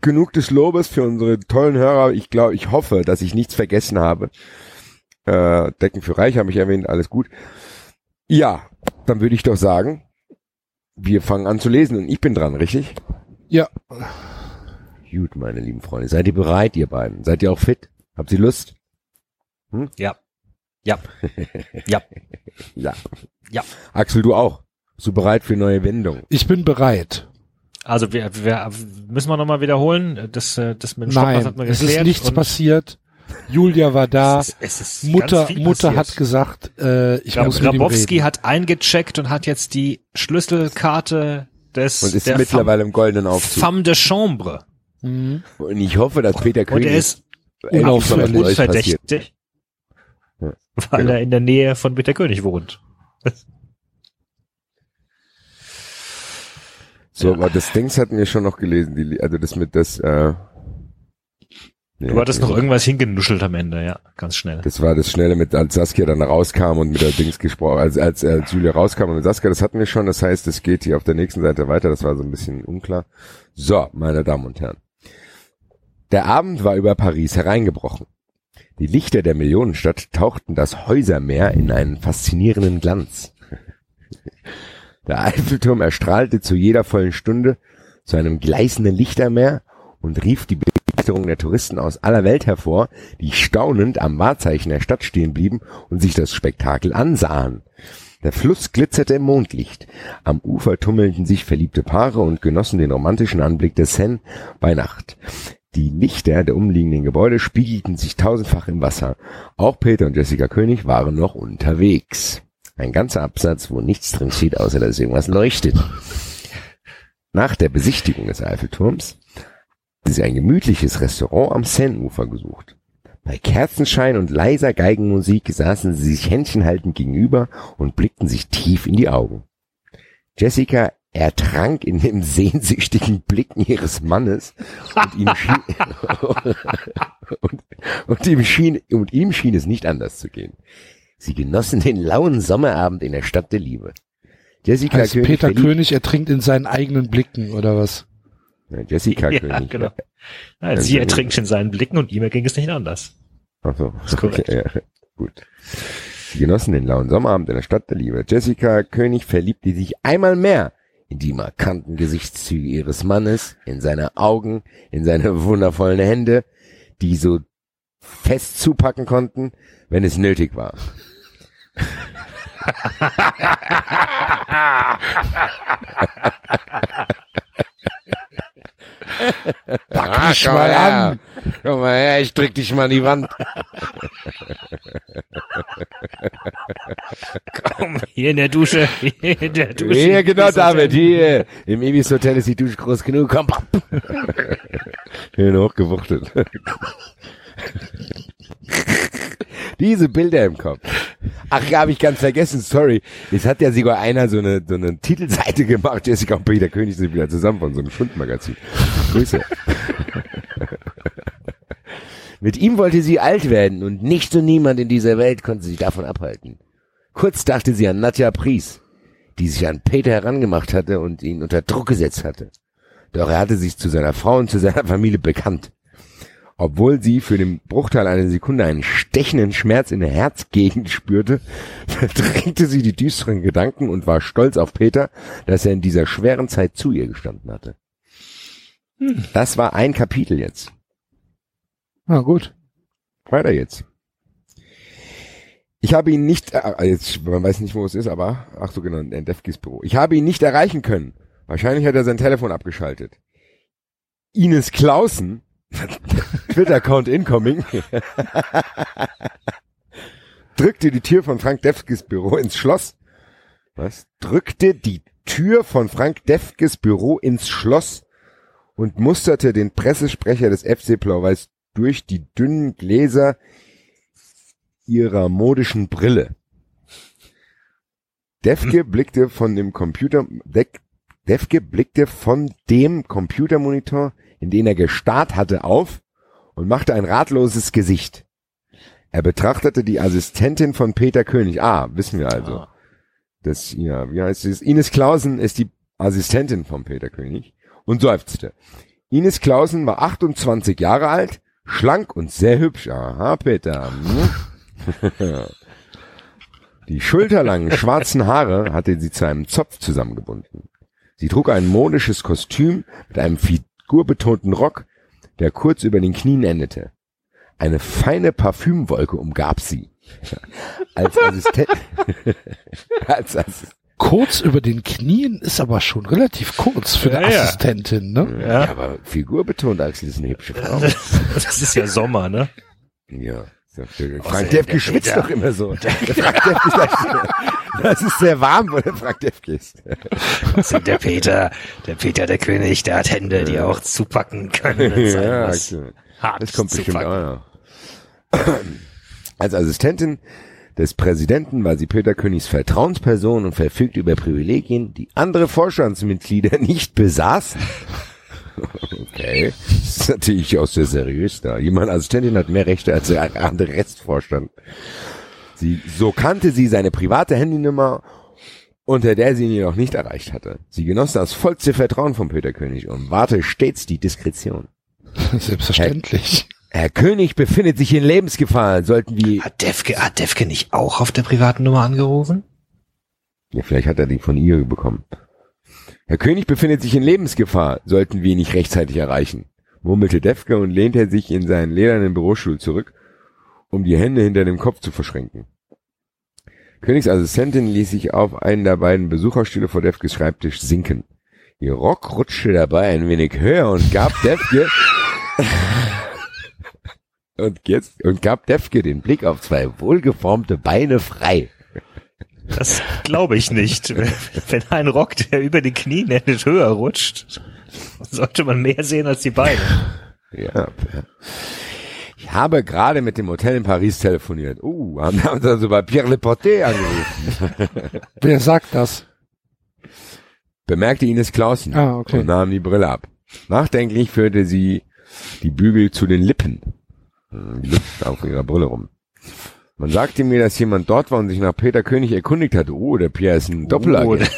genug des Lobes für unsere tollen Hörer. Ich glaube, ich hoffe, dass ich nichts vergessen habe. Äh, Decken für Reich habe ich erwähnt, alles gut. Ja, dann würde ich doch sagen, wir fangen an zu lesen und ich bin dran, richtig? Ja, Gut, meine lieben Freunde. Seid ihr bereit, ihr beiden? Seid ihr auch fit? Habt ihr Lust? Ja. Ja. Ja. Ja. Ja. Axel, du auch. Bist du bereit für neue Wendungen? ich bin bereit. Also wir, wir müssen wir nochmal wiederholen. Das, äh, das mit dem Nein, hat man es geklärt. ist nichts und passiert. Julia war da. Es ist, es ist Mutter, ganz viel Mutter passiert. hat gesagt, äh, ich Grab- muss mit ihm Grabowski reden. hat eingecheckt und hat jetzt die Schlüsselkarte des Und ist der mittlerweile im goldenen Femme, Aufzug. Femme de Chambre. Mhm. Und ich hoffe, dass Peter Und König er ist unverdächtig, Ja, weil genau. er in der Nähe von Peter König wohnt. So, aber das Dings hatten wir schon noch gelesen, die, also das mit das, äh, nee, Du hattest nee. noch irgendwas hingenuschelt am Ende, ja, ganz schnell. Das war das Schnelle mit, als Saskia dann rauskam und mit der Dings gesprochen, als, als, als Julia rauskam und mit Saskia, das hatten wir schon, das heißt, es geht hier auf der nächsten Seite weiter, das war so ein bisschen unklar. So, meine Damen und Herren. Der Abend war über Paris hereingebrochen. Die Lichter der Millionenstadt tauchten das Häusermeer in einen faszinierenden Glanz. Der Eiffelturm erstrahlte zu jeder vollen Stunde zu einem gleißenden Lichtermeer und rief die Begeisterung der Touristen aus aller Welt hervor, die staunend am Wahrzeichen der Stadt stehen blieben und sich das Spektakel ansahen. Der Fluss glitzerte im Mondlicht. Am Ufer tummelten sich verliebte Paare und genossen den romantischen Anblick der Seine bei Nacht. Die Lichter der umliegenden Gebäude spiegelten sich tausendfach im Wasser. Auch Peter und Jessica König waren noch unterwegs. Ein ganzer Absatz, wo nichts drin steht, außer dass irgendwas leuchtet. Nach der Besichtigung des Eiffelturms haben sie ein gemütliches Restaurant am Seineufer gesucht. Bei Kerzenschein und leiser Geigenmusik saßen sie sich händchenhaltend gegenüber und blickten sich tief in die Augen. Jessica ertrank in dem sehnsüchtigen Blicken ihres Mannes und ihm schien, und, und ihm schien, und ihm schien es nicht anders zu gehen. Sie genossen den lauen Sommerabend in der Stadt der Liebe. Jessica Heißt König Peter verliebt- König ertrinkt in seinen eigenen Blicken, oder was? Ja, Jessica Ja, König. genau. Ja, Also- sie ertrinkt in seinen Blicken und ihm ging es nicht anders. Ach so. Ist korrekt. Okay, ja, gut. Sie genossen den lauen Sommerabend in der Stadt der Liebe. Jessica König verliebte sich einmal mehr in die markanten Gesichtszüge ihres Mannes, in seine Augen, in seine wundervollen Hände, die so fest zupacken konnten, wenn es nötig war. Pack mich mal an! Komm mal her, ich drück dich mal an die Wand. Komm, hier in der Dusche, hier in der Dusche. Ja, genau, David, hier. Im Ibis Hotel ist die Dusche groß genug. Komm, papp. Schön hochgewuchtet. Diese Bilder im Kopf. Ach habe ich ganz vergessen, sorry. Es hat ja sogar einer so eine, so eine Titelseite gemacht. Jessica und Peter König sind wieder zusammen von so einem Schundmagazin. Grüße. Mit ihm wollte sie alt werden und nicht und niemand in dieser Welt konnte sich davon abhalten. Kurz dachte sie an Nadja Pries, die sich an Peter herangemacht hatte und ihn unter Druck gesetzt hatte. Doch er hatte sich zu seiner Frau und zu seiner Familie bekannt. Obwohl sie für den Bruchteil einer Sekunde einen stechenden Schmerz in der Herzgegend spürte, verdrängte sie die düsteren Gedanken und war stolz auf Peter, dass er in dieser schweren Zeit zu ihr gestanden hatte. Das war ein Kapitel jetzt. Na gut. Weiter jetzt. Ich habe ihn nicht, äh, jetzt, man weiß nicht, wo es ist, aber, ach so genau, in Defkis Büro. Ich habe ihn nicht erreichen können. Wahrscheinlich hat er sein Telefon abgeschaltet. Ines Clausen, Twitter-Account incoming, drückte die Tür von Frank Defkes Büro ins Schloss. Was? Drückte die Tür von Frank Defkes Büro ins Schloss und musterte den Pressesprecher des FC Blau-Weiß durch die dünnen Gläser ihrer modischen Brille. Defke blickte von dem Computer, Defke blickte von dem Computermonitor, in den er gestarrt hatte, auf und machte ein ratloses Gesicht. Er betrachtete die Assistentin von Peter König. Ah, wissen wir also. Ah. Das, ja, wie heißt es? Ines Clausen ist die Assistentin von Peter König und seufzte. Ines Clausen war 28 Jahre alt, schlank und sehr hübsch. Aha, Peter. Hm. Die schulterlangen schwarzen Haare hatte sie zu einem Zopf zusammengebunden. Sie trug ein modisches Kostüm mit einem figurbetonten Rock, der kurz über den Knien endete. Eine feine Parfümwolke umgab sie. Als Assistent, als Assistent Kurz über den Knien ist aber schon relativ kurz für eine Ja. Assistentin, ne? Ja. Ja, aber figurbetont, Axel ist eine hübsche Frau. Das ist ja Sommer, ne? Ja. Frank Defke schwitzt doch immer so. Der Frank Defke sagt, das ist sehr warm, wo der Frank Defke ist. Also der Peter, der Peter, der König, der hat Hände, die auch zupacken können. und Ja, Das kommt bestimmt auch noch. Als Assistentin des Präsidenten war sie Peter Königs Vertrauensperson und verfügte über Privilegien, die andere Vorstandsmitglieder nicht besaßen. Okay, das ist natürlich auch sehr seriös da. Jemand Assistentin hat mehr Rechte als der andere Restvorstand. Sie, so kannte sie seine private Handynummer, unter der sie ihn jedoch nicht erreicht hatte. Sie genoss das vollste Vertrauen von Peter König und warte stets die Diskretion. Selbstverständlich. Herr König befindet sich in Lebensgefahr. Sollten wir, Hat Defke, hat Defke nicht auch auf der privaten Nummer angerufen? ja, vielleicht hat er die von ihr bekommen. Herr König befindet sich in Lebensgefahr. Sollten wir ihn nicht rechtzeitig erreichen, murmelte Defke und lehnte sich in seinen ledernen Bürostuhl zurück, um die Hände hinter dem Kopf zu verschränken. Königs Assistentin ließ sich auf einen der beiden Besucherstühle vor Defkes Schreibtisch sinken. Ihr Rock rutschte dabei ein wenig höher und gab Defke und jetzt und gab Defke den Blick auf zwei wohlgeformte Beine frei. Das glaube ich nicht. Wenn ein Rock, der über die Knie endet, höher rutscht, sollte man mehr sehen als die Beine. Ja. Ich habe gerade mit dem Hotel in Paris telefoniert. Uh, haben wir uns also bei Pierre Leporté angerufen. Wer sagt das? Bemerkte Ines Clausen Ah, okay. und nahm die Brille ab. Nachdenklich führte sie die Bügel zu den Lippen. Die Lippen auf ihrer Brille rum. Man sagte mir, dass jemand dort war und sich nach Peter König erkundigt hatte. Oh, der Pierre ist ein Oh, Doppelagent.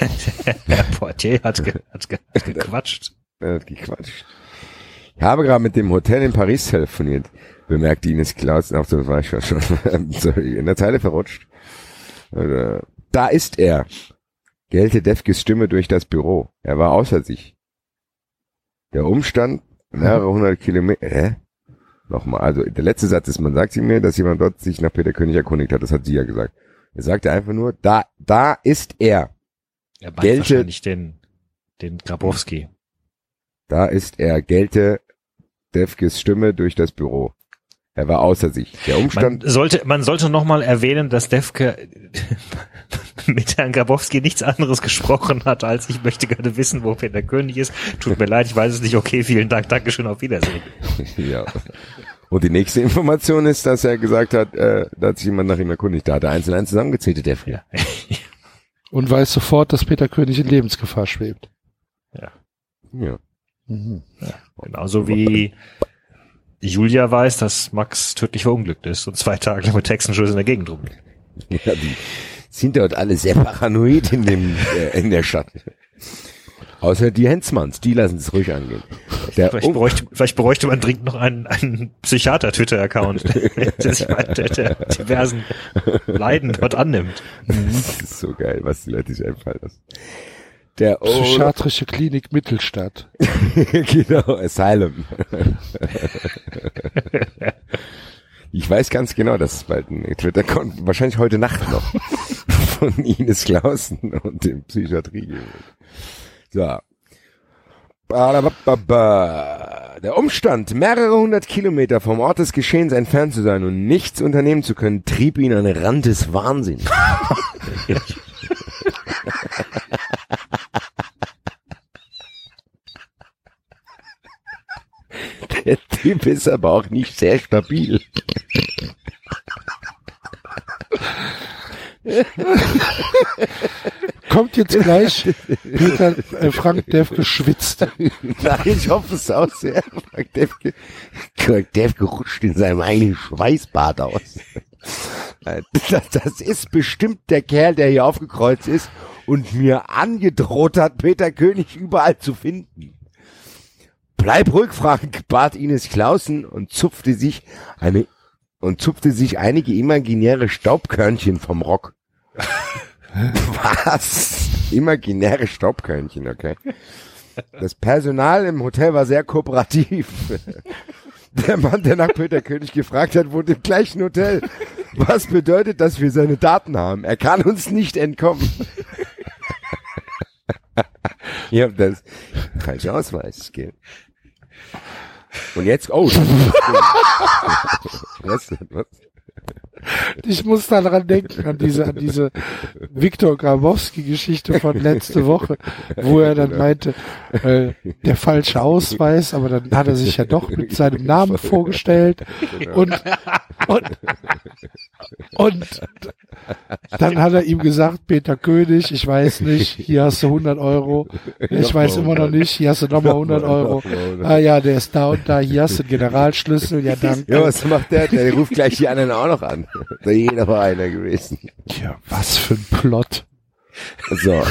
der, der Portier hat, ge, hat, ge, hat gequatscht. Er hat gequatscht. Ich habe gerade mit dem Hotel in Paris telefoniert, bemerkte Ines Klaus. Ach, das war ich schon. Sorry, in der Zeile verrutscht. Äh, Da ist er, gellte Defkes Stimme durch das Büro. Er war außer sich. Der Umstand, mehrere hundert Kilometer, hä? Nochmal, also der letzte Satz ist, man sagt sie mir, dass jemand dort sich nach Peter König erkundigt hat. Das hat sie ja gesagt. Er sagte einfach nur, da, da ist er. Er meint Gelte- wahrscheinlich den, den Grabowski. Da ist er, gellte Defkes Stimme durch das Büro. Er war außer sich. Der Man Umstand, sollte, man sollte noch mal erwähnen, dass Defke mit Herrn Grabowski nichts anderes gesprochen hat, als ich möchte gerne wissen, wo Peter König ist. Tut mir leid, ich weiß es nicht. Okay, vielen Dank, Dankeschön, auf Wiedersehen. ja. Und die nächste Information ist, dass er gesagt hat, äh, da hat sich jemand nach ihm erkundigt. Da hat er eins und eins zusammengezählt, der Ja. Und weiß sofort, dass Peter König in Lebensgefahr schwebt. Ja. Mhm. Genauso wie Julia weiß, dass Max tödlich verunglückt ist und zwei Tage lang mit Hexenschuss in der Gegend rum. ja, die sind dort alle sehr paranoid in dem, äh, in der Stadt. Außer die Hensmanns, die lassen es ruhig angehen. Der Vielleicht, um, bräuchte, vielleicht bräuchte man dringend noch einen, einen Psychiater-Twitter-Account, der sich bei der, der diversen Leiden dort annimmt. das ist so geil, was die Leute sich einfallen lassen. Der Psychiatrische Klinik Mittelstadt. genau, Asylum. ich weiß ganz genau, dass es bald ein Twitter kommt, wahrscheinlich heute Nacht noch, von Ines Clausen und dem Psychiatrie. So. Der Umstand, mehrere hundert Kilometer vom Ort des Geschehens entfernt zu sein und nichts unternehmen zu können, trieb ihn an den Rand des Wahnsinns. Der Typ ist aber auch nicht sehr stabil. Kommt jetzt gleich Peter äh, Frank Defke schwitzt. Nein, ich hoffe es auch sehr. Frank Defke, Frank Defke rutscht in seinem eigenen Schweißbad aus. Das, das ist bestimmt der Kerl, der hier aufgekreuzt ist und mir angedroht hat, Peter König überall zu finden. Bleib ruhig, Frank, bat Ines Klausen und zupfte sich eine und zupfte sich einige imaginäre Staubkörnchen vom Rock. Was? Imaginäre Staubkörnchen, okay. Das Personal im Hotel war sehr kooperativ. Der Mann, der nach Peter König gefragt hat, wohnt im gleichen Hotel. Was bedeutet, dass wir seine Daten haben? Er kann uns nicht entkommen. ja, das falsche Ausweis. Gell? Und jetzt, oh. was, was? Ich muss daran denken, an diese, an diese Viktor Grabowski-Geschichte von letzte Woche, wo er dann meinte, äh, der falsche Ausweis, aber dann hat er sich ja doch mit seinem Namen vorgestellt und, und, und dann hat er ihm gesagt, Peter König, ich weiß nicht, hier hast du 100 Euro, ich weiß immer noch nicht, hier hast du nochmal 100 Euro, ah ja, der ist da und da, hier hast du den Generalschlüssel, ja danke. Ja, was macht der? Der ruft gleich die anderen auch noch an. Da jeder war einer gewesen. Ja, was für ein Plot. So.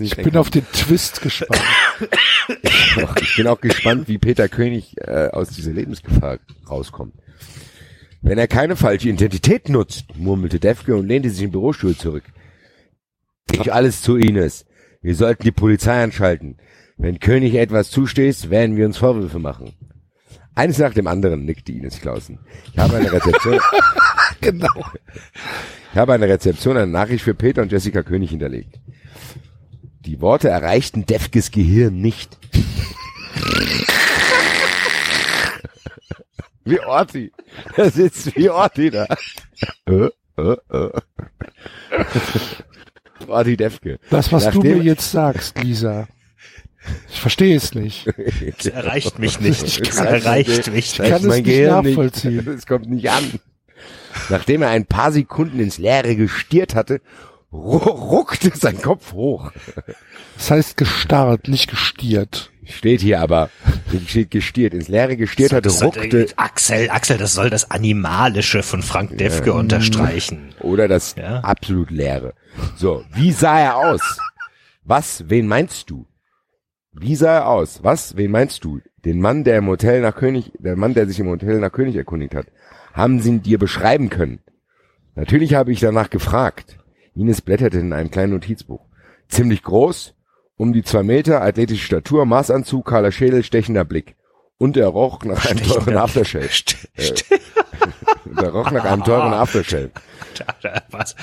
Ich bin auf den Twist gespannt. Ich bin auch gespannt, wie Peter König äh, aus dieser Lebensgefahr rauskommt. Wenn er keine falsche Identität nutzt, murmelte Defke und lehnte sich im Bürostuhl zurück. Ich alles zu Ines. Wir sollten die Polizei anschalten. Wenn König etwas zustößt, werden wir uns Vorwürfe machen. Eines nach dem anderen, nickte Ines Klausen. Ich habe eine Rezeption. genau. Ich habe eine Rezeption, eine Nachricht für Peter und Jessica König hinterlegt. Die Worte erreichten Defkes Gehirn nicht. Wie Orti. Er sitzt wie Orti da. Orti Defke. Das, was du Nachdem- mir jetzt sagst, Lisa. Ich verstehe es nicht. Das erreicht mich nicht. Ich Das kann- erreicht mich ich nicht. kann es mein nicht Gehirn nachvollziehen. Es kommt nicht an. Nachdem er ein paar Sekunden ins Leere gestiert hatte, ru ruckte sein Kopf hoch. Das heißt gestarrt, nicht gestiert. Steht hier aber, steht gestiert, ins Leere gestiert hatte, Das soll- ruckte, Axel, Axel, das soll das Animalische von Frank Defke unterstreichen. oder das Ja. absolut Leere. So, wie sah er aus? Was, wen meinst du? Wie sah er aus? Was, wen meinst du? Den Mann, der im Hotel nach König, der Mann, der sich im Hotel nach König erkundigt hat. Haben sie ihn dir beschreiben können? Natürlich habe ich danach gefragt. Ines blätterte in einem kleinen Notizbuch. Ziemlich groß, um die zwei Meter, athletische Statur, Maßanzug, kahler Schädel, stechender Blick. Und er roch nach einem teuren Aftershave. Der roch nach einem teuren Aftershave. Was?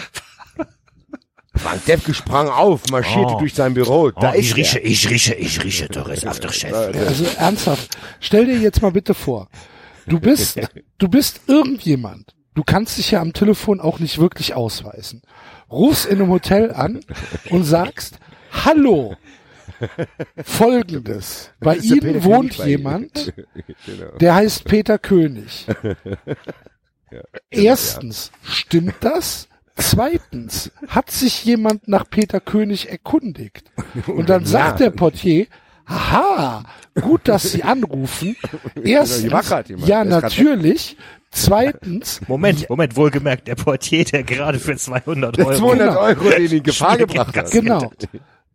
Frank Defke sprang auf, marschierte Oh. durch sein Büro. Da Oh, ich ist rieche, er. ich rieche, ich rieche teures Aftershave. Also ernsthaft, stell dir jetzt mal bitte vor, du bist, du bist irgendjemand. Du kannst dich ja am Telefon auch nicht wirklich ausweisen. Rufst in einem Hotel an und sagst, hallo, folgendes. Bei der Ihnen wohnt bei jemand, Genau. der heißt Peter König. Erstens, stimmt das? Zweitens, hat sich jemand nach Peter König erkundigt? Und dann sagt der Portier, aha, gut, dass Sie anrufen. Erstens, ja, natürlich. Zweitens, Moment, Moment, wohlgemerkt, der Portier, der gerade für 200 Der Euro. 200 Genau. Euro, den in Gefahr gebracht hat. genau.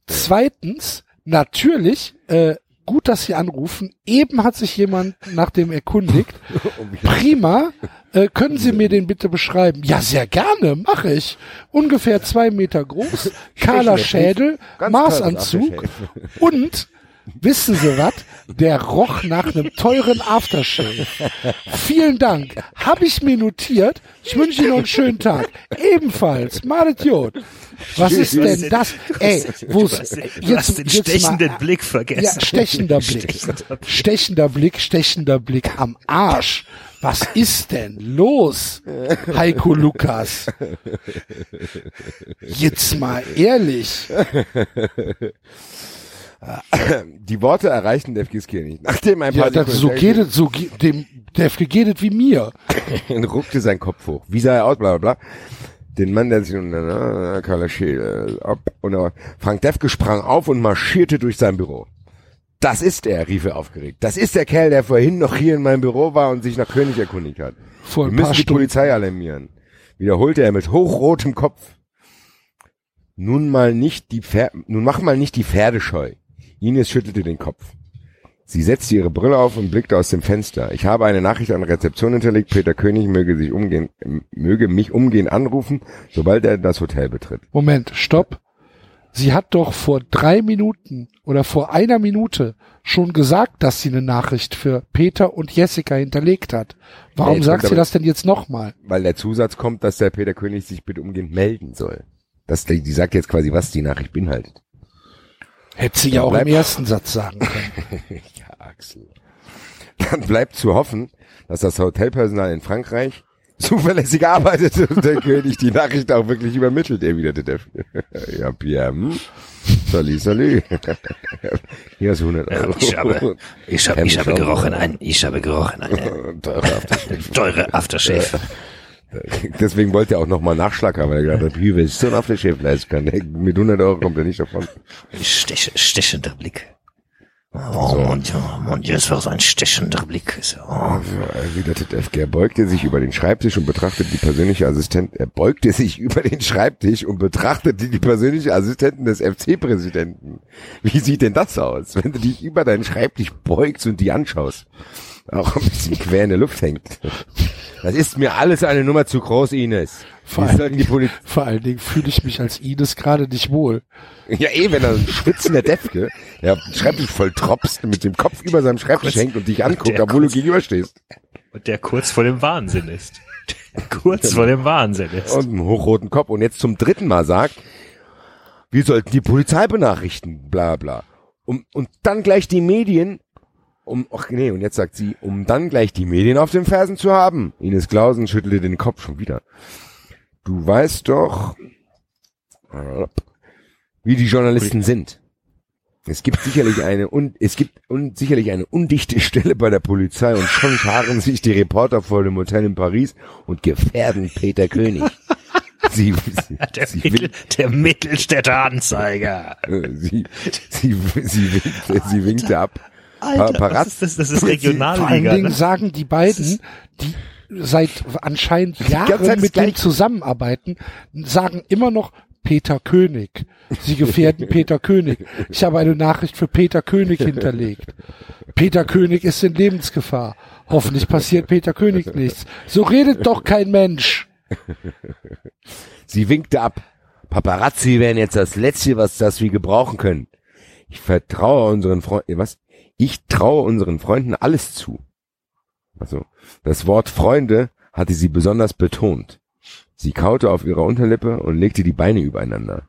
Zweitens, natürlich, äh, gut, dass Sie anrufen. Eben hat sich jemand nach dem erkundigt. Prima. Äh, können Sie mir den bitte beschreiben? Ja, sehr gerne, mache ich. Ungefähr zwei Meter groß, kahler Schädel, Maßanzug und wissen Sie was? Der roch nach einem teuren Aftershave. Vielen Dank. Habe ich mir notiert. Ich wünsche Ihnen noch einen schönen Tag. Ebenfalls. Malet Jod. Was ist denn das? Ey, wo Du hast, den- stechenden mal, Blick vergessen. ja, stechender Blick. Stechender Blick, stechender Blick am Arsch. Was ist denn los, Heiko Lukas? Jetzt mal ehrlich. Die Worte erreichten Defkes König. Nachdem ein Ja, paar das, so geht es, so geht, dem, der geht es wie mir. Dann ruckte sein Kopf hoch. Wie sah er aus, bla bla bla. Den Mann, der sich unter Karla Schädel ab und Frank Defke sprang auf und marschierte durch sein Büro. Das ist er, rief er aufgeregt. Das ist der Kerl, der vorhin noch hier in meinem Büro war und sich nach König erkundigt hat. Vor Wir müssen die Stunden. Polizei alarmieren. Wiederholte er mit hochrotem Kopf. Nun mal nicht die Pfer nun mach mal nicht die Pferde scheu. Ines schüttelte den Kopf. Sie setzte ihre Brille auf und blickte aus dem Fenster. Ich habe eine Nachricht an Rezeption hinterlegt. Peter König möge sich umgehen, möge mich umgehend anrufen, sobald er das Hotel betritt. Moment, stopp. Sie hat doch vor drei Minuten oder vor einer Minute schon gesagt, dass sie eine Nachricht für Peter und Jessica hinterlegt hat. Warum Nee, sagt sie aber- das denn jetzt nochmal? Weil der Zusatz kommt, dass der Peter König sich bitte umgehend melden soll. Das, die sagt jetzt quasi, was die Nachricht beinhaltet. Hätte sie Ja, auch bleib- im ersten Satz sagen können. ja, Axel. Dann bleibt zu hoffen, dass das Hotelpersonal in Frankreich zuverlässig arbeitet und der König die Nachricht auch wirklich übermittelt, erwiderte der. ja, Pierre, hm? Salut, salut. Hier hast du 100 Euro. Ich habe, ich habe, ich habe gerochen, ein, ich habe gerochen, eine Teure Aftershave. teure Aftershave. Deswegen wollte er auch nochmal Nachschlag haben, weil er gedacht hat, wie willst du ein Aftershave leisten kann? Mit 100 Euro kommt er nicht davon. Stech, stechender Blick. Oh, mon Dieu, mon Dieu, es war so ein stechender Blick. So, oh. Also, erwiderte Defke. Er beugte sich über den Schreibtisch und betrachtete die persönliche Assistent. Er beugte sich über den Schreibtisch und betrachtete die persönliche Assistentin des FC-Präsidenten. Wie sieht denn das aus, wenn du dich über deinen Schreibtisch beugst und die anschaust? Auch ein bisschen quer in der Luft hängt. Das ist mir alles eine Nummer zu groß, Ines. Vor allen, Poli vor allen Dingen fühle ich mich als Ines gerade nicht wohl. ja, eh, wenn er ein schwitzender Defke, der auf den Schreibtisch voll tropst, mit dem Kopf über seinem Schreibtisch hängt und dich anguckt, obwohl du kurz- gegenüberstehst. Und der kurz vor dem Wahnsinn ist. kurz vor dem Wahnsinn ist. und einen hochroten Kopf und jetzt zum dritten Mal sagt, wir sollten die Polizei benachrichtigen, bla bla. Um, und dann gleich die Medien, um, ach nee, und jetzt sagt sie, um dann gleich die Medien auf den Fersen zu haben. Ines Klausen schüttelte den Kopf schon wieder. Du weißt doch, wie die Journalisten sind. Es gibt sicherlich eine und es gibt un, sicherlich eine undichte Stelle bei der Polizei und schon scharen sich die Reporter vor dem Hotel in Paris und gefährden Peter König. Sie, sie, Der, sie, Mittel, winkt, der Mittelstädter Anzeiger. äh, sie, sie, sie, winkte, sie winkte ab. Alter, Paparazzi- was ist das? Das ist Vor allen Regionalliga. Dingen Ne? sagen die beiden, die seit anscheinend Jahren mit dem Gleiche. zusammenarbeiten, sagen immer noch Peter König. Sie gefährden Peter König. Ich habe eine Nachricht für Peter König hinterlegt. Peter König ist in Lebensgefahr. Hoffentlich passiert Peter König nichts. So redet doch kein Mensch. Sie winkte ab. Paparazzi wären jetzt das Letzte, was das wir gebrauchen können. Ich vertraue unseren Freunden, was? Ich traue unseren Freunden alles zu. Also, das Wort Freunde hatte sie besonders betont. Sie kaute auf ihrer Unterlippe und legte die Beine übereinander.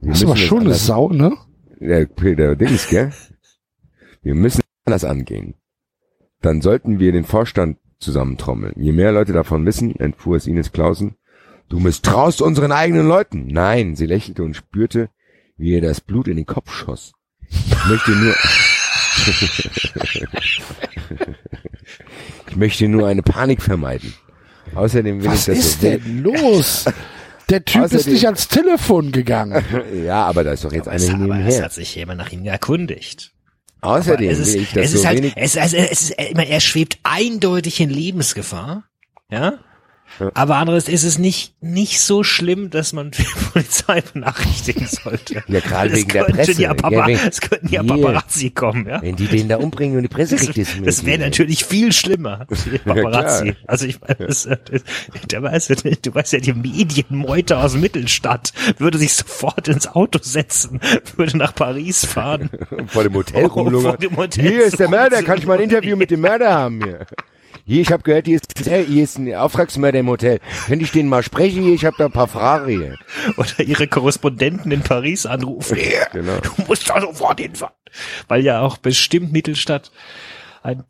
Wir Das war schon eine Sau, ne? Der, der Dings, gell? Wir müssen anders angehen. Dann sollten wir den Vorstand zusammentrommeln. Je mehr Leute davon wissen, entfuhr es Ines Klausen, du misstraust unseren eigenen Leuten. Nein, sie lächelte und spürte, wie ihr das Blut in den Kopf schoss. Ich möchte nur, ich möchte nur eine Panik vermeiden. Außerdem will Was ich das ist so denn los? Der Typ ist Außerdem- nicht ans Telefon gegangen. Ja, aber da ist doch jetzt eine Aber es nebenher. hat sich jemand nach ihm erkundigt. Außerdem es ist, will ich das es so ist halt, wenig es, also, es ist, ich meine, er schwebt eindeutig in Lebensgefahr, ja. Aber anderes ist es nicht, nicht so schlimm, dass man die Polizei benachrichtigen sollte. Ja, gerade wegen der Presse. Ja Papa, Ja, es könnten ja. Paparazzi kommen, ja. Wenn die den da umbringen und die Presse kriegt es mit. Das wäre natürlich viel schlimmer. Die Paparazzi. klar. also ich meine, das, das, der weiß, ja du weißt ja, die Medienmeute aus Mittelstadt würde sich sofort ins Auto setzen, würde nach Paris fahren. vor dem Hotel Oh, rumlungern. Hier ist der Mörder, kann ich mal ein. Interview mit dem Mörder haben hier? Hier, ich habe gehört, hier ist, hier ist ein Auftragsmörder im Hotel. Könnte ich den mal sprechen? Hier, ich habe da ein paar Fragen. Oder ihre Korrespondenten in Paris anrufen. Ja, Genau. Du musst da sofort hinfahren. Weil ja auch bestimmt Mittelstadt ein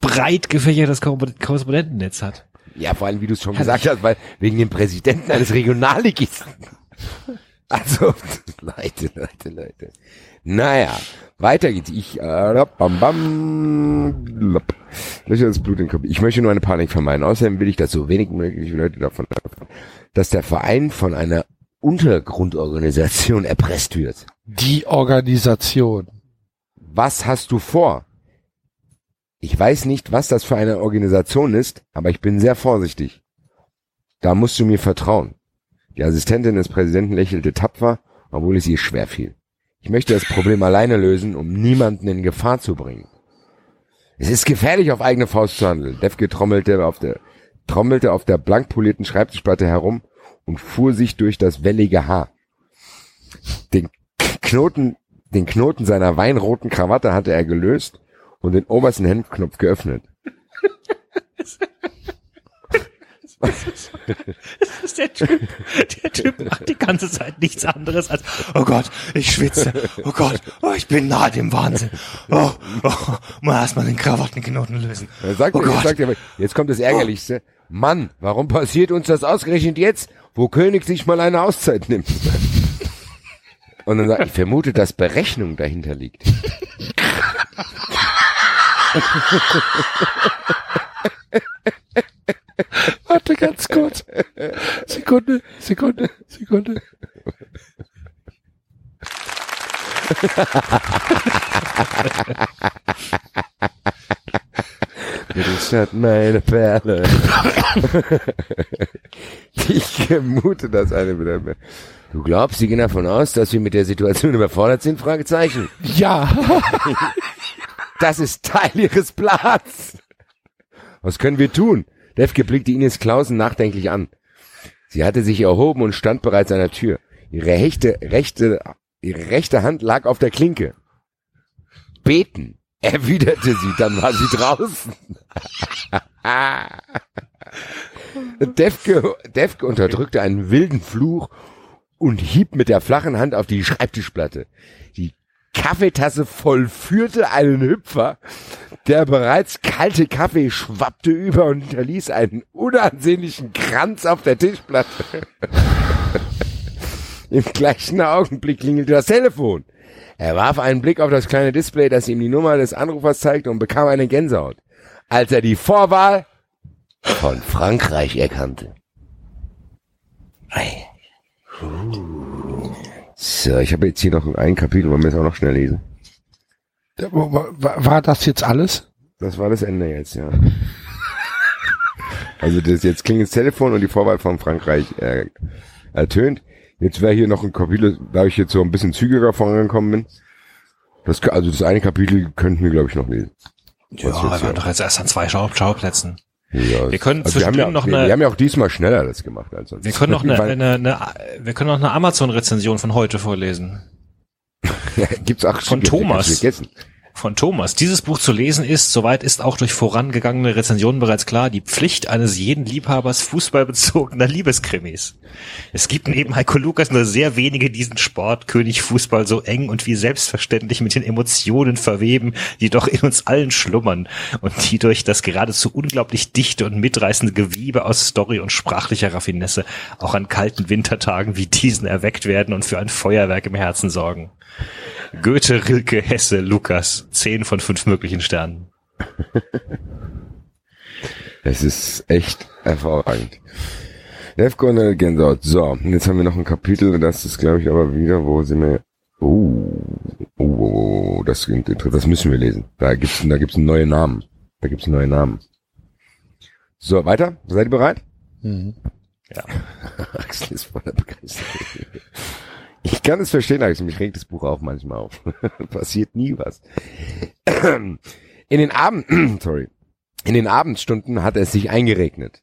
breit gefächertes Korre- Korrespondentennetz hat. Ja, vor allem, wie du es schon gesagt hast, weil wegen dem Präsidenten eines Regionalligisten. Also, Leute, Leute, Leute. Naja, weiter geht's. Ich, äh, bam, bam, lopp. Löcher das Blut in den Kopf. Ich möchte nur eine Panik vermeiden. Außerdem will ich, dass so wenig möglich Leute davon erfahren, dass der Verein von einer Untergrundorganisation erpresst wird. Die Organisation. Was hast du vor? Ich weiß nicht, was das für eine Organisation ist, aber ich bin sehr vorsichtig. Da musst du mir vertrauen. Die Assistentin des Präsidenten lächelte tapfer, obwohl es ihr schwer fiel. Ich möchte das Problem alleine lösen, um niemanden in Gefahr zu bringen. Es ist gefährlich, auf eigene Faust zu handeln. Defke trommelte auf der, trommelte auf der blank polierten Schreibtischplatte herum und fuhr sich durch das wellige Haar. Den Knoten, den Knoten seiner weinroten Krawatte hatte er gelöst und den obersten Hemdknopf geöffnet. Das ist der Typ. Der Typ macht die ganze Zeit nichts anderes als, oh Gott, ich schwitze. Oh Gott, oh, ich bin nahe dem Wahnsinn. Oh, oh, mal erstmal den Krawattenknoten lösen. Er sagt, Oh er Gott. sagt aber, jetzt kommt das Ärgerlichste. Mann, warum passiert uns das ausgerechnet jetzt, wo König sich mal eine Auszeit nimmt? Und dann sagt, ich vermute, dass Berechnung dahinter liegt. Warte ganz kurz. Sekunde, Sekunde, Sekunde. Das hat meine Perle. ich vermute, dass eine wieder mehr. Du glaubst, sie gehen davon aus, dass wir mit der Situation überfordert sind? Fragezeichen. Ja. Das ist Teil ihres Plans. Was können wir tun? Defke blickte Ines Klausen nachdenklich an. Sie hatte sich erhoben und stand bereits an der Tür. Ihre rechte, rechte, ihre rechte Hand lag auf der Klinke. Beten, erwiderte sie, dann war sie draußen. Defke, Defke unterdrückte einen wilden Fluch und hieb mit der flachen Hand auf die Schreibtischplatte. Die Kaffeetasse vollführte einen Hüpfer. Der bereits kalte Kaffee schwappte über und hinterließ einen unansehnlichen Kranz auf der Tischplatte. Im gleichen Augenblick klingelte das Telefon. Er warf einen Blick auf das kleine Display, das ihm die Nummer des Anrufers zeigte und bekam eine Gänsehaut, als er die Vorwahl von Frankreich erkannte. Ei. So, ich habe jetzt hier noch ein Kapitel, wollen wir es auch noch schnell lesen? War, war das jetzt alles? Das war das Ende jetzt, ja. Also das jetzt klingt das Telefon und die Vorwahl von Frankreich äh, ertönt. Jetzt wäre hier noch ein Kapitel, da ich jetzt so ein bisschen zügiger vorangekommen bin. Das, also das eine Kapitel könnten wir, glaube ich, noch lesen. Ja, wir waren ja. doch jetzt erst an zwei Schau Schauplätzen. Ja, Wir können also wir haben zwischendrin ja, noch wir, eine- wir haben ja auch diesmal schneller das gemacht als sonst. Wir können noch eine, eine, eine wir können noch eine Amazon-Rezension von heute vorlesen. gibt's auch von stimmt, Thomas. Vergessen. Von Thomas. Dieses Buch zu lesen ist, soweit ist auch durch vorangegangene Rezensionen bereits klar, die Pflicht eines jeden Liebhabers fußballbezogener Liebeskrimis. Es gibt neben Heiko Lukas nur sehr wenige, die diesen Sport König Fußball so eng und wie selbstverständlich mit den Emotionen verweben, die doch in uns allen schlummern und die durch das geradezu unglaublich dichte und mitreißende Gewebe aus Story und sprachlicher Raffinesse auch an kalten Wintertagen wie diesen erweckt werden und für ein Feuerwerk im Herzen sorgen. Goethe, Rilke, Hesse, Lukas. Zehn von fünf möglichen Sternen. Es ist echt hervorragend. Lefko und Gänsehaut. So, und jetzt haben wir noch ein Kapitel, das ist, glaube ich, aber wieder, wo sind wir... Oh, oh, oh, oh, das, klingt interessant. das müssen wir lesen. Da gibt's, da gibt's einen neuen Namen. Da gibt's einen neuen Namen. So, weiter? Seid ihr bereit? Mhm. Axel ist voller Begeisterung. Ich kann es verstehen, Axel. Mich regt das Buch auch manchmal auf. Passiert nie was. In den Abend, sorry. In den Abendstunden hat es sich eingeregnet.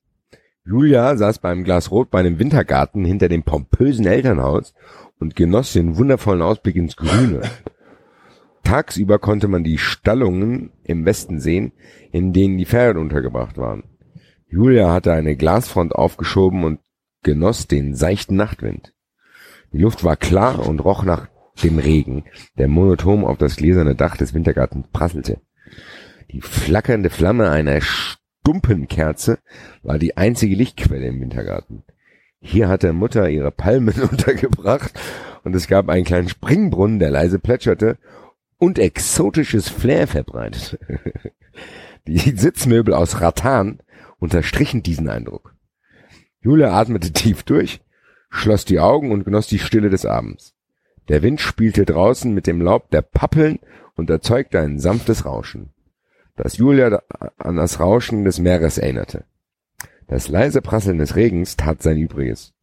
Julia saß beim Glas Rotwein im Wintergarten hinter dem pompösen Elternhaus und genoss den wundervollen Ausblick ins Grüne. Tagsüber konnte man die Stallungen im Westen sehen, in denen die Pferde untergebracht waren. Julia hatte eine Glasfront aufgeschoben und genoss den seichten Nachtwind. Die Luft war klar und roch nach dem Regen, der monoton auf das gläserne Dach des Wintergartens prasselte. Die flackernde Flamme einer Stumpenkerze war die einzige Lichtquelle im Wintergarten. Hier hatte Mutter ihre Palmen untergebracht und es gab einen kleinen Springbrunnen, der leise plätscherte und exotisches Flair verbreitet. Die Sitzmöbel aus Rattan unterstrichen diesen Eindruck. Julia atmete tief durch, schloss die Augen und genoss die Stille des Abends. Der Wind spielte draußen mit dem Laub der Pappeln und erzeugte ein sanftes Rauschen, das Julia an das Rauschen des Meeres erinnerte. Das leise Prasseln des Regens tat sein Übriges.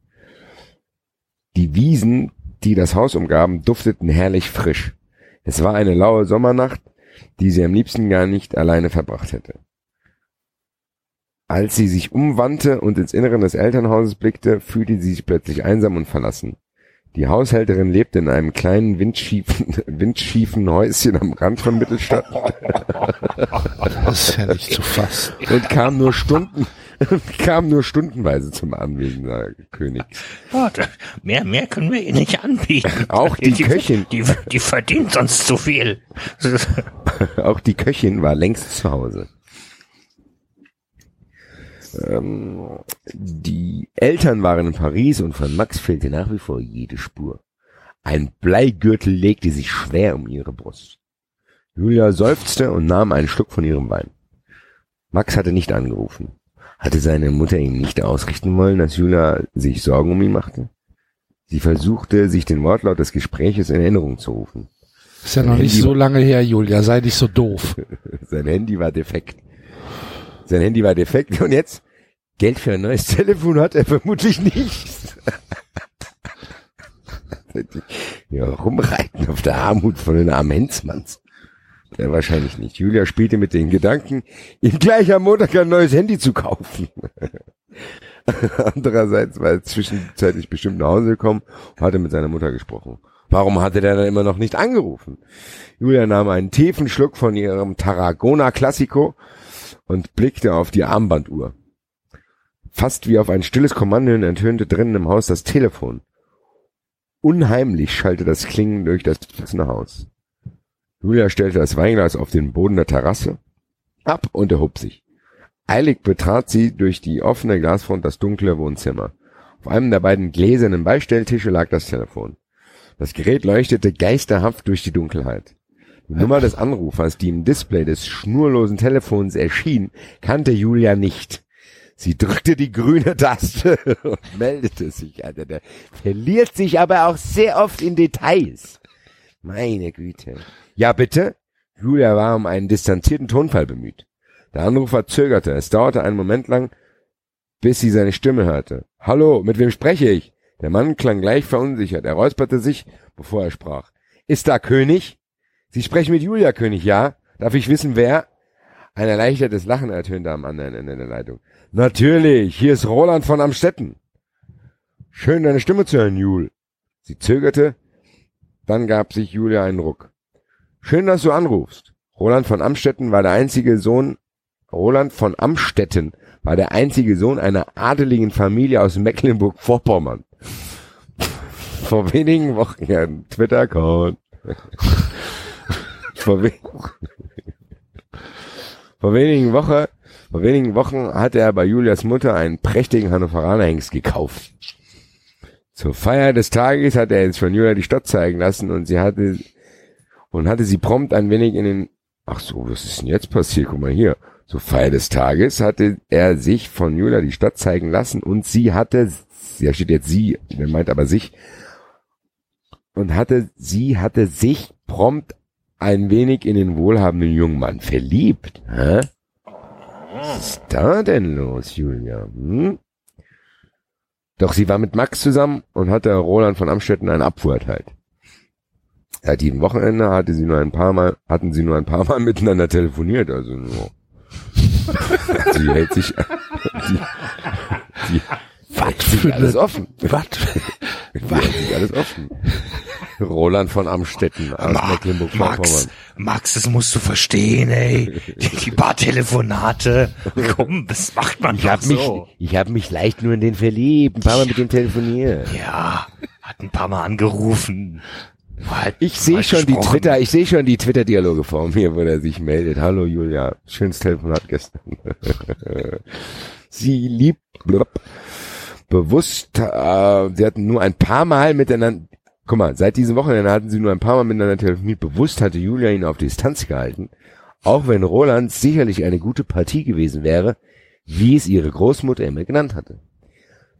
Die Wiesen die das Haus umgaben, dufteten herrlich frisch. Es war eine laue Sommernacht, die sie am liebsten gar nicht alleine verbracht hätte. Als sie sich umwandte und ins Innere des Elternhauses blickte, fühlte sie sich plötzlich einsam und verlassen. Die Haushälterin lebte in einem kleinen windschiefen, windschiefen Häuschen am Rand von Mittelstadt Das ist ja nicht zu fassen. und kam nur Stunden, kam nur stundenweise zum Anwesen der König. Ja, mehr, mehr können wir ihr nicht anbieten. Auch die Köchin. Die, die verdient sonst zu viel. Auch die Köchin war längst zu Hause. Ähm, die Eltern waren in Paris und von Max fehlte nach wie vor jede Spur. Ein Bleigürtel legte sich schwer um ihre Brust. Julia seufzte und nahm einen Schluck von ihrem Wein. Max hatte nicht angerufen. Hatte seine Mutter ihm nicht ausrichten wollen, dass Julia sich Sorgen um ihn machte? Sie versuchte, sich den Wortlaut des Gespräches in Erinnerung zu rufen. Ist ja noch nicht Handy- so lange her, Julia. Sei nicht so doof. Sein Handy war defekt. Sein Handy war defekt und jetzt Geld für ein neues Telefon hat er vermutlich nicht. ja, rumreiten auf der Armut von den armen. Ja, wahrscheinlich nicht. Julia spielte mit den Gedanken, ihm gleich am Montag ein neues Handy zu kaufen. Andererseits war er zwischenzeitlich bestimmt nach Hause gekommen und hatte mit seiner Mutter gesprochen. Warum hatte der dann immer noch nicht angerufen? Julia nahm einen tiefen Schluck von ihrem Tarragona Classico und blickte auf die Armbanduhr. Fast wie auf ein stilles Kommando hin ertönte drinnen im Haus das Telefon. Unheimlich schallte das Klingen durch das verlassene Haus. Julia stellte das Weinglas auf den Boden der Terrasse ab und erhob sich. Eilig betrat sie durch die offene Glasfront das dunkle Wohnzimmer. Auf einem der beiden gläsernen Beistelltische lag das Telefon. Das Gerät leuchtete geisterhaft durch die Dunkelheit. Die Nummer des Anrufers, die im Display des schnurlosen Telefons erschien, kannte Julia nicht. Sie drückte die grüne Taste und meldete sich. Alter, der verliert sich aber auch sehr oft in Details. Meine Güte. Ja, bitte? Julia war um einen distanzierten Tonfall bemüht. Der Anrufer zögerte. Es dauerte einen Moment lang, bis sie seine Stimme hörte. Hallo, mit wem spreche ich? Der Mann klang gleich verunsichert. Er räusperte sich, bevor er sprach. Ist da König? Sie sprechen mit Julia König, ja? Darf ich wissen, wer? Ein erleichtertes Lachen ertönte am anderen Ende der Leitung. Natürlich, hier ist Roland von Amstetten. Schön, deine Stimme zu hören, Jul. Sie zögerte, dann gab sich Julia einen Ruck. Schön, dass du anrufst. Roland von Amstetten war der einzige Sohn, Roland von Amstetten war der einzige Sohn einer adeligen Familie aus Mecklenburg-Vorpommern. Vor wenigen Wochen, ja, Twitter-Account. vor, we vor wenigen Wochen, vor wenigen Wochen hatte er bei Julias Mutter einen prächtigen Hannoveraner Hengst gekauft. Zur Feier des Tages hat er jetzt von Julia die Stadt zeigen lassen und sie hatte, und hatte sie prompt ein wenig in den, ach so, was ist denn jetzt passiert? Guck mal hier. Zur Feier des Tages hatte er sich von Julia die Stadt zeigen lassen und sie hatte, ja steht jetzt sie, der meint aber sich, und hatte, sie hatte sich prompt ein wenig in den wohlhabenden jungen Mann verliebt. Hä? Was ist da denn los, Julia? Hm? Doch sie war mit Max zusammen und hatte Roland von Amstetten einen Abfuhr erteilt. Seit diesem Wochenende hatte sie nur ein paar Mal, hatten sie nur ein paar Mal miteinander telefoniert, also nur. sie hält sich, die, die, Was hält sich für alles eine, offen. was? Die sich alles offen. Roland von Amstetten aus Ma- Mecklenburg-Vorpommern. Max, Max, das musst du verstehen, ey. Die, die paar Telefonate. Komm, das macht man Ich doch habe mich, so. ich habe mich leicht nur in den verliebt, ein paar Mal mit dem telefoniert. Ja, hat ein paar Mal angerufen. Halt- Ich sehe war schon die gesprochen. Twitter, ich sehe schon die Twitter-Dialoge vor mir, wo er sich meldet. Hallo Julia, schönes Telefonat gestern. sie liebt blub, bewusst, äh, sie hatten nur ein paar Mal miteinander, guck mal, seit diesem Wochenende hatten sie nur ein paar Mal miteinander telefoniert. Bewusst hatte Julia ihn auf Distanz gehalten, auch wenn Roland sicherlich eine gute Partie gewesen wäre, wie es ihre Großmutter immer genannt hatte.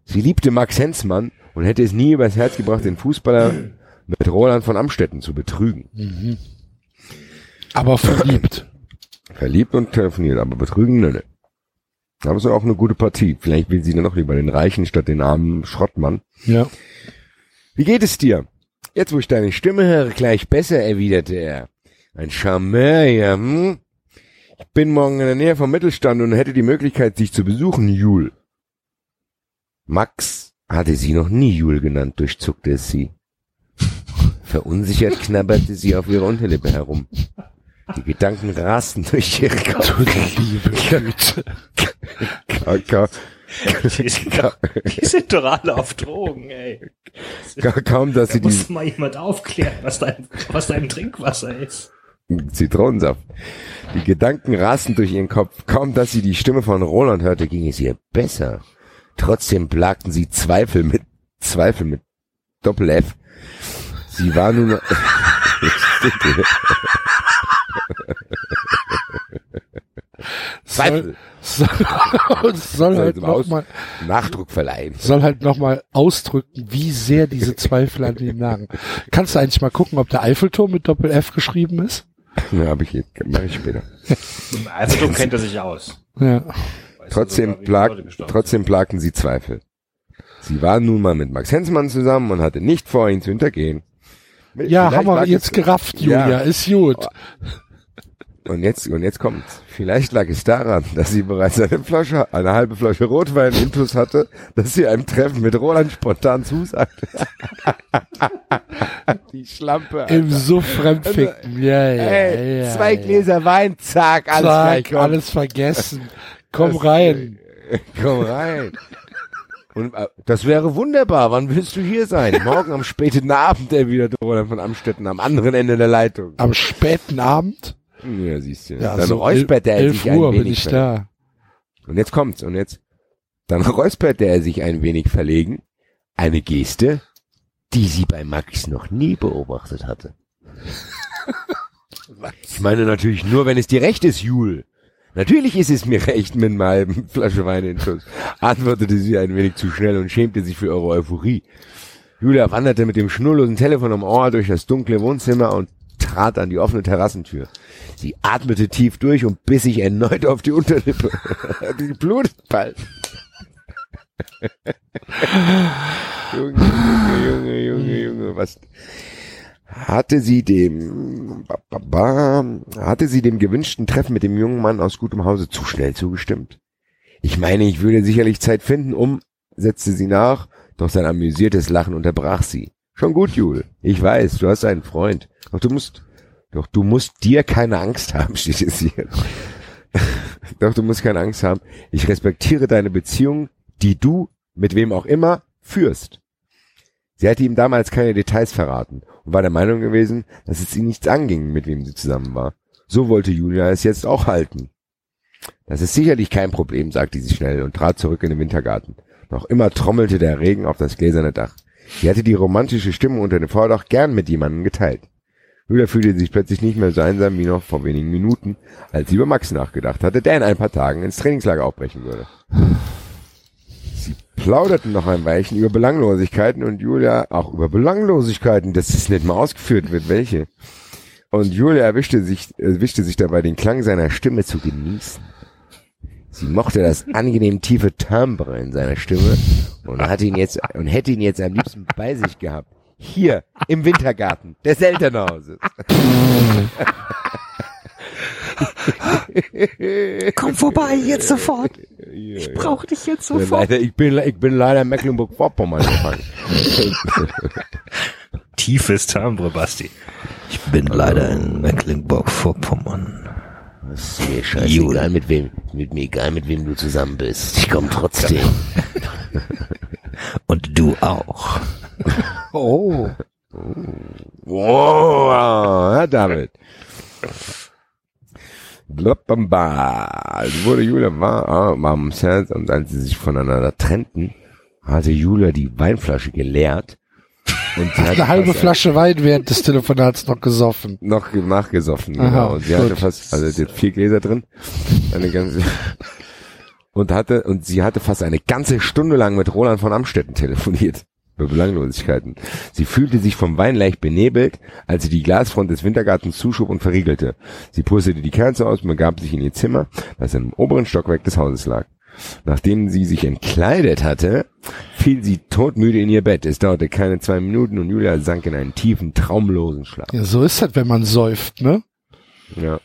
Sie liebte Max Hensmann und hätte es nie übers Herz gebracht, den Fußballer mit Roland von Amstetten zu betrügen. Aber verliebt. Verliebt und telefoniert, aber betrügen, ne, ne. Aber es ist auch eine gute Partie. Vielleicht will sie dann noch lieber den Reichen statt den armen Schrottmann. Ja. Wie geht es dir? Jetzt, wo ich deine Stimme höre, gleich besser, erwiderte er. Ein Charmeur, ja, hm? Ich bin morgen in der Nähe vom Mittelstand und hätte die Möglichkeit, dich zu besuchen, Jul. Max hatte sie noch nie Jul genannt, durchzuckte es sie. Verunsichert knabberte sie auf ihrer Unterlippe herum. Die Gedanken rasten durch ihre Kopf. Liebe Güte. Ka- ka- Die sind, doch, die sind doch alle auf Drogen, ey. ka- Kaum, dass sie Da die muss mal jemand aufklären, was dein, was dein Trinkwasser ist. Zitronensaft. Die Gedanken rasten durch ihren Kopf. Kaum, dass sie die Stimme von Roland hörte, ging es ihr besser. Trotzdem plagten sie Zweifel mit Zweifel mit Doppel F. Sie war nun Soll, soll, soll halt Soll zum Aus- noch mal, Nachdruck verleihen. soll halt noch mal ausdrücken, wie sehr diese Zweifel an ihm nagen. Kannst du eigentlich mal gucken, ob der Eiffelturm mit Doppel F geschrieben ist? Ja, hab ich jetzt, mach ich später. Im Eiffelturm kennt er sich aus. Ja. Trotzdem, sogar, plag, trotzdem plagten sie Zweifel. Sie war nun mal mit Max Hensmann zusammen und hatte nicht vor, ihn zu hintergehen. Ja, Vielleicht haben wir jetzt es- gerafft, Julia. Ja. Ist gut. Und jetzt, und jetzt kommt's. Vielleicht lag es daran, dass sie bereits eine Flasche, eine halbe Flasche Rotwein intus hatte, dass sie einem Treffen mit Roland spontan zusagte. Die Schlampe. Alter. Im Suff fremdficken. Ja, ja, Ey, ja, zwei ja. Gläser Wein, zack, alles Zack, alles vergessen. Komm Das- rein. Komm rein. Und äh, das wäre wunderbar. Wann willst du hier sein? Morgen am späten Abend, erwiderte Roland von Amstetten am anderen Ende der Leitung. Am späten Abend. Ja, siehst du. Ja, dann so räusperte er 11 sich ein Uhr bin wenig ich verlegen. da. Und jetzt kommt's. Und jetzt, dann räusperte er sich ein wenig verlegen. Eine Geste, die sie bei Max noch nie beobachtet hatte. Ich meine natürlich nur, wenn es dir recht ist, Jul. Natürlich ist es mir recht mit halben Flasche Wein in Schuss, antwortete sie ein wenig zu schnell und schämte sich für eure Euphorie. Julia wanderte mit dem schnurlosen Telefon am Ohr durch das dunkle Wohnzimmer und trat an die offene Terrassentür. Sie atmete tief durch und biss sich erneut auf die Unterlippe. die blutet bald. Junge, Junge, Junge, Junge, Junge, was hatte sie dem ba, ba, ba, hatte sie dem gewünschten Treffen mit dem jungen Mann aus gutem Hause zu schnell zugestimmt? Ich meine, ich würde sicherlich Zeit finden, um, setzte sie nach, doch sein amüsiertes Lachen unterbrach sie. Schon gut, Jul. Ich weiß, du hast einen Freund. Doch du musst, doch du musst dir keine Angst haben, steht es hier. doch du musst keine Angst haben. Ich respektiere deine Beziehung, die du, mit wem auch immer, führst. Sie hatte ihm damals keine Details verraten und war der Meinung gewesen, dass es ihn nichts anging, mit wem sie zusammen war. So wollte Julia es jetzt auch halten. Das ist sicherlich kein Problem, sagte sie schnell und trat zurück in den Wintergarten. Noch immer trommelte der Regen auf das gläserne Dach. Sie hatte die romantische Stimmung unter dem Vordach gern mit jemandem geteilt. Julia fühlte sich plötzlich nicht mehr so einsam wie noch vor wenigen Minuten, als sie über Max nachgedacht hatte, der in ein paar Tagen ins Trainingslager aufbrechen würde. Sie plauderten noch ein Weilchen über Belanglosigkeiten und Julia auch über Belanglosigkeiten, dass es nicht mal ausgeführt wird, welche. Und Julia erwischte sich, erwischte sich dabei, den Klang seiner Stimme zu genießen. Sie mochte das angenehm tiefe Timbre in seiner Stimme und hatte ihn jetzt und hätte ihn jetzt am liebsten bei sich gehabt. Hier im Wintergarten des Elternhauses. Komm vorbei, jetzt sofort. Ich brauch dich jetzt sofort. leider, ich bin, ich bin leider in Mecklenburg-Vorpommern gefangen. Tiefes Timbre, Basti. Ich bin leider in Mecklenburg-Vorpommern. Es ist mir scheißegal, mit wem, mit mir egal, mit wem du zusammen bist. Ich komme trotzdem. Und du auch. Oh. Wow, Herr David. Blablabla. Also wurde Julia war, ah, war am Herz und als sie sich voneinander trennten, hatte Julia die Weinflasche geleert und Eine halbe fast Flasche Wein während des Telefonats noch gesoffen. noch nachgesoffen. Aha, genau. Und sie gut. hatte fast, also sie hat vier Gläser drin, eine ganze und hatte und sie hatte fast eine ganze Stunde lang mit Roland von Amstetten telefoniert. Über Belanglosigkeiten. Sie fühlte sich vom Wein leicht benebelt, als sie die Glasfront des Wintergartens zuschob und verriegelte. Sie pustete die Kerze aus und begab sich in ihr Zimmer, das im oberen Stockwerk des Hauses lag. Nachdem sie sich entkleidet hatte, fiel sie todmüde in ihr Bett. Es dauerte keine zwei Minuten und Julia sank in einen tiefen, traumlosen Schlaf. Ja, so ist das, wenn man säuft, ne? Ja.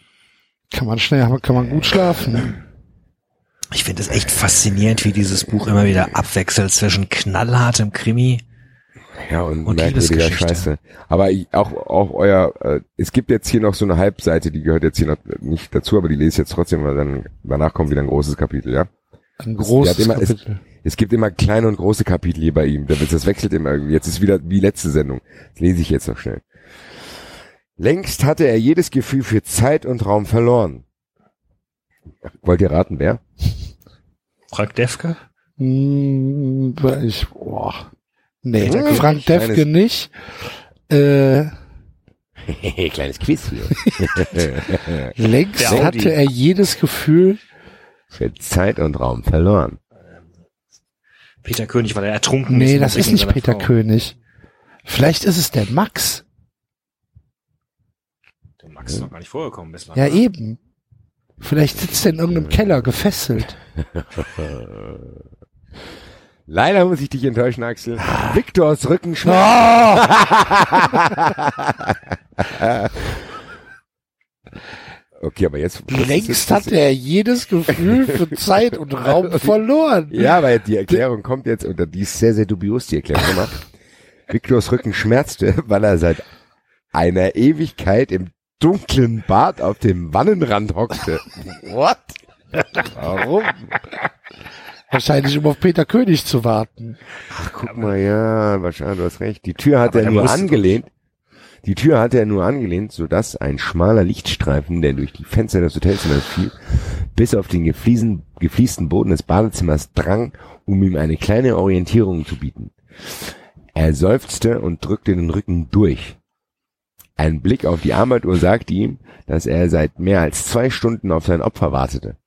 Kann man schnell, kann man gut schlafen. Ich finde es echt faszinierend, wie dieses Buch immer wieder abwechselt zwischen knallhartem Krimi. Ja, und, Und merkwürdiger Liebesgeschichte. Scheiße. Aber ich, auch, auch euer, äh, es gibt jetzt hier noch so eine Halbseite, die gehört jetzt hier noch nicht dazu, aber die lese ich jetzt trotzdem, weil dann danach kommt wieder ein großes Kapitel, ja? Ein großes Ja, immer- es- Kapitel. Es gibt immer kleine und große Kapitel hier bei ihm. Das das wechselt immer irgendwie. Jetzt ist wieder wie letzte Sendung. Das lese ich jetzt noch schnell. Längst hatte er jedes Gefühl für Zeit und Raum verloren. Wollt ihr raten, wer? Frank Defke? Hm, ich, boah. Nee, Hm, Frank kleines- Defke nicht. Äh, Kleines Quiz hier. längst hatte er jedes Gefühl, für Zeit und Raum verloren. Peter König, weil er ertrunken nee, ist. das ist nicht Peter Frau. König. Vielleicht ist es der Max. Der Max ist noch gar nicht vorgekommen bislang. Ja, oder? eben. Vielleicht sitzt er in irgendeinem Keller gefesselt. Leider muss ich dich enttäuschen, Axel. Viktors Rückenschmerz. Okay, aber jetzt. Längst hatte er jedes Gefühl für Zeit und Raum verloren. Ja, aber die Erklärung kommt jetzt, und die ist sehr, sehr dubios, die Erklärung. Viktors Rücken schmerzte, weil er seit einer Ewigkeit im dunklen Bad auf dem Wannenrand hockte. What? Warum? Wahrscheinlich, um auf Peter König zu warten. Guck mal, ja, wahrscheinlich, du hast recht. Die Tür hat er er nur angelehnt. Die Tür hatte er nur angelehnt, sodass ein schmaler Lichtstreifen, der durch die Fenster des Hotelzimmers fiel, bis auf den gefliesen, gefliesten Boden des Badezimmers drang, um ihm eine kleine Orientierung zu bieten. Er seufzte und drückte den Rücken durch. Ein Blick auf die Armbanduhr sagte ihm, dass er seit mehr als zwei Stunden auf sein Opfer wartete.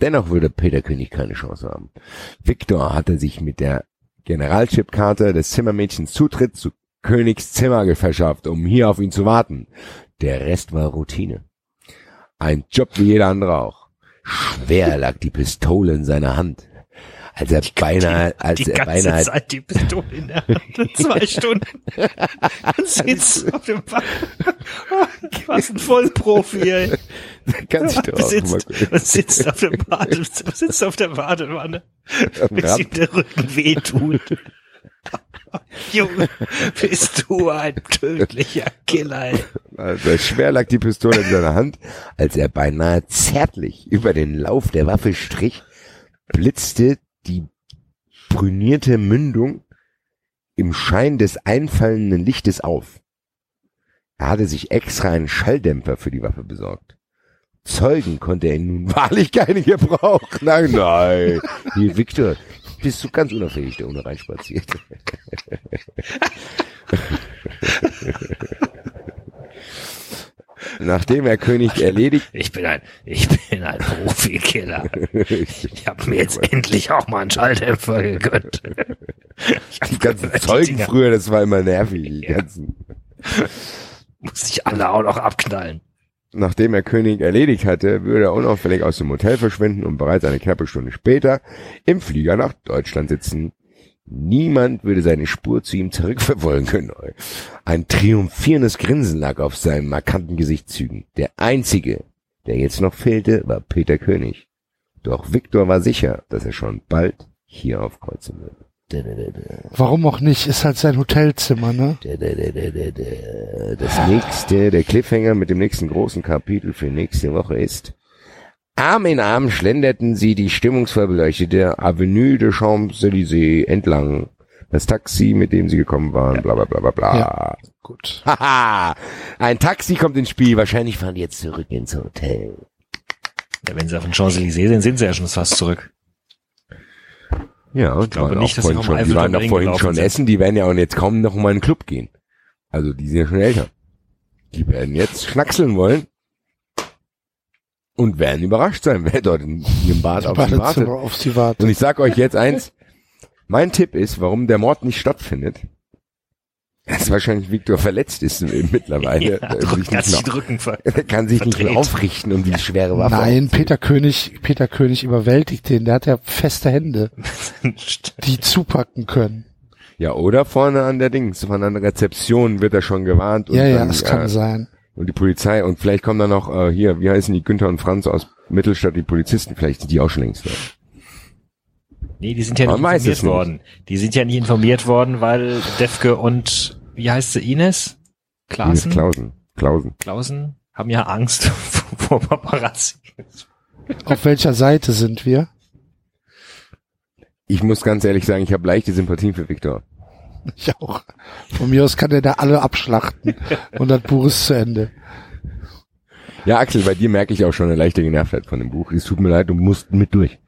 Dennoch würde Peter König keine Chance haben. Victor hatte sich mit der Generalchipkarte des Zimmermädchens Zutritt zu Königs Zimmer verschafft, um hier auf ihn zu warten. Der Rest war Routine. Ein Job wie jeder andere auch. Schwer lag die Pistole in seiner Hand. Als er beinahe, als die er ganze beinahe, Zeit die Pistole in der Hand. Zwei Stunden. Und sitzt auf dem Bad. Was ein Vollprofi, ey. kann sich doch auch sitzt, mal gucken. und sitzt auf dem Bade, sitzt auf der Badewanne, bis ihm der Rücken wehtut. Junge, bist du ein tödlicher Killer. Also schwer lag die Pistole in seiner Hand, als er beinahe zärtlich über den Lauf der Waffe strich, blitzte die brünierte Mündung im Schein des einfallenden Lichtes auf. Er hatte sich extra einen Schalldämpfer für die Waffe besorgt. Zeugen konnte er nun wahrlich keine gebrauchen. Nein, nein. Hier, Victor, bist du ganz unauffällig da ohne reinspaziert. Nachdem er König erledigt, Ich bin ein, ich bin ein Profikiller. Ich habe mir jetzt endlich auch mal einen Schalldämpfer gegönnt. die ganzen Zeugen früher, das war immer nervig, die ganzen. Muss ich alle auch noch abknallen. Nachdem er König erledigt hatte, würde er unauffällig aus dem Hotel verschwinden und bereits eine knappe Stunde später im Flieger nach Deutschland sitzen. Niemand würde seine Spur zu ihm zurückverfolgen können. Ein triumphierendes Grinsen lag auf seinen markanten Gesichtszügen. Der einzige, der jetzt noch fehlte, war Peter König. Doch Viktor war sicher, dass er schon bald hier aufkreuzen würde. Warum auch nicht? Ist halt sein Hotelzimmer, ne? Das nächste, der Cliffhanger mit dem nächsten großen Kapitel für nächste Woche ist. Arm in Arm schlenderten sie die stimmungsvoll beleuchtete Avenue de Champs-Élysées entlang. Das Taxi, mit dem sie gekommen waren, bla bla bla bla bla. Ja. Gut. Haha, ein Taxi kommt ins Spiel. Wahrscheinlich fahren die jetzt zurück ins Hotel. Ja, wenn sie auf den Champs-Élysées sind, sind sie ja schon fast zurück. Ja, und glaube waren nicht, auch dass vorhin schon, die waren doch vorhin schon sind. essen. Die werden ja auch jetzt kaum noch mal in den Club gehen. Also die sind ja schon älter. Die werden jetzt schnackseln wollen und werden überrascht sein, wer dort in ihrem Bad auf sie wartet. Auf sie warten. Und ich sag euch jetzt eins, mein Tipp ist, warum der Mord nicht stattfindet. Dass wahrscheinlich Viktor verletzt ist mittlerweile. Ja, Er drück, sich ganz nicht die mehr, Rücken ver er kann sich nicht mehr verdreht. aufrichten, um die schwere Waffe Nein. Peter König, Peter König überwältigt den. Der hat ja feste Hände, die zupacken können. Ja, oder vorne an der Dings, von an der Rezeption wird er schon gewarnt. Und Ja, ja, dann, das kann äh, sein. Und die Polizei, und vielleicht kommen dann noch, äh, hier, wie heißen die, Günther und Franz aus Mittelstadt, die Polizisten, vielleicht sind die auch schon längst da. Nee, die sind ja Man nicht informiert nicht. worden. Die sind ja nicht informiert worden, weil Defke und, wie heißt sie, Ines? Ines Klaassen? Klausen. Klausen. Klausen? Haben ja Angst vor Paparazzi. Auf welcher Seite sind wir? Ich muss ganz ehrlich sagen, ich habe leichte Sympathien für Viktor. Ich auch. Von mir aus kann der da alle abschlachten und das Buch ist zu Ende. Ja, Axel, bei dir merke ich auch schon eine leichte Genervtheit von dem Buch. Es tut mir leid, du musst mit durch.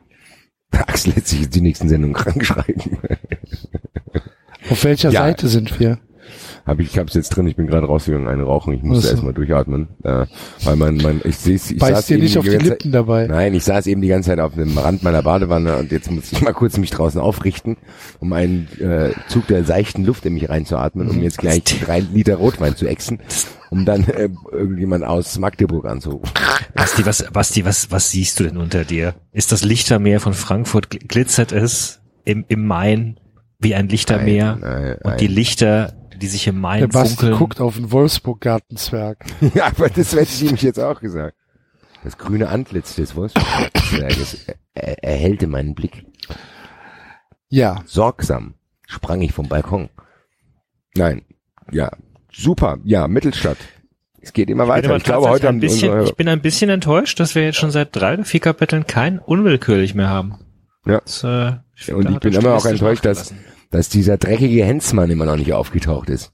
Axel lässt sich die nächsten Sendungen krank schreiben. Auf welcher Ja. Seite sind wir? Hab ich, ich hab's jetzt drin, ich bin gerade rausgegangen, eine rauchen, ich musste so. erstmal durchatmen. Äh, weil mein, mein, ich sehe ich Beißt saß dir nicht auf die Lippen dabei. Nein, ich saß eben die ganze Zeit auf dem Rand meiner Badewanne und jetzt muss ich mal kurz mich draußen aufrichten, um einen äh, Zug der seichten Luft in mich reinzuatmen, um jetzt gleich drei Liter Rotwein zu exen, um dann äh, irgendjemand aus Magdeburg anzurufen. Basti, was, Basti, was, was siehst du denn unter dir? Ist das Lichtermeer von Frankfurt, gl- glitzert es im, im Main wie ein Lichtermeer? Nein, nein, Und die Lichter, die sich im Der Main Basti funkeln. guckt auf den Wolfsburg-Gartenzwerg. Ja, aber das hätte ich nämlich jetzt auch gesagt. Das grüne Antlitz des Wolfsburg-Zwerges er, erhellte meinen Blick. Ja, Sorgsam sprang ich vom Balkon. Nein, ja, super, ja, Mittelstadt. Es geht immer Ich bin weiter. aber Ich glaube, heute ein bisschen, ich bin ein bisschen enttäuscht, dass wir jetzt schon seit drei oder vier Kapiteln kein unwillkürlich mehr haben. Ja. Das, äh, ich Und da ich bin er immer auch enttäuscht, dass- dass dieser dreckige Hensmann immer noch nicht aufgetaucht ist.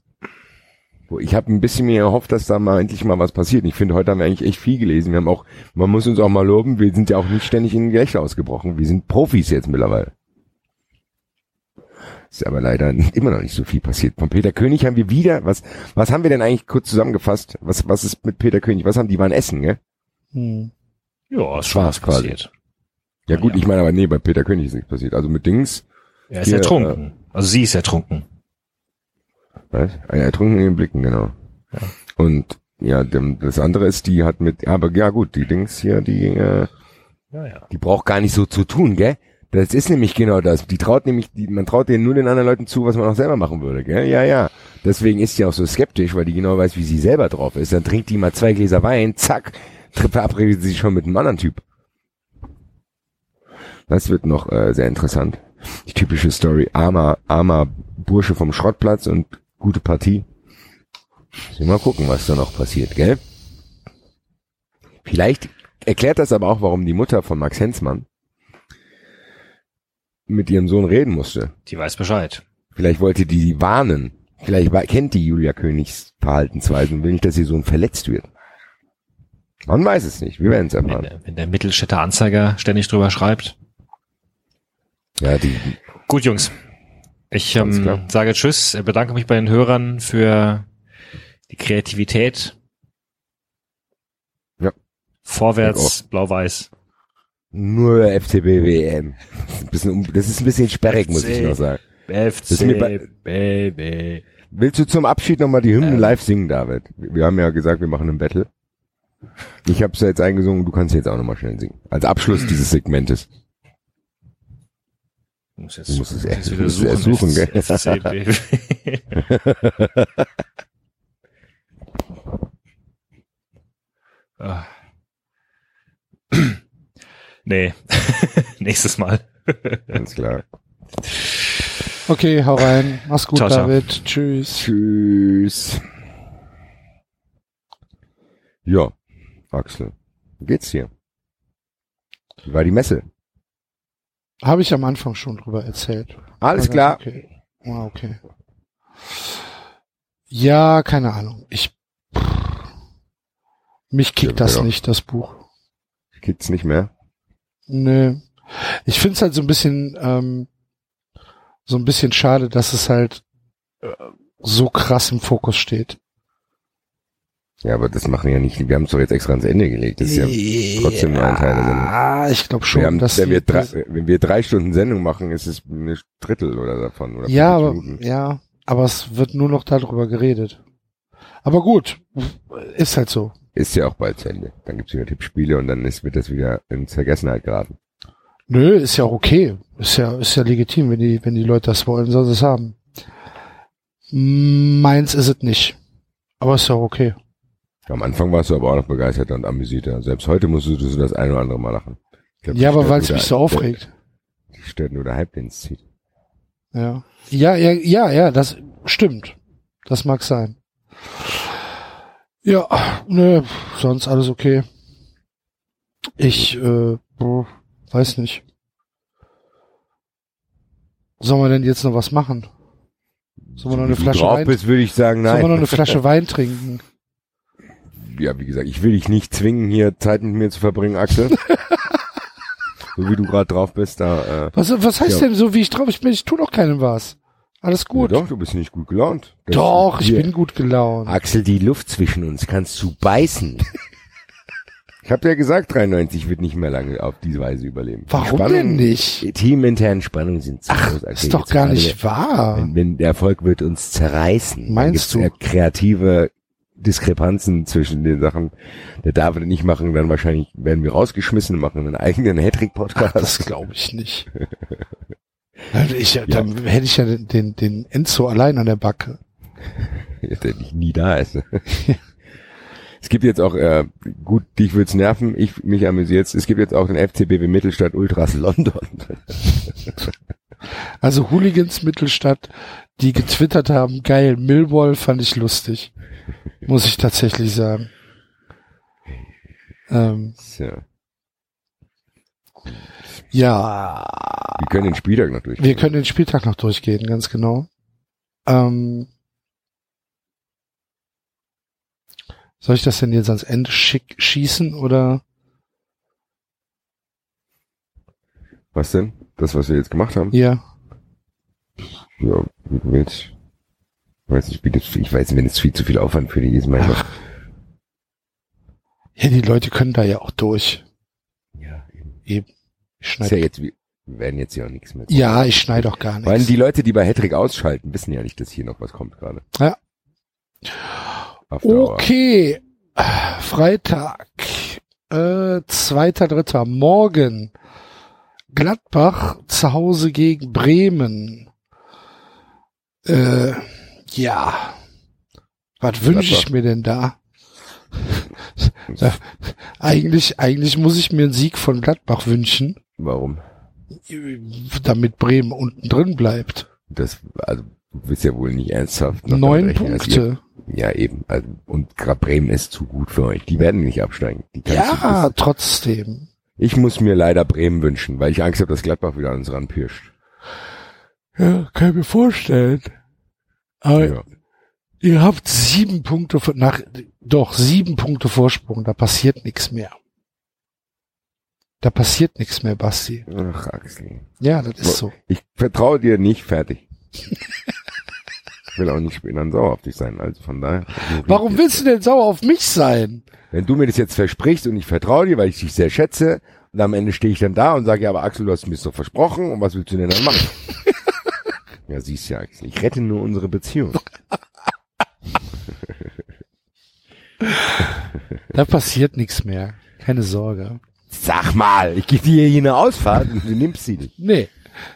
Ich habe ein bisschen mir erhofft, dass da mal endlich mal was passiert. Ich finde, heute haben wir eigentlich echt viel gelesen. Wir haben auch, man muss uns auch mal loben, wir sind ja auch nicht ständig in Gelächter ausgebrochen. Wir sind Profis jetzt mittlerweile. Ist aber leider immer noch nicht so viel passiert. Von Peter König haben wir wieder, was, was haben wir denn eigentlich kurz zusammengefasst? Was, was ist mit Peter König? Was haben die waren essen, gell? hm. Ja, ist schon War's was quasi. passiert. Ja gut, Ja. ich meine aber nee, bei Peter König ist nichts passiert. Also mit Dings, Er ist Hier, ertrunken. also sie ist ertrunken. Was? Ein Ertrunken in den Blicken, genau. Und ja, dem, das andere ist, die hat mit, aber ja gut, die Dings hier, die, äh, Ja, ja. die braucht gar nicht so zu tun, gell? Das ist nämlich genau das. Die traut nämlich, die, man traut denen nur den anderen Leuten zu, was man auch selber machen würde, gell? Ja, ja. Deswegen ist sie auch so skeptisch, weil die genau weiß, wie sie selber drauf ist. Dann trinkt die mal zwei Gläser Wein, zack, verabredet sie sich schon mit einem anderen Typ. Das wird noch äh, sehr interessant. Die typische Story, armer, armer Bursche vom Schrottplatz und gute Partie. Mal gucken, was da noch passiert, gell? Vielleicht erklärt das aber auch, warum die Mutter von Max Hensmann mit ihrem Sohn reden musste. Die weiß Bescheid. Vielleicht wollte die die warnen. Vielleicht kennt die Julia Königs Verhaltensweisen und will nicht, dass ihr Sohn verletzt wird. Man weiß es nicht. Wir werden es Wenn, erfahren. der- wenn der Mittelstädter Anzeiger ständig drüber schreibt. Ja, die, Gut, Jungs. Ich ähm, sage Tschüss, bedanke mich bei den Hörern für die Kreativität. Ja. Vorwärts, blau-weiß. Nur FCB WM. Das ist ein bisschen, das ist ein bisschen sperrig, muss ich noch sagen. FC, Baby. Willst du zum Abschied nochmal die Hymne Ähm. live singen, David? Wir haben ja gesagt, wir machen ein Battle. Ich habe es ja jetzt eingesungen, du kannst jetzt auch nochmal schnell singen. Als Abschluss dieses Segmentes. Jetzt, Du musst es muss erst- jetzt du musst es erst suchen, gell? FC, Baby. Ah. Nee. Nächstes Mal. Ganz klar. Okay, hau rein. Mach's gut, Ciao, ciao. David. Tschüss. Tschüss. Ja, Axel. Wie geht's dir? Wie war die Messe? Habe ich am Anfang schon drüber erzählt. Alles klar. Okay. Ah, okay. Ja, keine Ahnung. Ich mich kickt Ja, das ja. nicht, das Buch. Geht's nicht mehr? Nö. Ich find's halt so ein bisschen ähm, so ein bisschen schade, dass es halt äh, so krass im Fokus steht. Ja, aber das machen ja nicht, wir haben es doch jetzt extra ans Ende gelegt. Das ist ja trotzdem nur ein Teil der Sendung. Ah, ich glaube schon, wir haben, dass wenn, wir drei, wenn wir drei Stunden Sendung machen, ist es eine Drittel oder davon. Oder ja, 40 aber Minuten. ja, aber es wird nur noch darüber geredet. Aber gut, ist halt so. Ist ja auch bald zu Ende. Dann gibt's wieder Tippspiele und dann ist, wird das wieder in Vergessenheit geraten. Nö, ist ja auch okay. Ist ja, ist ja legitim, wenn die, wenn die Leute das wollen, sollen sie es haben. Meins ist es nicht. Aber ist ja auch okay. Am Anfang warst du aber auch noch begeistert und amüsierter. Selbst heute musstest du das eine oder andere Mal lachen. Glaub, Ja, aber weil es mich so aufregt. dich stört nur der Hype, den es zieht. Ja. Ja, ja, ja, ja, das stimmt. Das mag sein. Ja, ne, sonst alles okay. Ich, äh, weiß nicht. Sollen wir denn jetzt noch was machen? Sollen wir noch eine Flasche Wein, bist, würde ich sagen, sollen wir noch nein. eine Flasche Wein trinken? ja, wie gesagt, ich will dich nicht zwingen, hier Zeit mit mir zu verbringen, Axel. so wie du gerade drauf bist, da, äh, Was, was heißt Ja. denn so, wie ich drauf ich bin? Ich tu doch keinem was. Alles gut. Ja, doch, du bist nicht gut gelaunt. Das- Doch, ich bin gut gelaunt. Axel, die Luft zwischen uns kannst du beißen. ich habe ja gesagt, 93 wird nicht mehr lange auf diese Weise überleben. Warum Spannung- denn nicht? Teaminternen Spannungen sind zu groß. Axel. Ist doch gar nicht wahr. Wenn, wenn der Erfolg wird uns zerreißen. Meinst du? ja kreative Diskrepanzen zwischen den Sachen. Der darf das nicht machen, dann wahrscheinlich werden wir rausgeschmissen und machen einen eigenen Hattrick-Podcast. Das glaube ich nicht. Ich, Dann hätte ich ja den, den, den Enzo allein an der Backe. der nicht nie da ist. es gibt jetzt auch, äh, gut, dich wird's nerven, ich mich amüsiert Es gibt jetzt auch den FCBW Mittelstadt Ultras London. Also Hooligans Mittelstadt, die getwittert haben, geil, Millwall fand ich lustig. Muss ich tatsächlich sagen. Ähm, so. Ja, Wir können den Spieltag noch durch. wir können den Spieltag noch durchgehen, ganz genau. Ähm, soll ich das denn jetzt ans Ende schick schießen oder? Was denn? Das, was wir jetzt gemacht haben? Ja. Ja, willst. Ich weiß nicht, wie das, ich weiß, wenn es viel zu viel Aufwand für die ist, manchmal. Ach. Ja, die Leute können da ja auch durch. Ja, eben. Ich Ist schneide. ja jetzt, wir werden jetzt ja auch nichts mehr. Ja, ich schneide auch gar Weil nichts. die Leute, die bei Hattrick ausschalten, wissen ja nicht, dass hier noch was kommt gerade. Ja. Okay. Freitag. Äh, zweiter, dritter. Morgen. Gladbach zu Hause gegen Bremen. Äh, ja. Was wünsche ich mir denn da? Da- eigentlich, eigentlich muss ich mir einen Sieg von Gladbach wünschen, Warum? damit Bremen unten drin bleibt. Das, also, du bist ja wohl nicht ernsthaft. noch Neun rechnen, dass ihr- Punkte. Ja, eben. Also, und gerade Bremen ist zu gut für euch. Die werden nicht absteigen. Ja, trotzdem. ich muss mir leider Bremen wünschen, weil ich Angst habe, dass Gladbach wieder an uns ranpirscht. Ja, kann ich mir vorstellen. Aber Ja. ihr habt sieben Punkte nach, doch, sieben Punkte Vorsprung, da passiert nichts mehr. Da passiert nichts mehr, Basti. Ach, Axel. Ja, das ist so. Ich vertraue dir nicht, fertig. ich will auch nicht später sauer auf dich sein, also von daher. Warum willst du denn sauer auf mich sein? Wenn du mir das jetzt versprichst und ich vertraue dir, weil ich dich sehr schätze, und am Ende stehe ich dann da und sage, ja, aber Axel, du hast mir doch versprochen, und was willst du denn dann machen? ja, siehst ja, Axel, ich rette nur unsere Beziehung. Da passiert nichts mehr. Keine Sorge. Sag mal, ich gebe dir hier eine Ausfahrt und du nimmst sie nicht. Nee.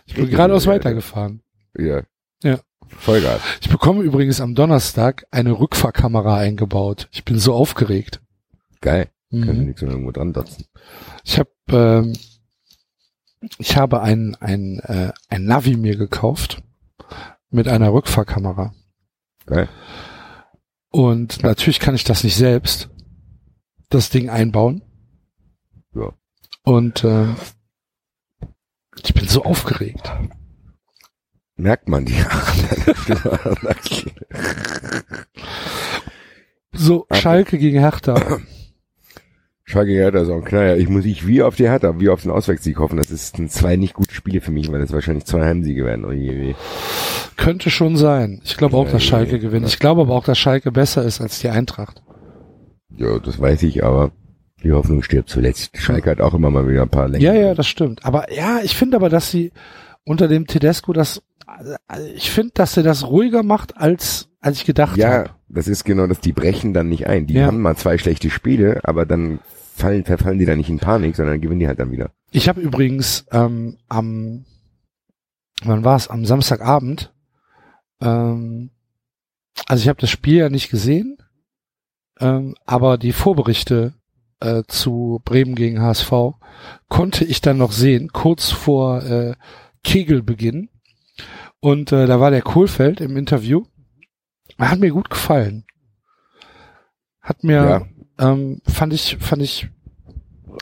Ich bin geradeaus ja, weitergefahren. Ja. Ja. Vollgas. Ich bekomme übrigens am Donnerstag eine Rückfahrkamera eingebaut. Ich bin so aufgeregt. Geil. Können Mhm. nichts mehr irgendwo dran dotzen. Ich habe ähm, ich habe ein ein äh, ein Navi mir gekauft mit einer Rückfahrkamera Geil. und natürlich kann ich das nicht selbst das Ding einbauen Ja. und äh, ich bin so aufgeregt. Merkt man die So. Schalke gegen Hertha. Schalke Hertha ist auch ein Knaller. Ich muss ich wie auf die Hertha, wie auf den Auswärtssieg hoffen. Das ist ein zwei nicht gute Spiele für mich, weil das wahrscheinlich zwei Heimsiege werden. Oh je, je. Könnte schon sein. Ich glaube auch, dass Schalke gewinnt. Ich glaube aber auch, dass Schalke besser ist als die Eintracht. Ja, das weiß ich, aber die Hoffnung stirbt zuletzt. Schalke hat auch immer mal wieder ein paar Längen. Ja, ja, das stimmt. Aber ja, ich finde aber, dass sie unter dem Tedesco das ich finde, dass er das ruhiger macht, als, als ich gedacht Ja, habe. das ist genau das, die brechen dann nicht ein. Die Ja. haben mal zwei schlechte Spiele, aber dann fallen, verfallen die dann nicht in Panik, sondern gewinnen die halt dann wieder. Ich habe übrigens ähm, am, wann war es? Am Samstagabend, ähm, also ich habe das Spiel ja nicht gesehen, ähm, aber die Vorberichte äh, zu Bremen gegen HSV konnte ich dann noch sehen, kurz vor äh, Kegelbeginn. Und äh, da war der Kohlfeld im Interview. Er hat mir gut gefallen. Hat mir, ähm, fand ich, fand ich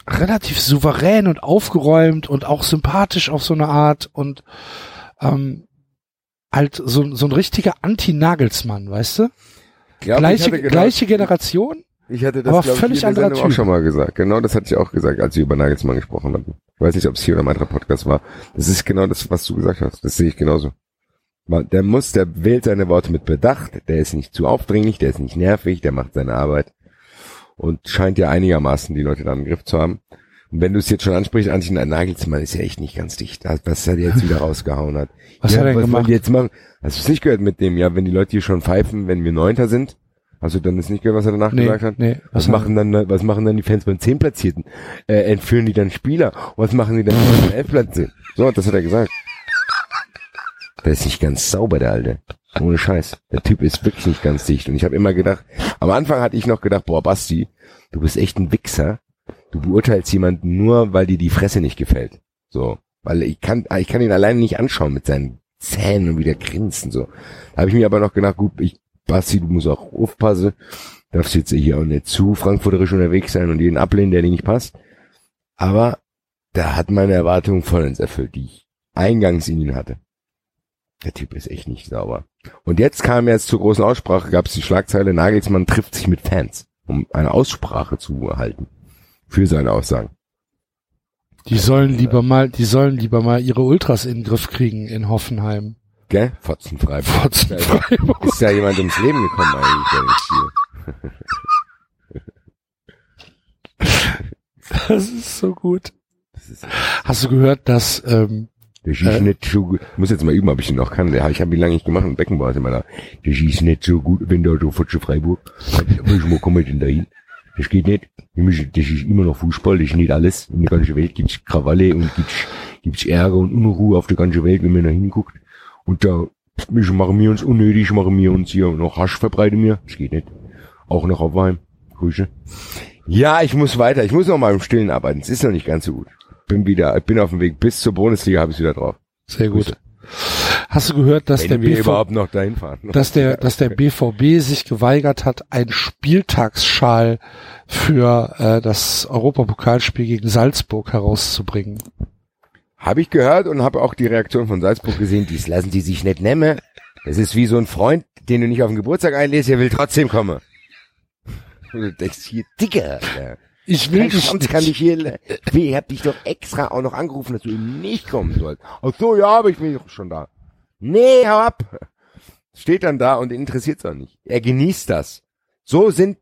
relativ souverän und aufgeräumt und auch sympathisch auf so eine Art und ähm, halt so, so ein richtiger Anti-Nagelsmann, weißt du? Ja, gleiche, genau- gleiche Generation. Ich hatte das aber ich, völlig der anderer Sendung auch Typ. schon mal gesagt. Genau, das hatte ich auch gesagt, als wir über Nagelsmann gesprochen hatten. Ich weiß nicht, ob es hier oder im anderen Podcast war. Das ist genau das, was du gesagt hast. Das sehe ich genauso. Der muss, der wählt seine Worte mit Bedacht. Der ist nicht zu aufdringlich, der ist nicht nervig, der macht seine Arbeit und scheint ja einigermaßen die Leute da im Griff zu haben. Und wenn du es jetzt schon ansprichst, Antje Nagelsmann ist ja echt nicht ganz dicht. Was er jetzt wieder rausgehauen hat. Was ja, hat er denn was gemacht? jetzt machen? Hast du es nicht gehört mit dem, ja, wenn die Leute hier schon pfeifen, wenn wir Neunter sind? Hast du dann das nicht gehört, was er danach Nee, gesagt hat? nee. Was hat- machen dann, was machen dann die Fans beim Zehnplatzierten? Äh, entführen die dann Spieler? Was machen die dann beim Elfplatz? So, das hat er gesagt. Der ist nicht ganz sauber, der Alte. Ohne Scheiß. Der Typ ist wirklich nicht ganz dicht. Und ich habe immer gedacht, am Anfang hatte ich noch gedacht, boah, Basti, du bist echt ein Wichser. Du beurteilst jemanden nur, weil dir die Fresse nicht gefällt. So. Weil ich kann, ich kann ihn alleine nicht anschauen mit seinen Zähnen und wieder grinsen, so. Da habe ich mir aber noch gedacht, gut, ich, Basti, du musst auch aufpassen. Darfst jetzt hier auch nicht zu frankfurterisch unterwegs sein und jeden ablehnen, der dir nicht passt. Aber da hat meine Erwartungen vollends erfüllt, die ich eingangs in ihn hatte. Der Typ ist echt nicht sauber. Und jetzt kam jetzt zur großen Aussprache, gab es die Schlagzeile, Nagelsmann trifft sich mit Fans, um eine Aussprache zu erhalten. Für seine Aussagen. Die sollen lieber mal, die sollen lieber mal ihre Ultras in den Griff kriegen in Hoffenheim. Gell? Fotzenfrei. Fotzen Freiburg. Ist ja jemand ums Leben gekommen eigentlich bei dem Spiel. Das ist so gut. Das ist, Hast du gehört, dass ähm, der schießt Äh. nicht so gut. Ich muss jetzt mal üben, ob ich ihn noch kann. Der, ich habe ihn lange nicht gemacht und Beckenbauer ist immer da. Der schießt nicht so gut, wenn da so Futsche Freiburg. Mal kommen wir denn dahin? Das geht nicht. Das ist immer noch Fußball, das ist nicht alles. In der ganzen Welt gibt's Krawalle und gibt's, gibt's Ärger und Unruhe auf der ganzen Welt, wenn man da hinguckt. Und da müssen, machen wir uns unnötig, machen wir uns hier noch Hasch verbreiten wir. Das geht nicht. Auch noch auf Weim. Grüße. Ja, ich muss weiter. Ich muss noch mal im Stillen arbeiten. Es ist noch nicht ganz so gut. Bin wieder, ich bin auf dem Weg bis zur Bundesliga, habe ich wieder drauf. sehr gut. Hast du gehört, dass der Wenn wir BV, überhaupt noch dahin fahren. dass der, dass der BVB sich geweigert hat, einen Spieltagsschal für äh, das Europapokalspiel gegen Salzburg herauszubringen. Habe ich gehört und habe auch die Reaktion von Salzburg gesehen. Dies lassen die sich nicht nehmen. Es ist wie so ein Freund, den du nicht auf den Geburtstag einlädst, der will trotzdem kommen. Und du denkst hier, Alter. Ich will dich Schwanz kann dich hier, ich hab dich doch extra auch noch angerufen, dass du eben nicht kommen sollst. Ach so, ja, aber ich bin doch schon da. Nee, hau ab. Steht dann da und interessiert's auch nicht. Er genießt das. So sind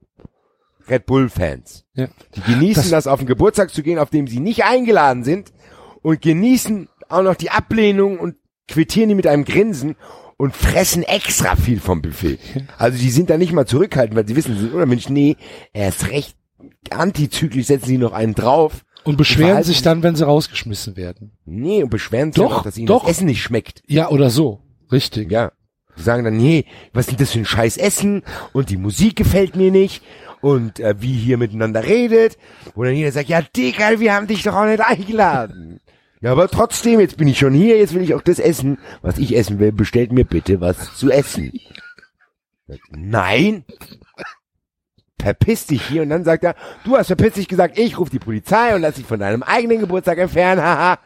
Red Bull Fans. Ja. Die genießen Das- das, auf den Geburtstag zu gehen, auf dem sie nicht eingeladen sind und genießen auch noch die Ablehnung und quittieren die mit einem Grinsen und fressen extra viel vom Buffet. Also die sind da nicht mal zurückhaltend, weil sie wissen, sie sind unmensch. Nee, er ist recht antizyklisch, setzen sie noch einen drauf. und beschweren verhalten sich dann, wenn sie rausgeschmissen werden. Nee, und beschweren sich Doch, auch, dass ihnen doch. das Essen nicht schmeckt. Ja, oder so. Richtig. Ja. Die sagen dann, nee, was ist denn das für ein scheiß Essen? Und die Musik gefällt mir nicht. Und äh, wie hier miteinander redet. Dann jeder sagt, ja, Digga, wir haben dich doch auch nicht eingeladen. Ja, aber trotzdem, jetzt bin ich schon hier, jetzt will ich auch das essen, was ich essen will. Bestellt mir bitte was zu essen. Nein. Verpiss dich hier. Und dann sagt er, du hast verpiss dich gesagt, ich rufe die Polizei und lass dich von deinem eigenen Geburtstag entfernen, haha.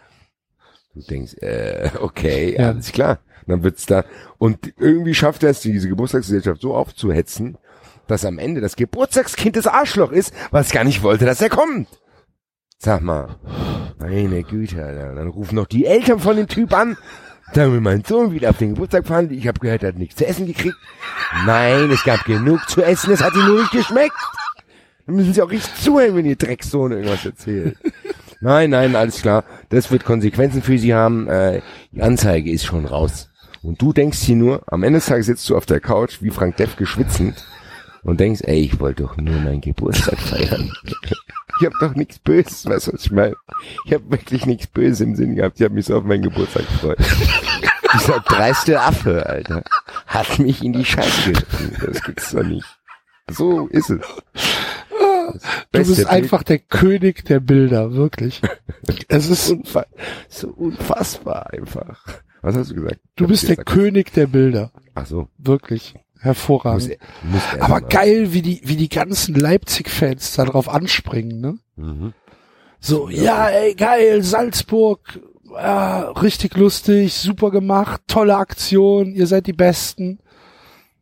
Du denkst, äh, okay, Ja. alles klar. Und dann wird's da, und irgendwie schafft er es, diese Geburtstagsgesellschaft so aufzuhetzen, dass am Ende das Geburtstagskind das Arschloch ist, was gar nicht wollte, dass er kommt. Sag mal, meine Güte, Alter. Dann rufen noch die Eltern von dem Typ an. Dann will mein Sohn wieder auf den Geburtstag fahren. Ich habe gehört, er hat nichts zu essen gekriegt. Nein, es gab genug zu essen, es hat ihm nur nicht geschmeckt. Dann müssen sie auch richtig zuhören, wenn ihr Drecksohn irgendwas erzählt. Nein, nein, alles klar. Das wird Konsequenzen für sie haben. Äh, die Anzeige ist schon raus. Und du denkst hier nur, am Ende des Tages sitzt du auf der Couch wie Frank Deff geschwitzend und denkst, ey, ich wollte doch nur meinen Geburtstag feiern. Ich habe doch nichts Böses, weißt du, was ich meine? Ich habe wirklich nichts Böses im Sinn gehabt. Ich habe mich so auf meinen Geburtstag gefreut. Dieser dreiste Affe, Alter, hat mich in die Scheiße geritten. Das gibt's doch nicht. So ist es. Du bist Bild. einfach der König der Bilder, wirklich. Es ist, Unfa so unfassbar einfach. Was hast du gesagt? du bist der König der Bilder, Ach so. wirklich. Muss, Hervorragend. er- muss er Aber geil, wie die, wie die ganzen Leipzig-Fans da drauf anspringen, ne? Mhm. So, ja, ey, geil, Salzburg, ja, richtig lustig, super gemacht, tolle Aktion, ihr seid die Besten.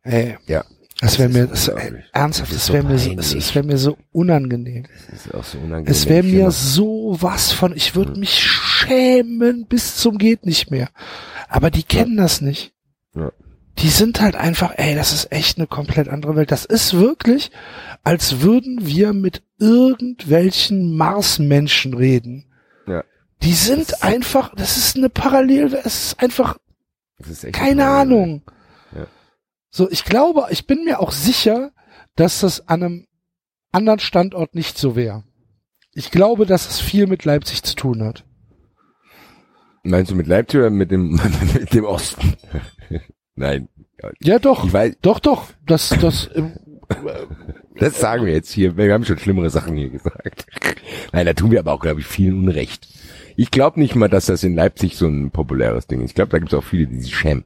Ey, Ja. das wäre mir, das, ey, ernsthaft, Das das so wäre mir so, peinlich. es wäre mir so unangenehm. Das ist auch so unangenehm. Es wäre mir hier so was von, ich würde mich schämen bis zum geht nicht mehr. Aber die kennen das nicht. Ja. Die sind halt einfach, ey, das ist echt eine komplett andere Welt. Das ist wirklich, als würden wir mit irgendwelchen Marsmenschen reden. Ja. Die sind einfach, das ist eine Parallel, es ist einfach das ist keine eine- Ahnung. Ja. So, ich glaube, ich bin mir auch sicher, dass das an einem anderen Standort nicht so wäre. Ich glaube, dass es viel mit Leipzig zu tun hat. Meinst du mit Leipzig oder mit dem, mit dem Osten? Nein. Ja, doch. Weiß, Doch, doch. Das, das, ähm, das sagen wir jetzt hier. Wir haben schon schlimmere Sachen hier gesagt. Nein, da tun wir aber auch, glaube ich, vielen Unrecht. Ich glaube nicht mal, dass das in Leipzig so ein populäres Ding ist. Ich glaube, da gibt es auch viele, die sich schämen.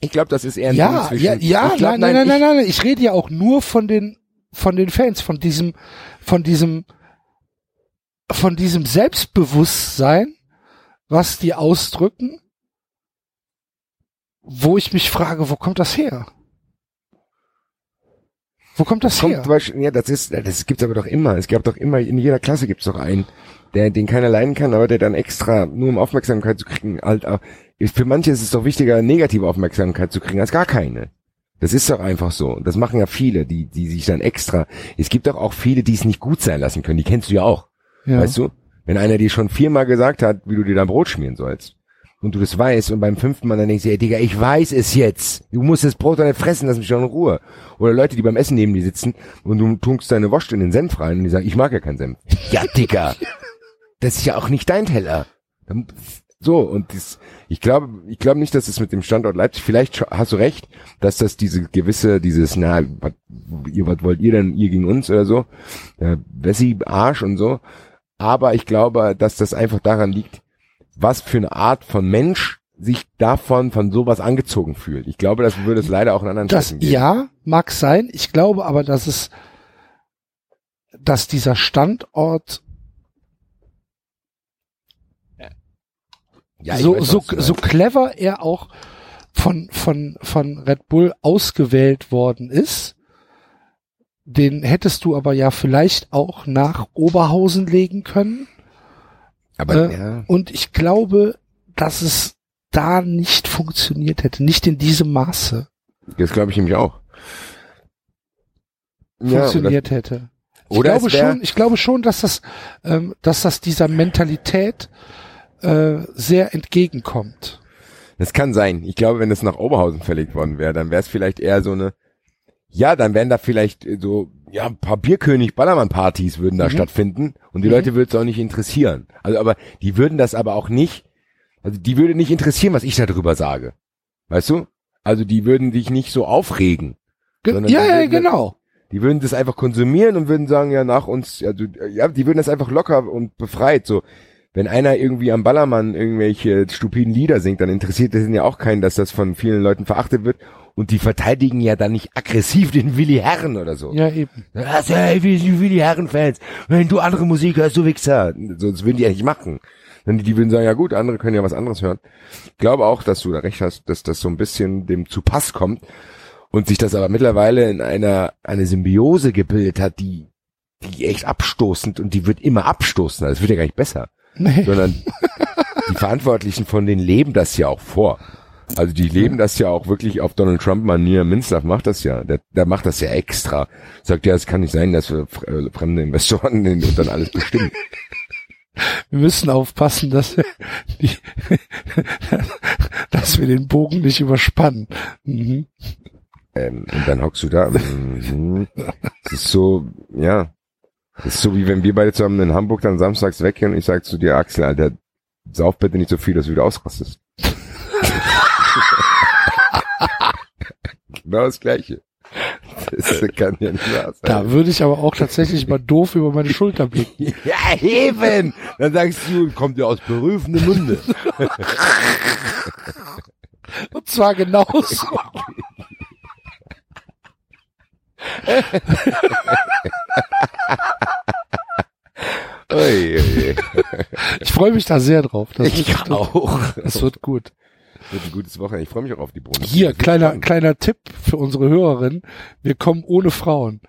Ich glaube, das ist eher ein Ding ja, zwischen, ja, ja, glaub, nein, nein, nein, ich, nein, nein, nein. Ich rede ja auch nur von den, von den Fans, von diesem, von diesem, von diesem Selbstbewusstsein, was die ausdrücken, wo ich mich frage, wo kommt das her? Wo kommt das Kommt her? Beispiel, ja, das ist, das gibt's aber doch immer. Es gab doch immer, in jeder Klasse gibt's doch einen, der, den keiner leiden kann, aber der dann extra, nur um Aufmerksamkeit zu kriegen, halt, auch- für manche ist es doch wichtiger, negative Aufmerksamkeit zu kriegen, als gar keine. Das ist doch einfach so. Und Das machen ja viele, die, die sich dann extra, es gibt doch auch viele, die es nicht gut sein lassen können, die kennst du ja auch. Ja. Weißt du? Wenn einer dir schon viermal gesagt hat, wie du dir dein Brot schmieren sollst, und du das weißt, und beim fünften Mal dann denkst du, ey Digga, ich weiß es jetzt. Du musst das Brot nicht fressen, lass mich doch in Ruhe. Oder Leute, die beim Essen neben dir sitzen und du tunkst deine Wurst in den Senf rein und die sagen, ich mag ja keinen Senf. Ja, Digga. Das ist ja auch nicht dein Teller. Dann- So, und das, ich glaube, ich glaube nicht, dass es mit dem Standort Leipzig, vielleicht hast du recht, dass das diese gewisse, dieses, na, was, ihr, was wollt ihr denn, ihr gegen uns oder so, äh, Wessi, Arsch und so. Aber ich glaube, dass das einfach daran liegt, was für eine Art von Mensch sich davon, von sowas angezogen fühlt. Ich glaube, das würde es leider auch in anderen Das, Städten geben. ja, mag sein. Ich glaube aber, dass es, dass dieser Standort ja so, weiß, so, so clever er auch von, von, von Red Bull ausgewählt worden ist, den hättest du aber ja vielleicht auch nach Oberhausen legen können. Aber äh, ja, Und ich glaube, dass es da nicht funktioniert hätte, nicht in diesem Maße das glaube ich nämlich auch. Ja, funktioniert hätte. Ich oder glaube schon, ich glaube schon, dass das, ähm, dass das dieser Mentalität äh, sehr entgegenkommt. Das kann sein. Ich glaube, wenn es nach Oberhausen verlegt worden wäre, dann wäre es vielleicht eher so eine, ja, dann wären da vielleicht äh, so, ja, ein paar Bierkönig-Ballermann-Partys würden da Mhm. stattfinden und die Mhm. Leute würden es auch nicht interessieren. Also, aber die würden das aber auch nicht, also die würde nicht interessieren, was ich da drüber sage. Weißt du? Also die würden dich nicht so aufregen. Ge ja, ja, genau. Die würden das einfach konsumieren und würden sagen, ja, nach uns, du, ja, die würden das einfach locker und befreit, so. Wenn einer irgendwie am Ballermann irgendwelche stupiden Lieder singt, dann interessiert es ja auch keinen, dass das von vielen Leuten verachtet wird. Und die verteidigen ja dann nicht aggressiv den Willi Herren oder so. Ja, eben. Also, hey, wir sind Willi Herren-Fans. Wenn du andere Musik hörst, du Wichser. So, das würden die ja nicht machen. Dann die, die würden sagen, ja gut, andere können ja was anderes hören. Ich glaube auch, dass du da recht hast, dass das so ein bisschen dem zu Pass kommt und sich das aber mittlerweile in einer eine Symbiose gebildet hat, die die echt abstoßend und die wird immer abstoßender. Das wird ja gar nicht besser, Nee. sondern die Verantwortlichen von denen leben das ja auch vor. Also die leben das ja auch wirklich auf Donald Trump Manier. Minslav macht das ja. Der, der macht das ja extra. Sagt ja, es kann nicht sein, dass wir äh, fremde Investoren den- und dann alles bestimmen. Wir müssen aufpassen, dass wir die, dass wir den Bogen nicht überspannen. Mhm. Ähm, und dann hockst du da. Mhm. Das ist so, ja. Das ist so wie wenn wir beide zusammen in Hamburg dann samstags weggehen und ich sag zu dir, Axel, Alter, sauf bitte nicht so viel, dass du wieder ausrastest. genau das Gleiche. Das kann ja nicht wahr sein. Da würde ich aber auch tatsächlich mal doof über meine Schulter blicken. Ja, eben! Dann sagst du, kommt ja aus berufenem Munde. Und zwar genauso. Ich freue mich da sehr drauf. Das Ich wird, auch. Das wird gut. Wird ein gutes Wochenende. Ich freue mich auch auf die Bundesliga. Hier, Das kleiner, spannend. kleiner Tipp für unsere Hörerin. Wir kommen ohne Frauen.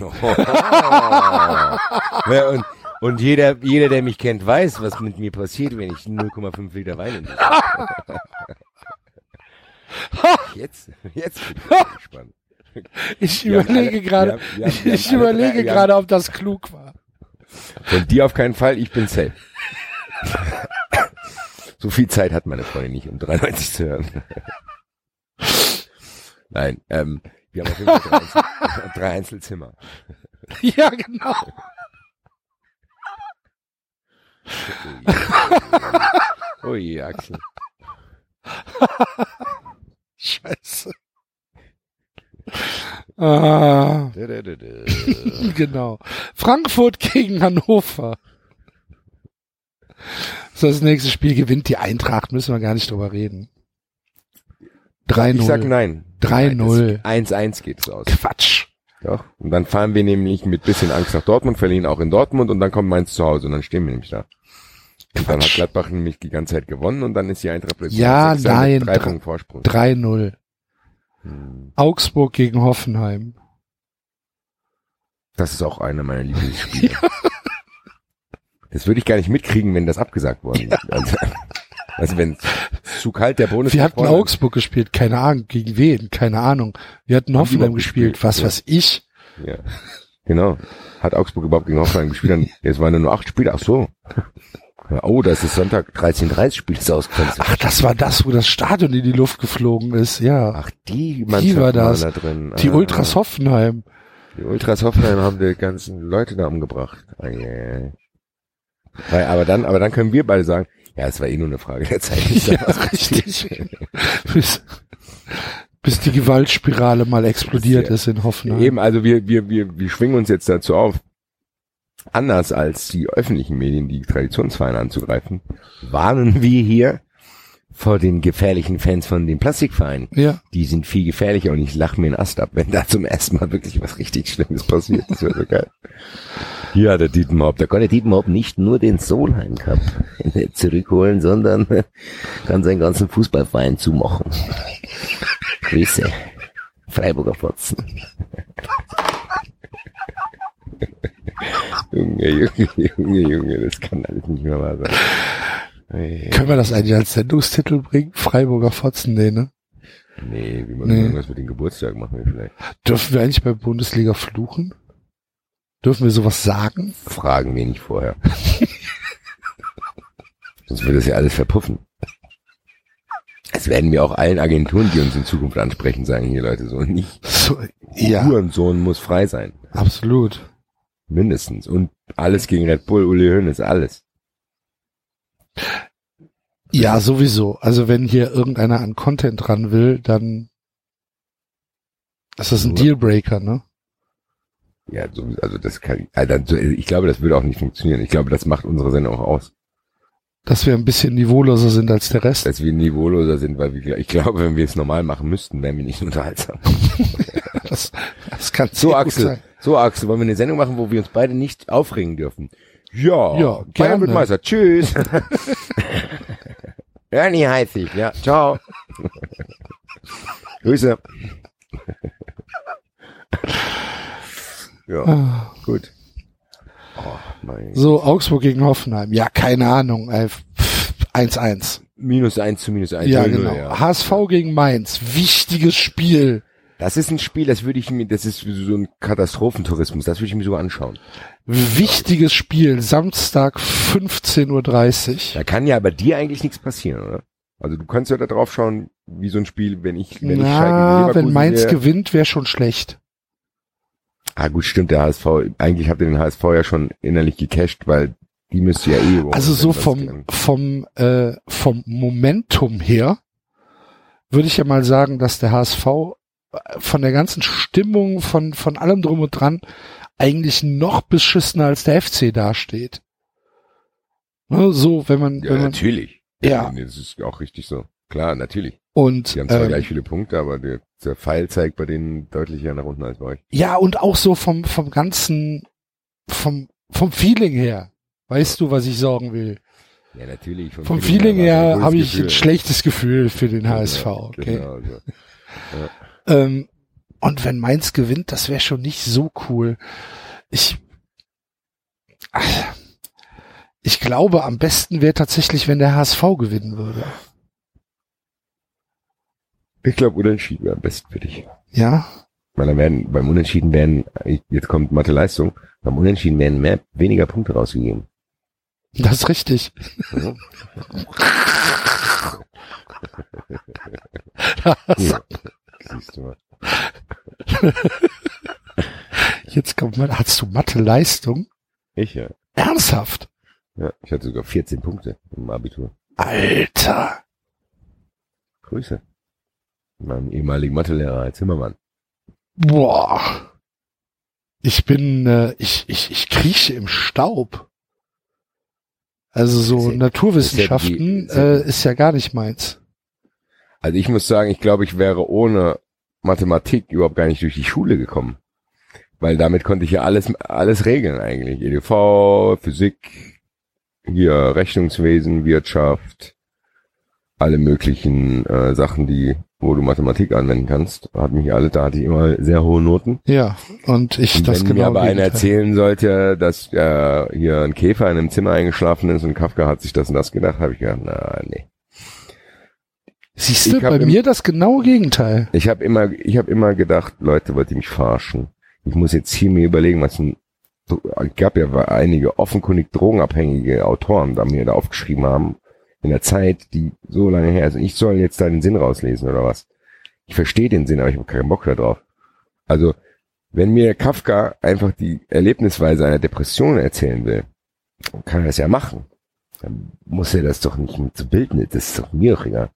Oh. ja, und, und jeder, jeder, der mich kennt, weiß, was mit mir passiert, wenn ich 0,5 Liter Wein in Jetzt, jetzt bin ich gespannt. Ich Wir überlege gerade, wir haben- ich, wir überlege gerade, ob das klug war. Von dir auf keinen Fall, ich bin safe. so viel Zeit hat meine Freundin nicht, um 93 zu hören. Nein, ähm, wir haben auf jeden Fall drei, Einzel drei Einzelzimmer. Ja, genau. Ui, Axel. Scheiße. Ah, genau. Frankfurt gegen Hannover. So, das nächste Spiel gewinnt die Eintracht, müssen wir gar nicht drüber reden. Ich sag 3-0. nein. 3-0. 1-1 geht's aus. Quatsch. Doch. Und dann fahren wir nämlich mit bisschen Angst nach Dortmund, verlieren auch in Dortmund und dann kommt Mainz zu Hause und dann stehen wir nämlich da. Und dann hat Quatsch. Gladbach nämlich die ganze Zeit gewonnen und dann ist die Eintracht plötzlich Ja, nein, drei dr- Punkten Vorsprung. 3-0. Hm. Augsburg gegen Hoffenheim. Das ist auch einer meiner Lieblingsspiele. Das würde ich gar nicht mitkriegen, wenn das abgesagt worden wäre. Also, also wenn es zu kalt der Bonus Wir hatten Augsburg gespielt, keine Ahnung, gegen wen, keine Ahnung. Wir hatten Hoffenheim gespielt, gespielt? was Ja. weiß ich. Ja. Genau. Hat Augsburg überhaupt gegen Hoffenheim gespielt? Dann, jetzt waren nur acht Spiele. Ach so. Oh, das ist Sonntag 13.30 Spiel ist ausgefallen. Ach, das war das, wo das Stadion in die Luft geflogen ist, ja. Ach, die Die war das. da drin. Die Ah, Ultras Hoffenheim. Die Ultras Hoffenheim haben die ganzen Leute da umgebracht. Ah, yeah. Weil, aber dann, aber dann können wir beide sagen, ja, es war eh nur eine Frage der Zeit. Ja, richtig. bis, bis die Gewaltspirale mal explodiert Ja. ist in Hoffenheim. Eben, also wir, wir, wir, wir schwingen uns jetzt dazu auf, anders als die öffentlichen Medien, die Traditionsvereine anzugreifen, warnen wir hier vor den gefährlichen Fans von den Plastikvereinen. Ja, Die sind viel gefährlicher und ich lache mir einen Ast ab, wenn da zum ersten Mal wirklich was richtig Schlimmes passiert. Das wäre so geil. Ja, der Dietmar, Da kann der Dietmar nicht nur den Solheim Cup zurückholen, sondern kann seinen ganzen Fußballverein zumachen. Grüße. Freiburger Fotzen. Junge, Junge, Junge, Junge, das kann alles nicht mehr wahr sein. Ey. können wir das eigentlich als Sendungstitel bringen? Freiburger Fotzen, nee, ne? Nee, wie man Nee. irgendwas mit dem Geburtstag machen wir vielleicht. Dürfen wir eigentlich bei Bundesliga fluchen? Dürfen wir sowas sagen? Fragen wir nicht vorher. Sonst würde das ja alles verpuffen. Es werden wir auch allen Agenturen, die uns in Zukunft ansprechen, sagen, hier Leute, so nicht. So, ja, Hurensohn muss frei sein. absolut. Mindestens. Und alles gegen Red Bull, Uli Hoeneß, alles. Ja, sowieso. Also wenn hier irgendeiner an Content dran will, dann ist das ein. Dealbreaker, ne? Ja, so, also das kann, also ich glaube, das würde auch nicht funktionieren. Ich glaube, das macht unsere Sendung auch aus. Dass wir ein bisschen niveauloser sind als der Rest. Dass wir niveauloser sind, weil wir, ich glaube, wenn wir es normal machen müssten, wären wir nicht unterhaltsam. Das, das kann So, Axel, sein. so, Axel, wollen wir eine Sendung machen, wo wir uns beide nicht aufregen dürfen? Ja, Ja, Bayern gerne. wird Meister. Tschüss. Ernie heißt ich, ja. Ciao. Grüße. ja, Ah. gut. Oh. So, Augsburg gegen Hoffenheim. Ja, keine Ahnung. ey. Pff, 1-1. Minus eins zu minus eins. Ja, Null, null, genau. ja. HSV gegen Mainz. Wichtiges Spiel. Das ist ein Spiel, das würde ich mir, das ist so ein Katastrophentourismus, das würde ich mir sogar anschauen. Wichtiges Spiel. Samstag 15.30 Uhr. Da kann ja aber dir eigentlich nichts passieren, oder? Also du kannst ja da drauf schauen, wie so ein Spiel, wenn ich, wenn ich Na, Leverkusen wenn Mainz sehe. gewinnt, wäre schon schlecht. Ah gut, stimmt, der HSV, eigentlich habt ihr den HSV ja schon innerlich gecasht, weil die müsste ja eh Also so vom, vom, äh, vom Momentum her würde ich ja mal sagen, dass der HSV äh, von der ganzen Stimmung, von, von allem drum und dran eigentlich noch beschissener als der FC dasteht. Ne, so, wenn man, Ja, wenn man, natürlich. Ja. Das ist auch richtig so. Klar, natürlich. und, Die haben zwar ähm, gleich viele Punkte, aber der, der Pfeil zeigt bei denen deutlich eher nach unten als bei euch. ja, und auch so vom, vom ganzen, vom, vom Feeling her. Weißt du, was ich sagen will? Ja, natürlich. Vom Feeling aber her habe ich Gefühl. ein schlechtes Gefühl für den Genau, HSV. Okay. Genau, so. Ähm, und wenn Mainz gewinnt, das wäre schon nicht so cool. Ich, ach, ich glaube, am besten wäre tatsächlich, wenn der HSV gewinnen würde. Ich glaube, Unentschieden wäre am besten für dich. Ja, Weil dann werden, beim Unentschieden werden, jetzt kommt Mathe Leistung, beim Unentschieden werden mehr, weniger Punkte rausgegeben. das ist richtig. Mhm. Ja. Siehst du mal. jetzt kommt mal, hast du Mathe-Leistung? Ich ja. Ernsthaft? Ja, ich hatte sogar 14 Punkte im Abitur. Alter. Grüße. Meinem ehemaligen Mathelehrer Herr Zimmermann. Boah. Ich bin, äh, ich, ich, ich krieche im Staub. Also so ja- Naturwissenschaften ist ja die- äh, ist ja gar nicht meins. Also ich muss sagen, ich glaube, ich wäre ohne Mathematik überhaupt gar nicht durch die Schule gekommen. Weil damit konnte ich ja alles, alles regeln eigentlich. EDV, Physik, hier Rechnungswesen, Wirtschaft, alle möglichen äh, Sachen, die, wo du Mathematik anwenden kannst, hat mich alle, da hatte ich immer sehr hohe Noten. Ja, und ich Und das wenn genau mir aber einer erzählen sollte, dass äh, hier ein Käfer in einem Zimmer eingeschlafen ist und Kafka hat sich das und das gedacht, habe ich gedacht, na nee. Siehst du, bei im- mir das genaue Gegenteil. Ich habe immer, ich habe immer gedacht, Leute, wollt ihr mich verarschen? Ich muss jetzt hier mir überlegen, was ein, gab ja einige offenkundig drogenabhängige Autoren, da mir da aufgeschrieben haben, in der Zeit, die so lange her ist. Ich soll jetzt da den Sinn rauslesen oder was? Ich verstehe den Sinn, aber ich habe keinen Bock da drauf. Also, wenn mir Kafka einfach die Erlebnisweise einer Depression erzählen will, kann er das ja machen. Dann muss er das doch nicht mit so Bildnis, das ist doch mir auch egal.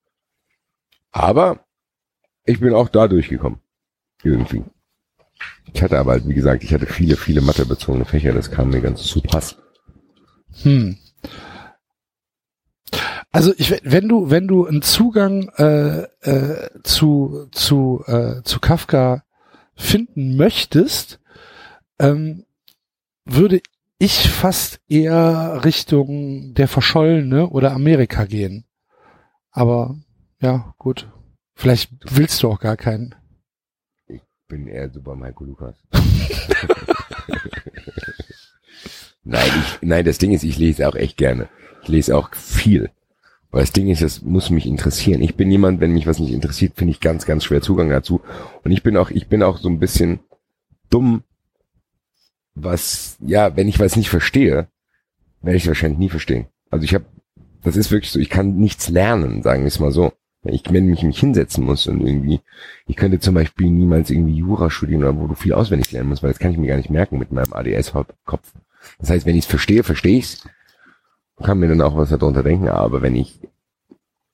Aber ich bin auch da durchgekommen. Irgendwie. Ich hatte aber, wie gesagt, ich hatte viele, viele mathebezogene Fächer, das kam mir ganz zu Pass. Hm. Also ich, wenn du, wenn du einen Zugang äh, äh, zu zu äh, zu Kafka finden möchtest, ähm, würde ich fast eher Richtung der Verschollene oder Amerika gehen. Aber ja, gut. Vielleicht willst du auch gar keinen. Bin eher so beim Heiko Lukas. nein, ich, nein, das Ding ist, ich lese auch echt gerne. Ich lese auch viel. Aber das Ding ist, das muss mich interessieren. Ich bin jemand, wenn mich was nicht interessiert, finde ich ganz, ganz schwer Zugang dazu. Und ich bin auch, ich bin auch so ein bisschen dumm, was, ja, wenn ich was nicht verstehe, werde ich es wahrscheinlich nie verstehen. Also ich habe, das ist wirklich so, ich kann nichts lernen, sagen wir es mal so. Ich, wenn ich mich hinsetzen muss und irgendwie, ich könnte zum Beispiel niemals irgendwie Jura studieren oder wo du viel auswendig lernen musst, weil das kann ich mir gar nicht merken mit meinem ADS-Kopf. Das heißt, wenn ich es verstehe, verstehe ich's, kann mir dann auch was darunter denken, aber wenn ich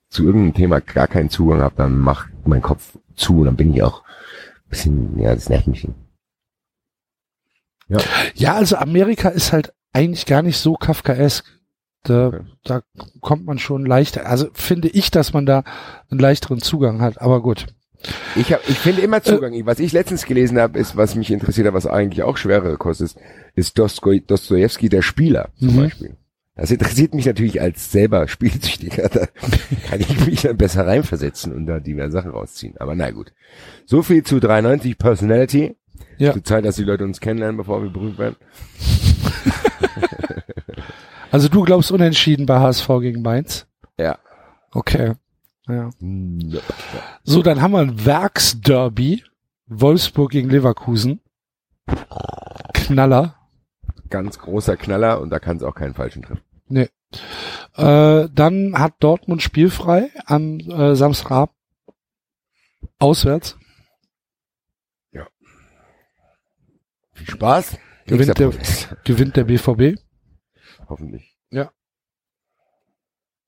zu irgendeinem Thema gar keinen Zugang habe, dann macht mein Kopf zu und dann bin ich auch ein bisschen, ja, das nervt mich. Ja, also Amerika ist halt eigentlich gar nicht so Kafkaesk. Da, Okay. da kommt man schon leichter. Also finde ich, dass man da einen leichteren Zugang hat. Aber gut. Ich, hab, ich finde immer Zugang. Was ich letztens gelesen habe, ist, was mich interessiert hat, was eigentlich auch schwerer kostet, ist Dosto- Dostojewski, der Spieler zum Mhm. Beispiel. Das interessiert mich natürlich als selber Spielsüchtiger. Da kann ich mich dann besser reinversetzen und da diverse Sachen rausziehen. Aber na gut. So viel zu 93 Personality. Ja. Zur Zeit, dass die Leute uns kennenlernen, bevor wir berühmt werden. Also du glaubst unentschieden bei HSV gegen Mainz? Ja. Okay. Ja. Ja. So, dann haben wir ein Werksderby. Wolfsburg gegen Leverkusen. Knaller. Ganz großer Knaller und da kann es auch keinen falschen treffen. Nee. Äh, dann hat Dortmund spielfrei am äh, Samstagabend. Auswärts. Viel Spaß. Gewinnt der, gewinnt der BVB. Hoffentlich. Ja.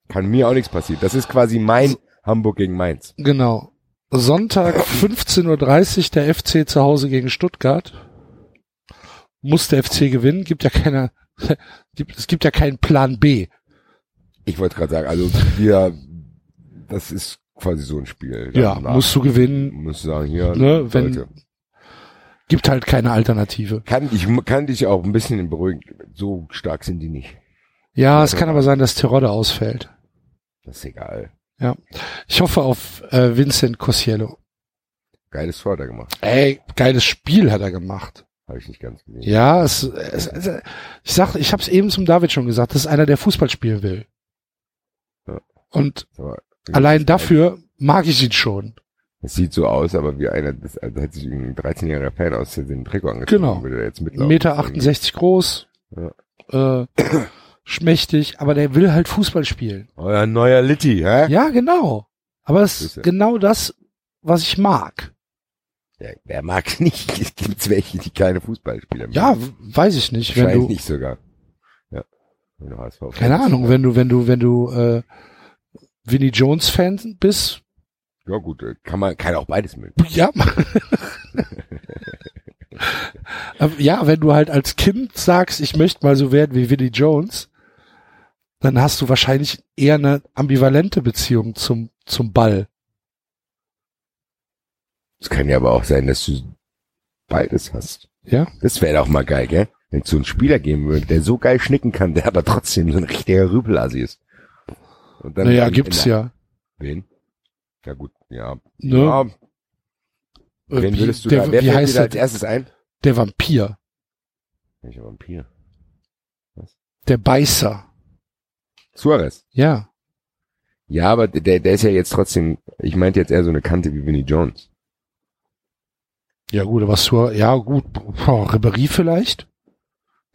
Kann mir auch nichts passieren. Das ist quasi mein Hamburg gegen Mainz. Genau. Sonntag 15.30 Uhr der FC zu Hause gegen Stuttgart. Muss der FC gewinnen, gibt ja keiner, gibt, es gibt ja keinen Plan B. Ich wollte gerade sagen, also wir, das ist quasi so ein Spiel. Ja, Danach musst du gewinnen, musst du sagen, hier, Ne, wenn- Leute. gibt halt keine Alternative. Kann, ich kann dich auch ein bisschen beruhigen. So stark sind die nicht. Ja, es kann aber sein, dass Terodde ausfällt. Das ist egal. Ich hoffe auf äh, Vincent Cosiello. Geiles Tor hat er gemacht. Ey, geiles Spiel hat er gemacht. Habe ich nicht ganz gesehen. Ja, es, es, es ich sag, ich habe es eben zum David schon gesagt, das ist einer, der Fußball spielen will. Ja. Und Aber, allein dafür mag ich ihn schon. Es sieht so aus, aber wie einer, das, also hätte sich ein 13-jähriger Fan aus dem Trikot angezogen, Genau. würde er jetzt mitlaufen. Meter 68 groß, äh, schmächtig, aber der will halt Fußball spielen. Euer neuer Litti, hä? Ja, genau. Aber es Ist genau das, was ich mag. Der, wer mag nicht? Es gibt welche, die keine Fußballspieler mehr Ja, weiß ich nicht, wenn Wahrscheinlich du, nicht sogar. Ja. Keine Ahnung, wenn du, wenn du, wenn du, äh, Vinnie Jones Fan bist, Ja gut, äh, kann man, kann auch beides mögen. ja. Ja, wenn du halt als Kind sagst, ich möchte mal so werden wie Vinnie Jones, dann hast du wahrscheinlich eher eine ambivalente Beziehung zum, zum Ball. Es kann ja aber auch sein, dass du beides hast. Ja? Das wäre doch mal geil, gell? Wenn es so einen Spieler geben würde, der so geil schnicken kann, der aber trotzdem so ein richtiger Rüpelasi ist. Und dann Naja, gibt's ja. Wen? Ja gut, ja. Ne? ja Äh, wen würdest du der, da, wer wie fällt dir heißt da der, als erstes ein? der Vampir, Welcher Vampir? der Beißer. Suarez. Ja. Ja, aber der, der ist ja jetzt trotzdem, ich meinte jetzt eher so eine Kante wie Vinnie Jones. Ja gut, aber Sur, ja gut, boah, Ribéry vielleicht?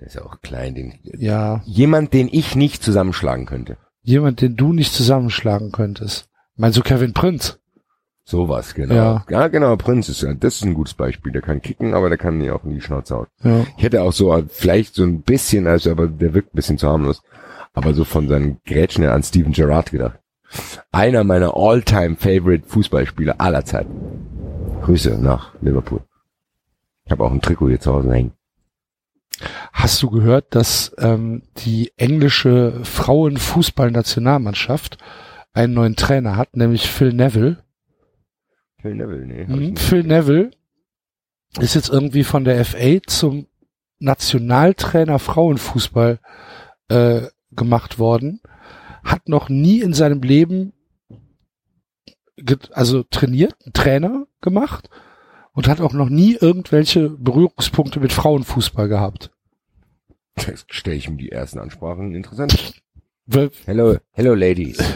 Der ist ja auch klein, den, Ja, jemand, den ich nicht zusammenschlagen könnte. jemand, den du nicht zusammenschlagen könntest. Meinst du Kevin Prinz? Sowas, genau. Ja. Ja, genau, Prinz ist ja, das ist ein gutes Beispiel. Der kann kicken, aber der kann nie auch in die Schnauze hauen. Ja. Ich hätte auch so, vielleicht so ein bisschen, also, aber der wirkt ein bisschen zu harmlos. Aber so von seinen Grätschen an Steven Gerrard gedacht. Einer meiner all-time favorite Fußballspieler aller Zeiten. Grüße nach Liverpool. Ich habe auch ein Trikot hier zu Hause hängen. Hast du gehört, dass ähm, die englische Frauenfußballnationalmannschaft einen neuen Trainer hat, nämlich Phil Neville? Phil Neville, nee. Mhm. Phil Neville ist jetzt irgendwie von der FA zum Nationaltrainer Frauenfußball äh, gemacht worden, hat noch nie in seinem Leben also trainiert, einen Trainer gemacht und hat auch noch nie irgendwelche Berührungspunkte mit Frauenfußball gehabt. Jetzt stelle ich mir die ersten Ansprachen interessant. Hello, hello ladies.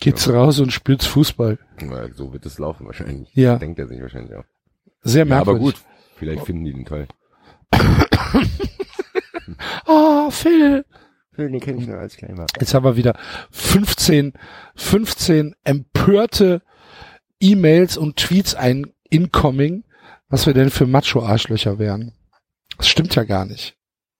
Geht's raus und spielt's Fußball. Na, so wird es laufen wahrscheinlich. Ja. Denkt er sich wahrscheinlich auch. Sehr Ja, aber merkwürdig. gut. Vielleicht finden die den toll. Oh, Phil. Phil, den kenne ich nur als Kleiner. Jetzt haben wir wieder 15, 15 empörte E-Mails und Tweets ein incoming, was wir denn für Macho-Arschlöcher wären. Das stimmt ja gar nicht.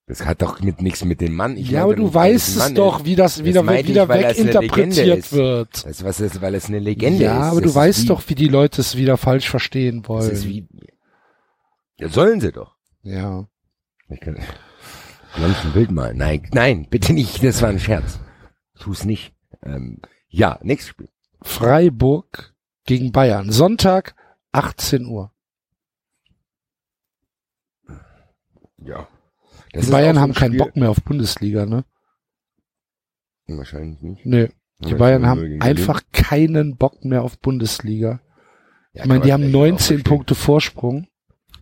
Das hat doch mit nichts mit dem Mann. Ich ja, aber du weißt es doch, wie das wieder, ich, wieder das eine Legende weginterpretiert ist. wird. Du, was ist, weil es eine Legende ja, ist. aber du Das ist weißt wie, doch, wie die Leute es wieder falsch verstehen Das wollen. ist wie, ja, sollen sie doch. ja. Ich kann, sonst ein Bild malen. Nein, nein, bitte nicht. Das war ein Scherz. Tu's nicht. Ähm, ja, nächstes Spiel. Freiburg gegen Bayern. Sonntag, 18 Uhr. Ja. Die Das ist Bayern haben ein keinen Spiel- Bock mehr auf Bundesliga, ne? Wahrscheinlich nicht. Nee. Die Bayern haben einfach keinen Bock mehr auf Bundesliga. Ja, Ich meine, die haben vielleicht auch 19 verstehen. Punkte Vorsprung.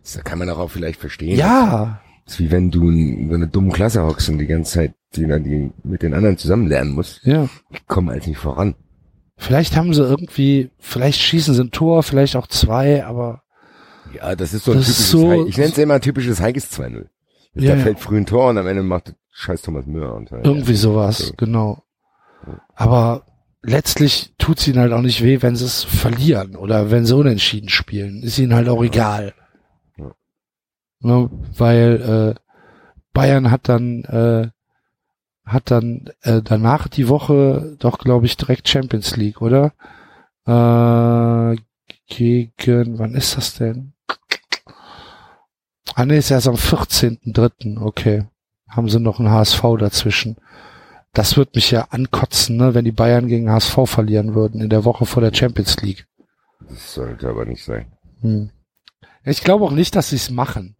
Das kann man auch, vielleicht verstehen. Ja, ist wie wenn du in so einer dummen Klasse hockst und die ganze Zeit die, die mit den anderen zusammen lernen musst. ja. Ich komme als nicht voran. Vielleicht haben sie irgendwie, vielleicht schießen sie ein Tor, vielleicht auch zwei, aber Ja, das ist so ein typisches so- Heik- Ich nenne es immer ein typisches Heikes 2-0. Ja, da ja. fällt früh ein Tor und am Ende macht scheiß Thomas Müller unter. Irgendwie sowas, Okay. genau. Aber letztlich tut's ihnen halt auch nicht weh, wenn sie es verlieren oder wenn sie unentschieden spielen. Ist ihnen halt auch egal. Ne, weil äh, Bayern hat dann äh, hat dann äh, danach die Woche doch, glaube ich, direkt Champions League, oder? Äh, gegen, wann ist das denn? Ah nee, ist erst am 14.3. Okay. Haben sie noch einen HSV dazwischen. Das wird mich ja ankotzen, ne, wenn die Bayern gegen HSV verlieren würden in der Woche vor der Champions League. Das sollte aber nicht sein. Hm. Ich glaube auch nicht, dass sie es machen.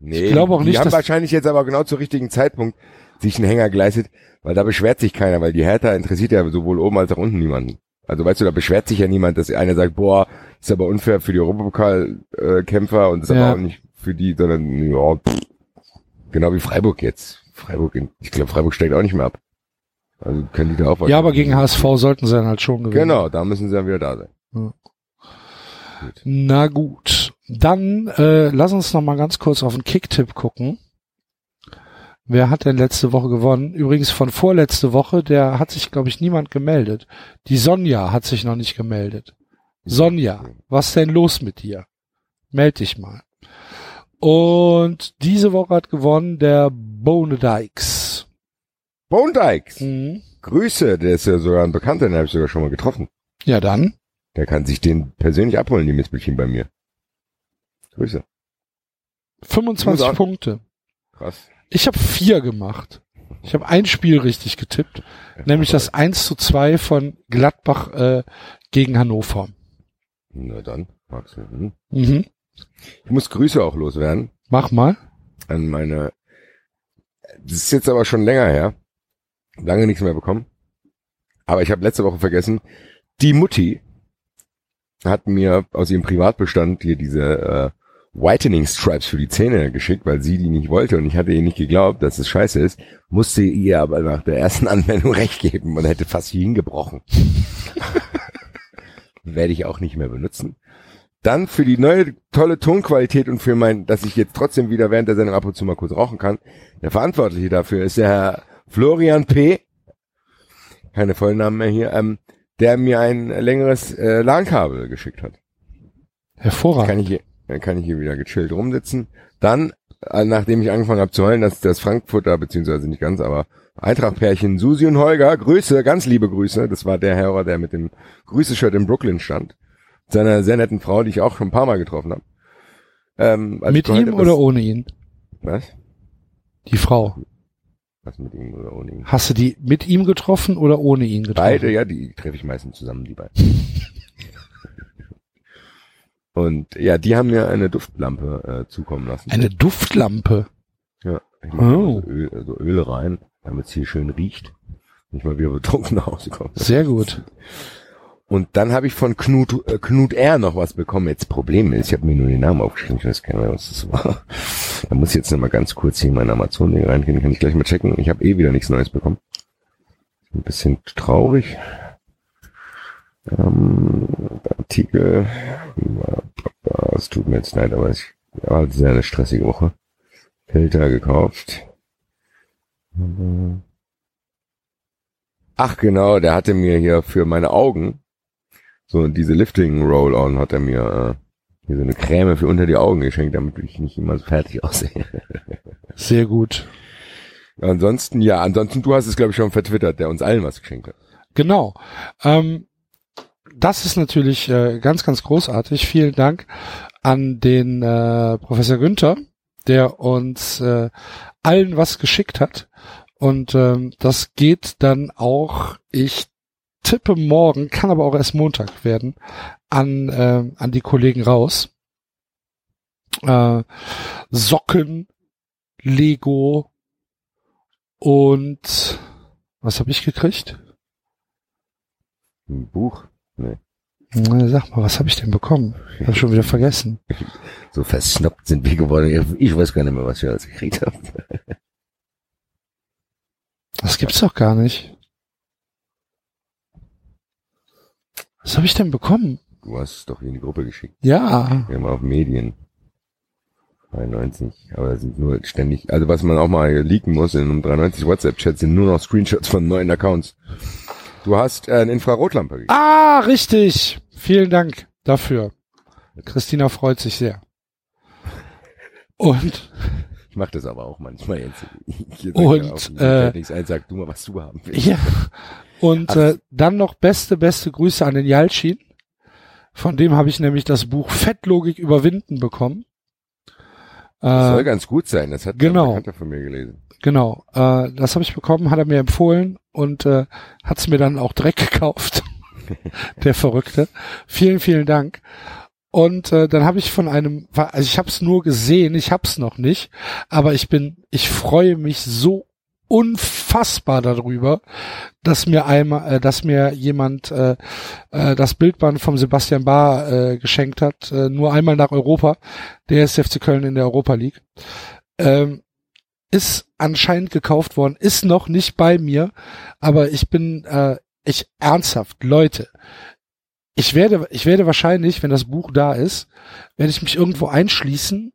Nee, Ich glaube auch die nicht, haben dass- wahrscheinlich jetzt aber genau zum richtigen Zeitpunkt sich einen Hänger geleistet, weil da beschwert sich keiner, weil die Hertha interessiert ja sowohl oben als auch unten niemanden. Also weißt du, da beschwert sich ja niemand, dass einer sagt, boah, ist aber unfair für die Europapokalkämpfer und ist Ja. aber auch nicht für die, sondern ja, pff. genau wie Freiburg jetzt. Freiburg, in, ich glaube, Freiburg steigt auch nicht mehr ab. Also können die da auch was Ja, aber gegen HSV sollten sie dann halt schon gewinnen. Genau, da müssen sie dann wieder da sein. Na gut. Dann äh, lass uns noch mal ganz kurz auf den Kicktipp gucken. Wer hat denn letzte Woche gewonnen? Übrigens von vorletzte Woche, der hat sich, glaube ich, niemand gemeldet. Die Sonja hat sich noch nicht gemeldet. Sonja, was denn los mit dir? Meld dich mal. Und diese Woche hat gewonnen der Bone Dykes. Bone Dykes, Mhm. Grüße, der ist ja sogar ein Bekannter, den habe ich sogar schon mal getroffen. Ja, dann. Der kann sich den persönlich abholen, die Mitzbildchen bei mir. Grüße. 25 Muss auch- Punkte. Krass. Ich habe vier gemacht. Ich habe ein Spiel richtig getippt, nämlich das 1 zu 2 von Gladbach äh, gegen Hannover. Na dann, Axel. Hm. Mhm. Ich muss Grüße auch loswerden Mach mal. an meine. Das ist jetzt aber schon länger her. Lange nichts mehr bekommen. Aber ich habe letzte Woche vergessen, die Mutti hat mir aus ihrem Privatbestand hier diese äh, Whitening Stripes für die Zähne geschickt, weil sie die nicht wollte und ich hatte ihr nicht geglaubt, dass es scheiße ist, musste ihr aber nach der ersten Anwendung recht geben und hätte fast hingebrochen. Werde ich auch nicht mehr benutzen. Dann für die neue tolle Tonqualität und für mein, dass ich jetzt trotzdem wieder während der Sendung ab und zu mal kurz rauchen kann. Der Verantwortliche dafür ist der Herr Florian P. Keine Vollnamen mehr hier, ähm, der mir ein längeres äh, LAN-Kabel geschickt hat. Hervorragend. Kann ich hier, dann kann ich hier wieder gechillt rumsitzen. Dann, äh, nachdem ich angefangen habe zu heulen, dass das Frankfurter, beziehungsweise nicht ganz, aber Eintracht-Pärchen Susi und Holger, Grüße, ganz liebe Grüße. Das war der Hörer, der mit dem Grüße-Shirt in Brooklyn stand. Seiner sehr netten Frau, die ich auch schon ein paar Mal getroffen habe. Ähm, mit ihm oder ohne ihn? Was? Die Frau. Was mit ihm oder ohne ihn? Hast du die mit ihm getroffen oder ohne ihn getroffen? Beide, ja, die treffe ich meistens zusammen, die beiden. Und ja, die haben mir eine Duftlampe äh, zukommen lassen. Eine Duftlampe. Ja, ich mache Oh. also Öl, also Öl rein, damit es hier schön riecht. Nicht mal wieder betrunken nach Hause kommen. Sehr gut. Und dann habe ich von Knut, äh, Knut R. noch was bekommen. Jetzt Problem ist, ich habe mir nur den Namen aufgeschrieben, ich weiß gar nicht mehr, was das war. Da muss ich jetzt noch mal ganz kurz hier in mein Amazon-Ding reingehen, kann ich gleich mal checken. Ich habe eh wieder nichts Neues bekommen. Ein bisschen traurig. Ähm, Artikel, es tut mir jetzt leid, aber ich war halt sehr eine stressige Woche. Filter gekauft. Ach genau, der hatte mir hier für meine Augen so diese Lifting Roll-On hat er mir äh, hier so eine Creme für unter die Augen geschenkt, damit ich nicht immer so fertig aussehe. Sehr gut. ansonsten, ja, ansonsten, du hast es glaube ich schon vertwittert, der uns allen was geschenkt hat. Genau. Ähm, das ist natürlich äh, ganz, ganz großartig. Vielen Dank an den äh, Professor Günther, der uns äh, allen was geschickt hat. Und ähm, das geht dann auch, ich tippe morgen, kann aber auch erst Montag werden, an, äh, an die Kollegen raus. Äh, Socken, Lego und was habe ich gekriegt? Ein Buch? Nee. Na, Sag mal, was habe ich denn bekommen? Ich habe schon wieder vergessen. So versnoppt sind wir geworden. Ich weiß gar nicht mehr, was wir alles gekriegt haben. Das gibt's doch gar nicht. Was habe ich denn bekommen? Du hast es doch in die Gruppe geschickt. Ja, Wir haben auf Medien. 93, aber das sind nur ständig, also was man auch mal leaken muss in einem 93 WhatsApp-Chat sind nur noch Screenshots von neuen Accounts. Du hast äh, eine Infrarotlampe gekriegt. Ah, richtig. Vielen Dank dafür. Christina freut sich sehr. Und Ich mache das aber auch manchmal jetzt. Ich jetzt Und, äh, nichts ein, sag du mal, was du haben willst. ja. Und äh, dann noch beste, beste Grüße an den Jalcin. Von dem habe ich nämlich das Buch Fettlogik überwinden bekommen. Das soll Äh, ganz gut sein, das hat genau. ein Bekannter von mir gelesen. Genau, äh, das habe ich bekommen, hat er mir empfohlen und äh, hat es mir dann auch direkt gekauft. Der Verrückte. Vielen, vielen Dank. Und äh, dann habe ich von einem, also ich habe es nur gesehen, ich habe es noch nicht, aber ich bin, ich freue mich so unfassbar darüber, dass mir einmal, äh, dass mir jemand äh, äh, das Bildband vom Sebastian Bahr äh, geschenkt hat, äh, nur einmal nach Europa, der ist FC Köln in der Europa League. Ähm, ist anscheinend gekauft worden, ist noch nicht bei mir, aber ich bin, äh, ich ernsthaft, Leute, ich werde, ich werde wahrscheinlich, wenn das Buch da ist, werde ich mich irgendwo einschließen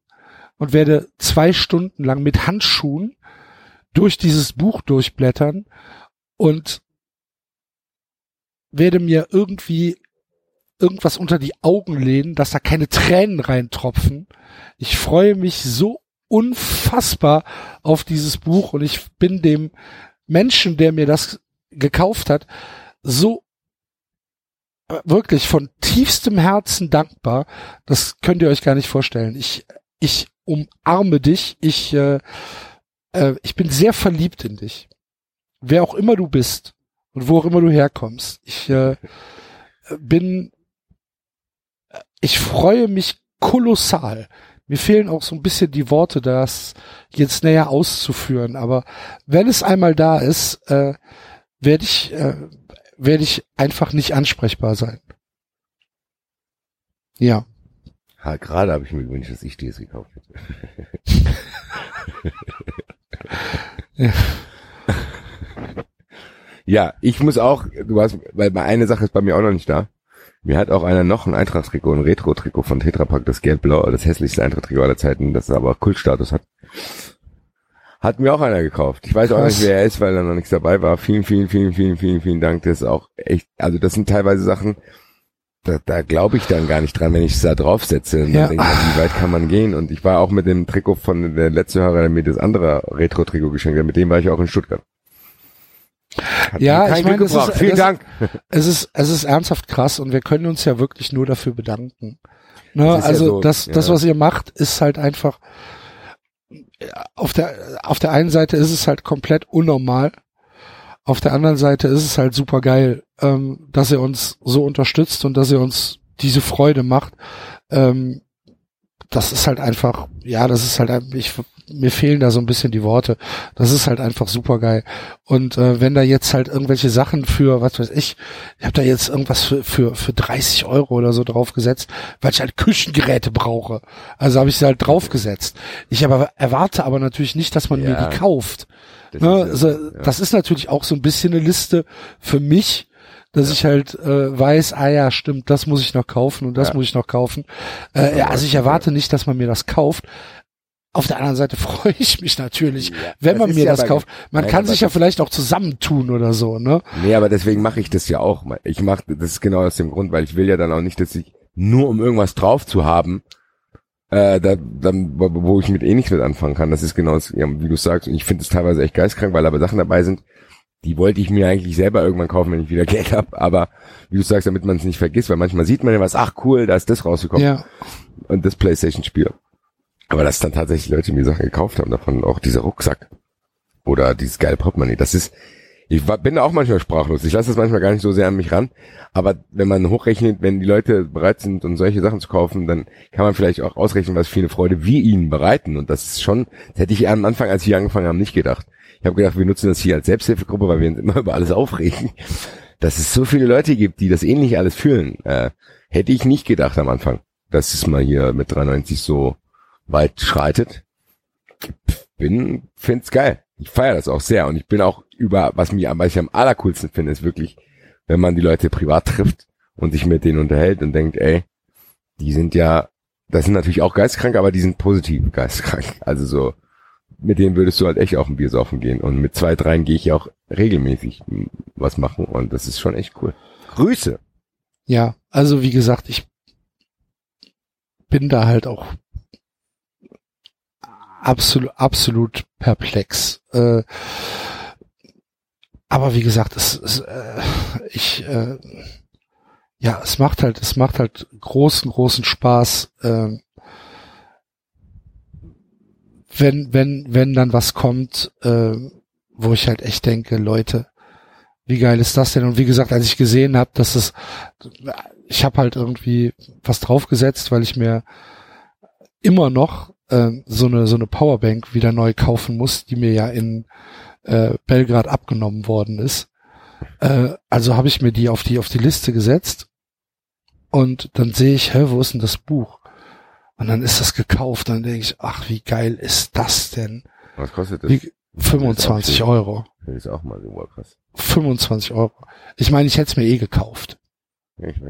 und werde zwei Stunden lang mit Handschuhen durch dieses Buch durchblättern und werde mir irgendwie irgendwas unter die Augen lehnen, dass da keine Tränen reintropfen. Ich freue mich so unfassbar auf dieses Buch und ich bin dem Menschen, der mir das gekauft hat, so äh, wirklich von tiefstem Herzen dankbar. Das könnt ihr euch gar nicht vorstellen. Ich, ich umarme dich. Ich, äh, äh, ich bin sehr verliebt in dich. Wer auch immer du bist und wo auch immer du herkommst. Ich äh, bin, äh, ich freue mich kolossal. Mir fehlen auch so ein bisschen die Worte, das jetzt näher auszuführen. Aber wenn es einmal da ist, äh, werde ich, äh, werde ich einfach nicht ansprechbar sein. Ja. Ha, gerade habe ich mir gewünscht, dass ich dir es gekauft hätte. ja, ich muss auch, du hast, weil eine Sache ist bei mir auch noch nicht da. Mir hat auch einer noch ein Eintracht-Trikot, ein Retro-Trikot von Tetrapack, das gelb-blau, das hässlichste Eintracht-Trikot aller Zeiten, das aber Kultstatus hat. Hat mir auch einer gekauft. Ich weiß auch Krass. nicht, wer er ist, weil da noch nichts dabei war. Vielen, vielen, vielen, vielen, vielen, vielen Dank. Das ist auch echt, also das sind teilweise Sachen, da, da glaube ich dann gar nicht dran, wenn ich es da draufsetze. Und Ja. dann denke ich, wie weit kann man gehen? Und ich war auch mit dem Trikot von der letzte Hörer, der mir das andere Retro-Trikot geschenkt hat, mit dem war ich auch in Stuttgart. Hat Ja, ich meine, das ist-. Vielen das- Dank. Es ist, es ist ernsthaft krass und wir können uns ja wirklich nur dafür bedanken. Ne? Das ist ja also so, das, das, ja. was ihr macht, ist halt einfach auf der auf der einen Seite ist es halt komplett unnormal. Auf der anderen Seite ist es halt super geil, ähm, dass ihr uns so unterstützt und dass ihr uns diese Freude macht. Ähm, das ist halt einfach, ja, das ist halt, ich, mir fehlen da so ein bisschen die Worte. Das ist halt einfach super geil. Und äh, wenn da jetzt halt irgendwelche Sachen für, was weiß ich, ich habe da jetzt irgendwas für, für, für 30 Euro oder so draufgesetzt, weil ich halt Küchengeräte brauche. Also habe ich sie halt draufgesetzt. Ich aber erwarte aber natürlich nicht, dass man mir Ja. die kauft. Das Ne? ist Also, ja- ja. Das ist natürlich auch so ein bisschen eine Liste für mich, dass ich halt äh, weiß, ah ja, stimmt, das muss ich noch kaufen und das Ja. muss ich noch kaufen. Äh, ja, also ich erwarte nicht, dass man mir das kauft. Auf der anderen Seite freue ich mich natürlich, Ja, wenn man mir ja das kauft. Man Nein, kann sich ja vielleicht auch zusammentun oder so, ne? Nee, aber deswegen mache ich das ja auch. Ich mache das ist genau aus dem Grund, weil ich will ja dann auch nicht, dass ich nur um irgendwas drauf zu haben, äh, da, dann, wo- wo ich mit eh nichts mit anfangen kann. Das ist genau, das, ja, wie du sagst. Und ich finde es teilweise echt geistkrank, weil aber Sachen dabei sind, die wollte ich mir eigentlich selber irgendwann kaufen, wenn ich wieder Geld habe. Aber wie du sagst, damit man es nicht vergisst, weil manchmal sieht man ja was, ach cool, da ist das rausgekommen Ja, und das Playstation-Spiel. Aber dass dann tatsächlich Leute mir Sachen gekauft haben, davon auch dieser Rucksack oder dieses geile Portemonnaie, das ist, ich bin da auch manchmal sprachlos. Ich lasse das manchmal gar nicht so sehr an mich ran. Aber wenn man hochrechnet, wenn die Leute bereit sind, um solche Sachen zu kaufen, dann kann man vielleicht auch ausrechnen, was für eine Freude wir ihnen bereiten. Und das ist schon, das hätte ich am Anfang, als wir angefangen haben, nicht gedacht. Ich habe gedacht, wir nutzen das hier als Selbsthilfegruppe, weil wir uns immer über alles aufregen. Dass es so viele Leute gibt, die das ähnlich alles fühlen, äh, hätte ich nicht gedacht am Anfang, dass es mal hier mit 93 so weit schreitet. Bin, find's geil. Ich feiere das auch sehr und ich bin auch über, was mich, was ich am allercoolsten finde, ist wirklich, wenn man die Leute privat trifft und sich mit denen unterhält und denkt, ey, die sind ja Das sind natürlich auch geistkrank, aber die sind positiv geistkrank. Also so, mit denen würdest du halt echt auf ein Bier saufen gehen. Und mit zwei, dreien gehe ich ja auch regelmäßig was machen und das ist schon echt cool. Grüße. Ja, also wie gesagt, ich bin da halt auch absolut, absolut perplex. Äh, aber wie gesagt, es, es äh, ich äh, ja, es macht halt, es macht halt großen, großen Spaß, äh, wenn, wenn, wenn dann was kommt, äh, wo ich halt echt denke, Leute, wie geil ist das denn? Und wie gesagt, als ich gesehen habe, dass es, ich habe halt irgendwie was draufgesetzt, weil ich mir immer noch äh, so eine so eine Powerbank wieder neu kaufen muss, die mir ja in äh, Belgrad abgenommen worden ist. Äh, also habe ich mir die auf die auf die Liste gesetzt und dann sehe ich, hä, wo ist denn das Buch? Und dann ist das gekauft. Dann denke ich, ach, wie geil ist das denn? Was kostet das? Wie, 25 Euro. Das ist auch mal super krass. 25 Euro. Ich meine, ich hätte es mir eh gekauft.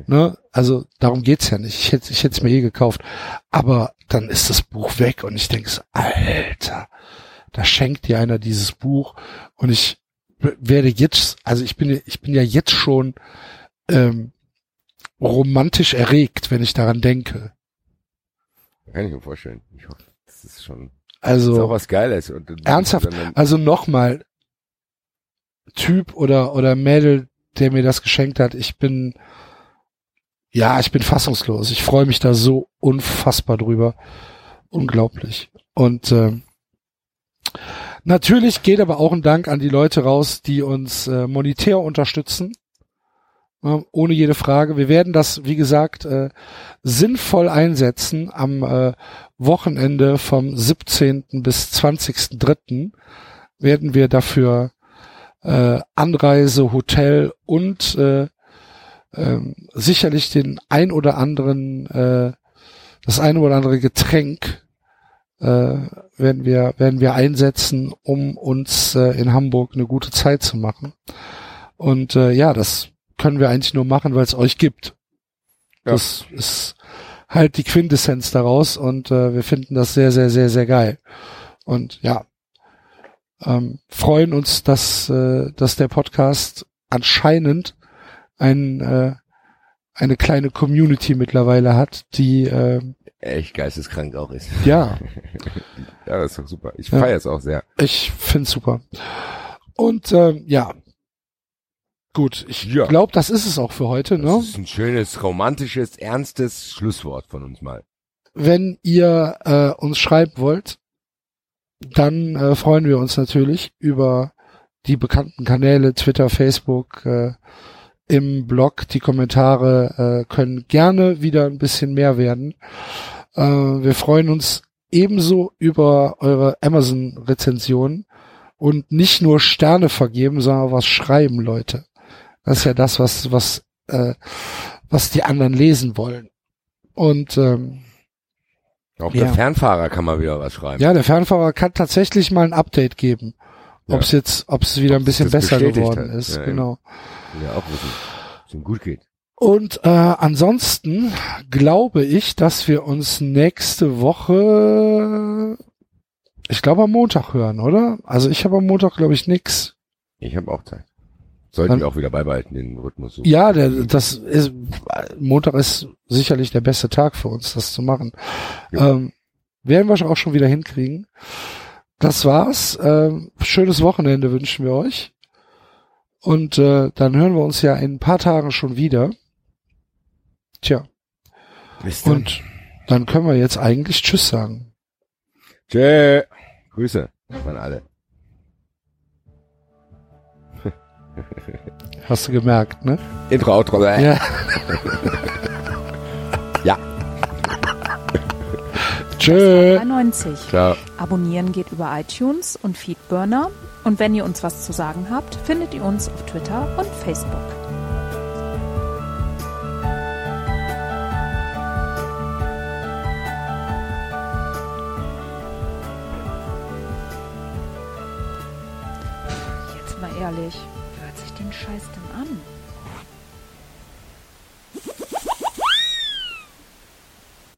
Ne? Also darum geht's ja nicht. Ich hätte ich hätte es mir eh gekauft. Aber dann ist das Buch weg und ich denke so, Alter, da schenkt dir einer dieses Buch und ich werde jetzt, also ich bin ja- ich bin ja jetzt schon ähm, romantisch erregt, wenn ich daran denke. Kann ich mir vorstellen. Ich hoffe, das ist schon Also ist auch was Geiles. Und, und Ernsthaft? Also nochmal, Typ oder, oder Mädel, der mir das geschenkt hat, ich bin, ja, ich bin fassungslos. Ich freue mich da so unfassbar drüber. Unglaublich. Und ähm, natürlich geht aber auch ein Dank an die Leute raus, die uns äh, monetär unterstützen. Ähm, ohne jede Frage. Wir werden das, wie gesagt, äh, sinnvoll einsetzen am äh, Wochenende vom 17. bis 20.3. werden wir dafür äh, Anreise, Hotel und äh, ähm, sicherlich den ein oder anderen, äh, das ein oder andere Getränk äh, werden wir werden wir einsetzen, um uns äh, in Hamburg eine gute Zeit zu machen. Und äh, ja, das können wir eigentlich nur machen, weil es euch gibt. Ja. Das ist halt die Quintessenz daraus und äh, wir finden das sehr, sehr, sehr, sehr geil. Und ja, ähm, freuen uns, dass, äh, dass der Podcast anscheinend ein, äh, eine kleine Community mittlerweile hat, die äh, echt geisteskrank auch ist. ja, Ja, das ist doch super. Ich Ja. feiere es auch sehr. ich find's super. Und ähm, ja, gut, ich Ja. glaube, das ist es auch für heute. Ne? Das ist ein schönes, romantisches, ernstes Schlusswort von uns mal. wenn ihr äh, uns schreiben wollt, dann äh, freuen wir uns natürlich über die bekannten Kanäle Twitter, Facebook, äh, im Blog. Die Kommentare äh, können gerne wieder ein bisschen mehr werden. Äh, wir freuen uns ebenso über eure Amazon-Rezensionen und nicht nur Sterne vergeben, sondern was schreiben, Leute. Das ist ja das, was was äh, was die anderen lesen wollen. Und ähm, Auch Ja. der Fernfahrer kann mal wieder was schreiben. ja, der Fernfahrer kann tatsächlich mal ein Update geben. Ja. Ob es jetzt, ob es wieder ein Ob's bisschen das besser geworden hat. ist, Ja, genau. Ja, auch wissen, dass es ihm gut geht. Und äh, ansonsten glaube ich, dass wir uns nächste Woche, ich glaube am Montag hören, oder? Also ich habe am Montag glaube ich nix. Ich habe auch Zeit. Sollten Dann- wir auch wieder beibehalten, den Rhythmus. So. Ja, der, das ist Montag ist sicherlich der beste Tag für uns, das zu machen. Ja. Ähm, werden wir auch schon wieder hinkriegen. Das war's. Ähm, schönes Wochenende wünschen wir euch. Und äh, dann hören wir uns ja in ein paar Tagen schon wieder. Tja, Bis dann. und dann können wir jetzt eigentlich Tschüss sagen. Tschö. Grüße an alle. Hast du gemerkt, ne? Intro, Outro. äh. Ja. Ja. Tschö. 93. Ciao. Abonnieren geht über iTunes und Feedburner. Und wenn ihr uns was zu sagen habt, findet ihr uns auf Twitter und Facebook. Jetzt mal ehrlich, wer hört sich den Scheiß an?